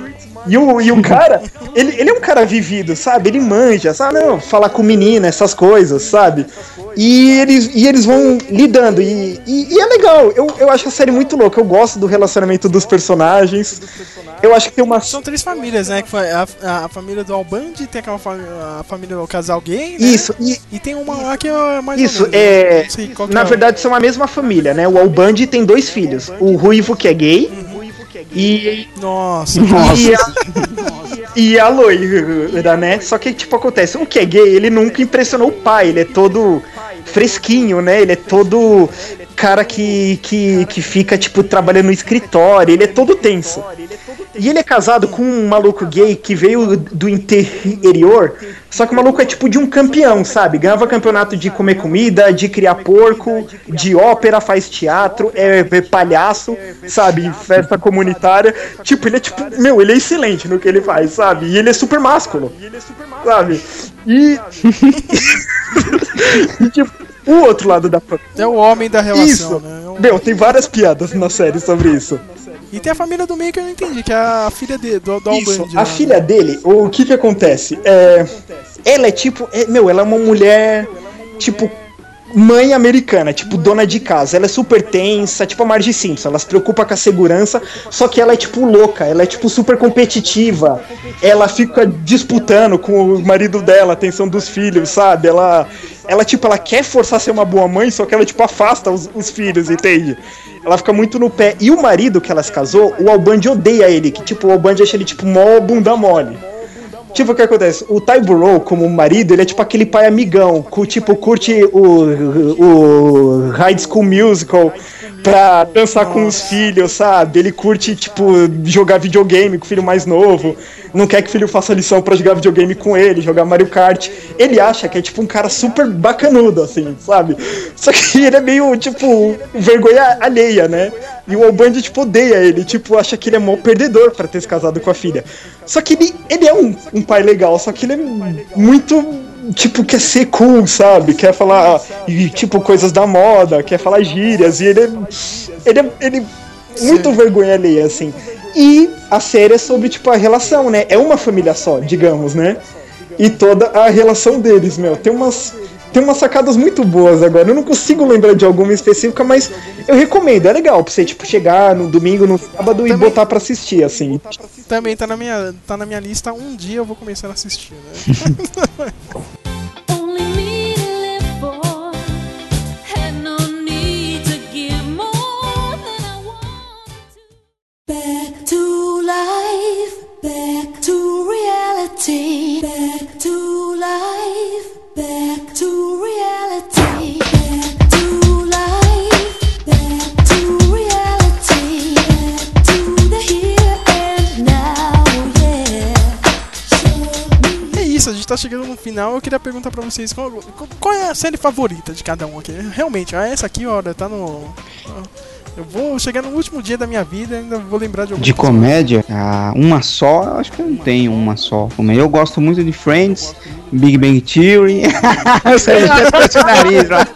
E o, e o cara, ele, ele é um cara vivido, sabe? Ele manja, sabe? Não, falar com o menino, essas coisas, sabe? E eles, e eles vão lidando. E, e, e é legal. Eu, eu acho a série muito louca. Eu gosto do relacionamento dos personagens. Eu acho que tem uma. São três famílias, né? Que foi a, a, a família do Albandi, tem aquela família, a família do casal gay, né? Isso, e, E tem uma lá que é mais Isso, menos, é. que Na é verdade, são a mesma família, né? O Albandi tem dois filhos. O Ruivo, que é gay. E. Nossa, E a, e a loira, né? Só que, tipo, acontece: o que é gay, ele nunca impressionou o pai. Ele é todo fresquinho, né? Ele é todo cara que, que, que fica, tipo, trabalhando no escritório. Ele é todo tenso. E ele é casado com um maluco gay que veio do interior. Só que o maluco é tipo de um campeão, sabe? Ganhava campeonato de comer comida, de criar porco, de ópera, faz teatro, é, é palhaço, sabe? Festa comunitária. Tipo, ele é tipo, meu, ele é excelente no que ele faz, sabe? E ele é super másculo, sabe? E. *laughs* e, tipo, o outro lado da. É o homem da relação, Isso. né? É o- Meu, tem várias piadas na série sobre isso. E tem a família do meio que eu não entendi, que é a filha de, do, do Isso, Albandi. a lá, filha dele, o que que acontece? É, ela é tipo, é, meu, ela é uma mulher, tipo, mãe americana, tipo, dona de casa. Ela é super tensa, tipo a Marge Simpson, ela se preocupa com a segurança, só que ela é, tipo, louca, ela é, tipo, super competitiva. Ela fica disputando com o marido dela, a atenção dos filhos, sabe? Ela, ela tipo, ela quer forçar a ser uma boa mãe, só que ela, tipo, afasta os, os filhos, entende? Ela fica muito no pé. E o marido que ela se casou, o Albandi odeia ele, que, tipo, o Albandi acha ele, tipo, mó bunda mole. Tipo, o que acontece? O Ty Burrow, como marido, ele é tipo aquele pai amigão, tipo, curte o, o High School Musical pra dançar com os filhos, sabe? Ele curte, tipo, jogar videogame com o filho mais novo, não quer que o filho faça lição pra jogar videogame com ele, jogar Mario Kart. Ele acha que é, tipo, um cara super bacanudo, assim, sabe? Só que *laughs* ele é meio, tipo, vergonha alheia, né? E o Albandi, tipo, odeia ele, tipo, acha que ele é mó perdedor pra ter se casado com a filha. Só que ele, ele é um, um pai legal, só que ele é muito, tipo, quer ser cool, sabe? Quer falar, e, tipo, coisas da moda, quer falar gírias, e ele é, ele é, ele é muito vergonha alheia, assim. E a série é sobre, tipo, a relação, né? É uma família só, digamos, né? E toda a relação deles, meu. Tem umas, tem umas sacadas muito boas agora. Eu não consigo lembrar de alguma específica, mas eu recomendo. É legal pra você, tipo, chegar no domingo, no sábado e botar pra assistir, assim. Também tá na minha, tá na minha lista. Um dia eu vou começar a assistir, né? *laughs* Back to life, back reality, back to life, back to reality, back to life, back to reality, back to the here and now, yeah. É isso, a gente tá chegando no final. Eu queria perguntar pra vocês qual, qual é a série favorita de cada um aqui. Realmente, essa aqui, olha, tá no. Eu vou chegar no último dia da minha vida e ainda vou lembrar de alguma De comédia, ah, uma só, eu acho que eu não tenho uma só. Eu gosto muito de Friends, Big Bang Theory. *laughs* *laughs* eu de nariz lá.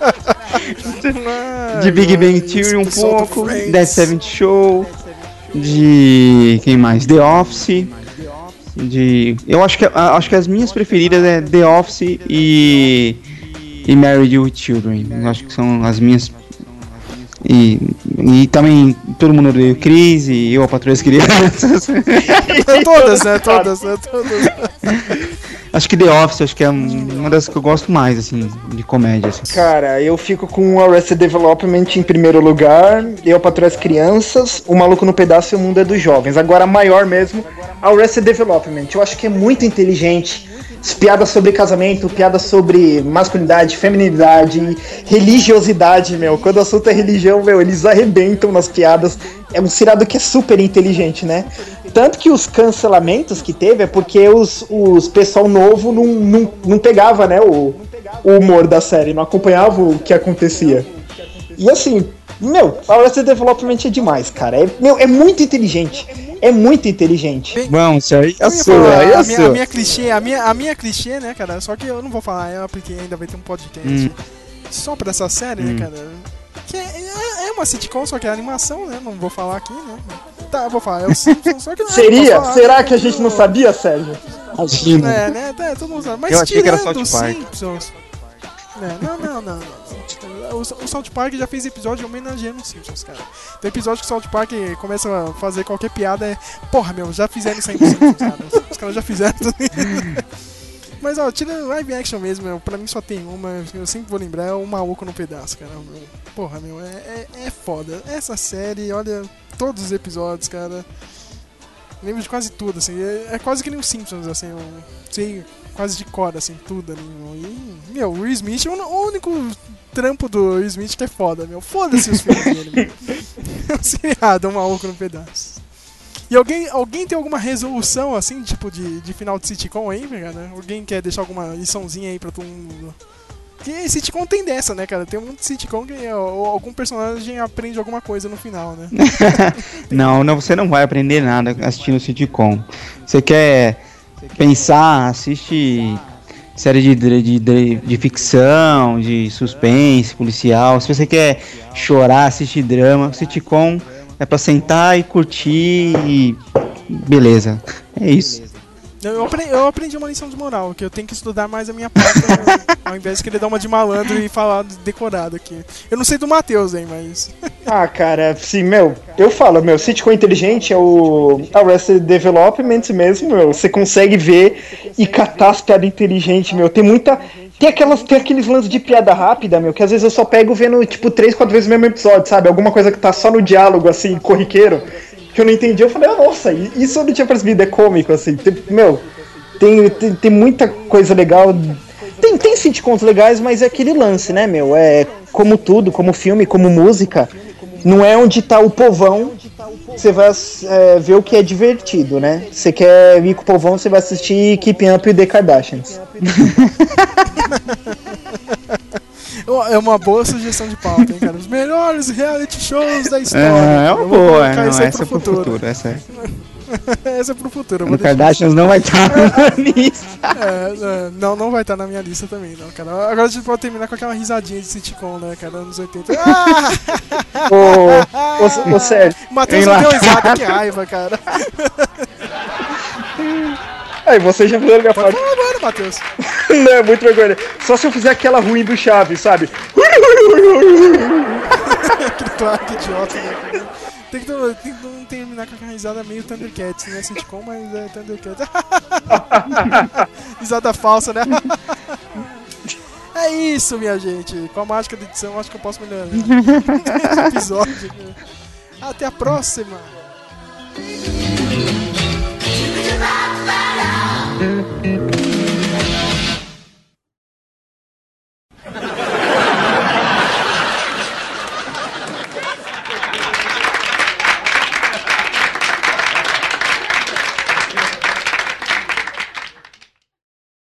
De Big Bang Theory um pouco, Dead Seventh Show, de quem mais? The Office. De, eu acho que ah, acho que as minhas preferidas é The Office e e Married with Children. Eu acho que são as minhas e, e também todo mundo odeia o Chris e eu a patroa as crianças. *laughs* *laughs* todas, né? Todas, né? Todas. Acho que The Office, acho que é uma das que eu gosto mais, assim, de comédia. Assim. Cara, eu fico com Arrested Development em primeiro lugar, Eu para as Crianças, O Maluco no Pedaço e O Mundo é dos Jovens. Agora, maior mesmo, Arrested Development. Eu acho que é muito inteligente. Piadas sobre casamento, piadas sobre masculinidade, feminilidade, religiosidade, meu. Quando o assunto é religião, meu, eles arrebentam nas piadas. É um cirado que é super inteligente, né? Tanto que os cancelamentos que teve é porque os, os pessoal novo não, não, não pegava, né, o, o humor da série, não acompanhava o que acontecia. E assim, meu, a Arrested Development é demais, cara. É, meu, é muito inteligente. É muito inteligente. Bom, isso aí é sua, aí é a, minha, a sua. minha clichê, a minha, a minha clichê, né, cara? Só que eu não vou falar ela porque ainda vai ter um podcast Hum. só pra essa série, Hum. né, cara? Que é, é- é uma sitcom, só que é animação, né? Não vou falar aqui, né? Tá, eu vou falar, é o Simpsons, só que não Seria? posso falar, Será né? que a gente não sabia, Sérgio? Imagina. É, né? É, todo mundo sabe. Mas Eu achei que era South Park. Simpsons. É, não, não, não, não. O, o South Park já fez episódio homenageando os Simpsons, cara. Tem episódio que o South Park começa a fazer qualquer piada é. Porra, meu, já fizeram isso aí nos Simpsons, cara. Os, os caras já fizeram tudo isso. *laughs* Mas ó, tira live action mesmo, meu, pra mim só tem uma, eu sempre vou lembrar, é o Maluco no Pedaço, cara. Meu. Porra, meu, é, é, é foda. Essa série, olha, todos os episódios, cara. Lembro de quase tudo, assim. É, é quase que nem os Simpsons, assim. Eu sei quase de cor, assim, tudo ali. meu. E, meu, o Will Smith é o o único trampo do Will Smith que é foda, meu. Foda-se os filmes dele, meu. É um seriado, um maluco no pedaço. E alguém, alguém tem alguma resolução, assim, tipo, de, de final de sitcom aí, cara? Alguém quer deixar alguma liçãozinha aí pra todo mundo? Porque sitcom tem dessa, né, cara? Tem um de sitcom que algum personagem aprende alguma coisa no final, né? *laughs* não, não, você não vai aprender nada assistindo sitcom. Você quer pensar, assiste série de, de, dra- de ficção, de suspense, policial. Se você quer chorar, assiste drama. Sitcom é pra sentar e curtir e beleza. É isso. Eu, eu apre- eu aprendi uma lição de moral, que eu tenho que estudar mais a minha pauta, ao invés de querer dar uma de malandro e falar decorado aqui. Eu não sei do Matheus, hein, mas. *laughs* Ah, cara, sim, meu, eu falo, meu, sitcom inteligente é o Arrested Development mesmo, meu. Você consegue ver e catar as piadas inteligentes, meu. Tem muita. Tem, aquelas, tem aqueles lances de piada rápida, meu, que às vezes eu só pego vendo, tipo, três, quatro vezes o mesmo episódio, sabe? Alguma coisa que tá só no diálogo, assim, corriqueiro, que eu não entendi. Eu falei, ah, nossa, isso eu não tinha percebido, é cômico, assim. Tem- meu, tem, tem, tem muita coisa legal. Tem, tem sitcoms legais, mas é aquele lance, né, meu? É como tudo, como filme, como música. Não é onde tá o povão, você vai é, ver o que é divertido, né? Você quer ir com o povão, você vai assistir Keeping Up with the Kardashians. *laughs* É uma boa sugestão de pauta, hein, cara? Os melhores reality shows da história. É, é uma boa, colocar não, essa é pro pro futuro, essa é. *laughs* Essa é pro futuro. O. Kardashians não vai estar na lista. *laughs* É, é, não, não vai estar na minha lista também, não, cara. Agora a gente pode terminar com aquela risadinha de sitcom, né, cara, anos 80. Ah! *laughs* Ô, ô, ô, sério. Matheus não deu risada, que raiva, cara. Aí você já fizeram minha parte. Falar, mano, Matheus. *laughs* Não, é muito vergonha. Só se eu fizer aquela ruim do chave, sabe? *laughs* que idiota, né? Tem que, tem que terminar com aquela risada meio Thundercats, né? Sitcom, mas é Thundercats. *laughs* risada falsa, né? é isso, minha gente. Com a mágica da edição, acho que eu posso melhorar. Né? episódio. Né? Até a próxima! Mm-hmm.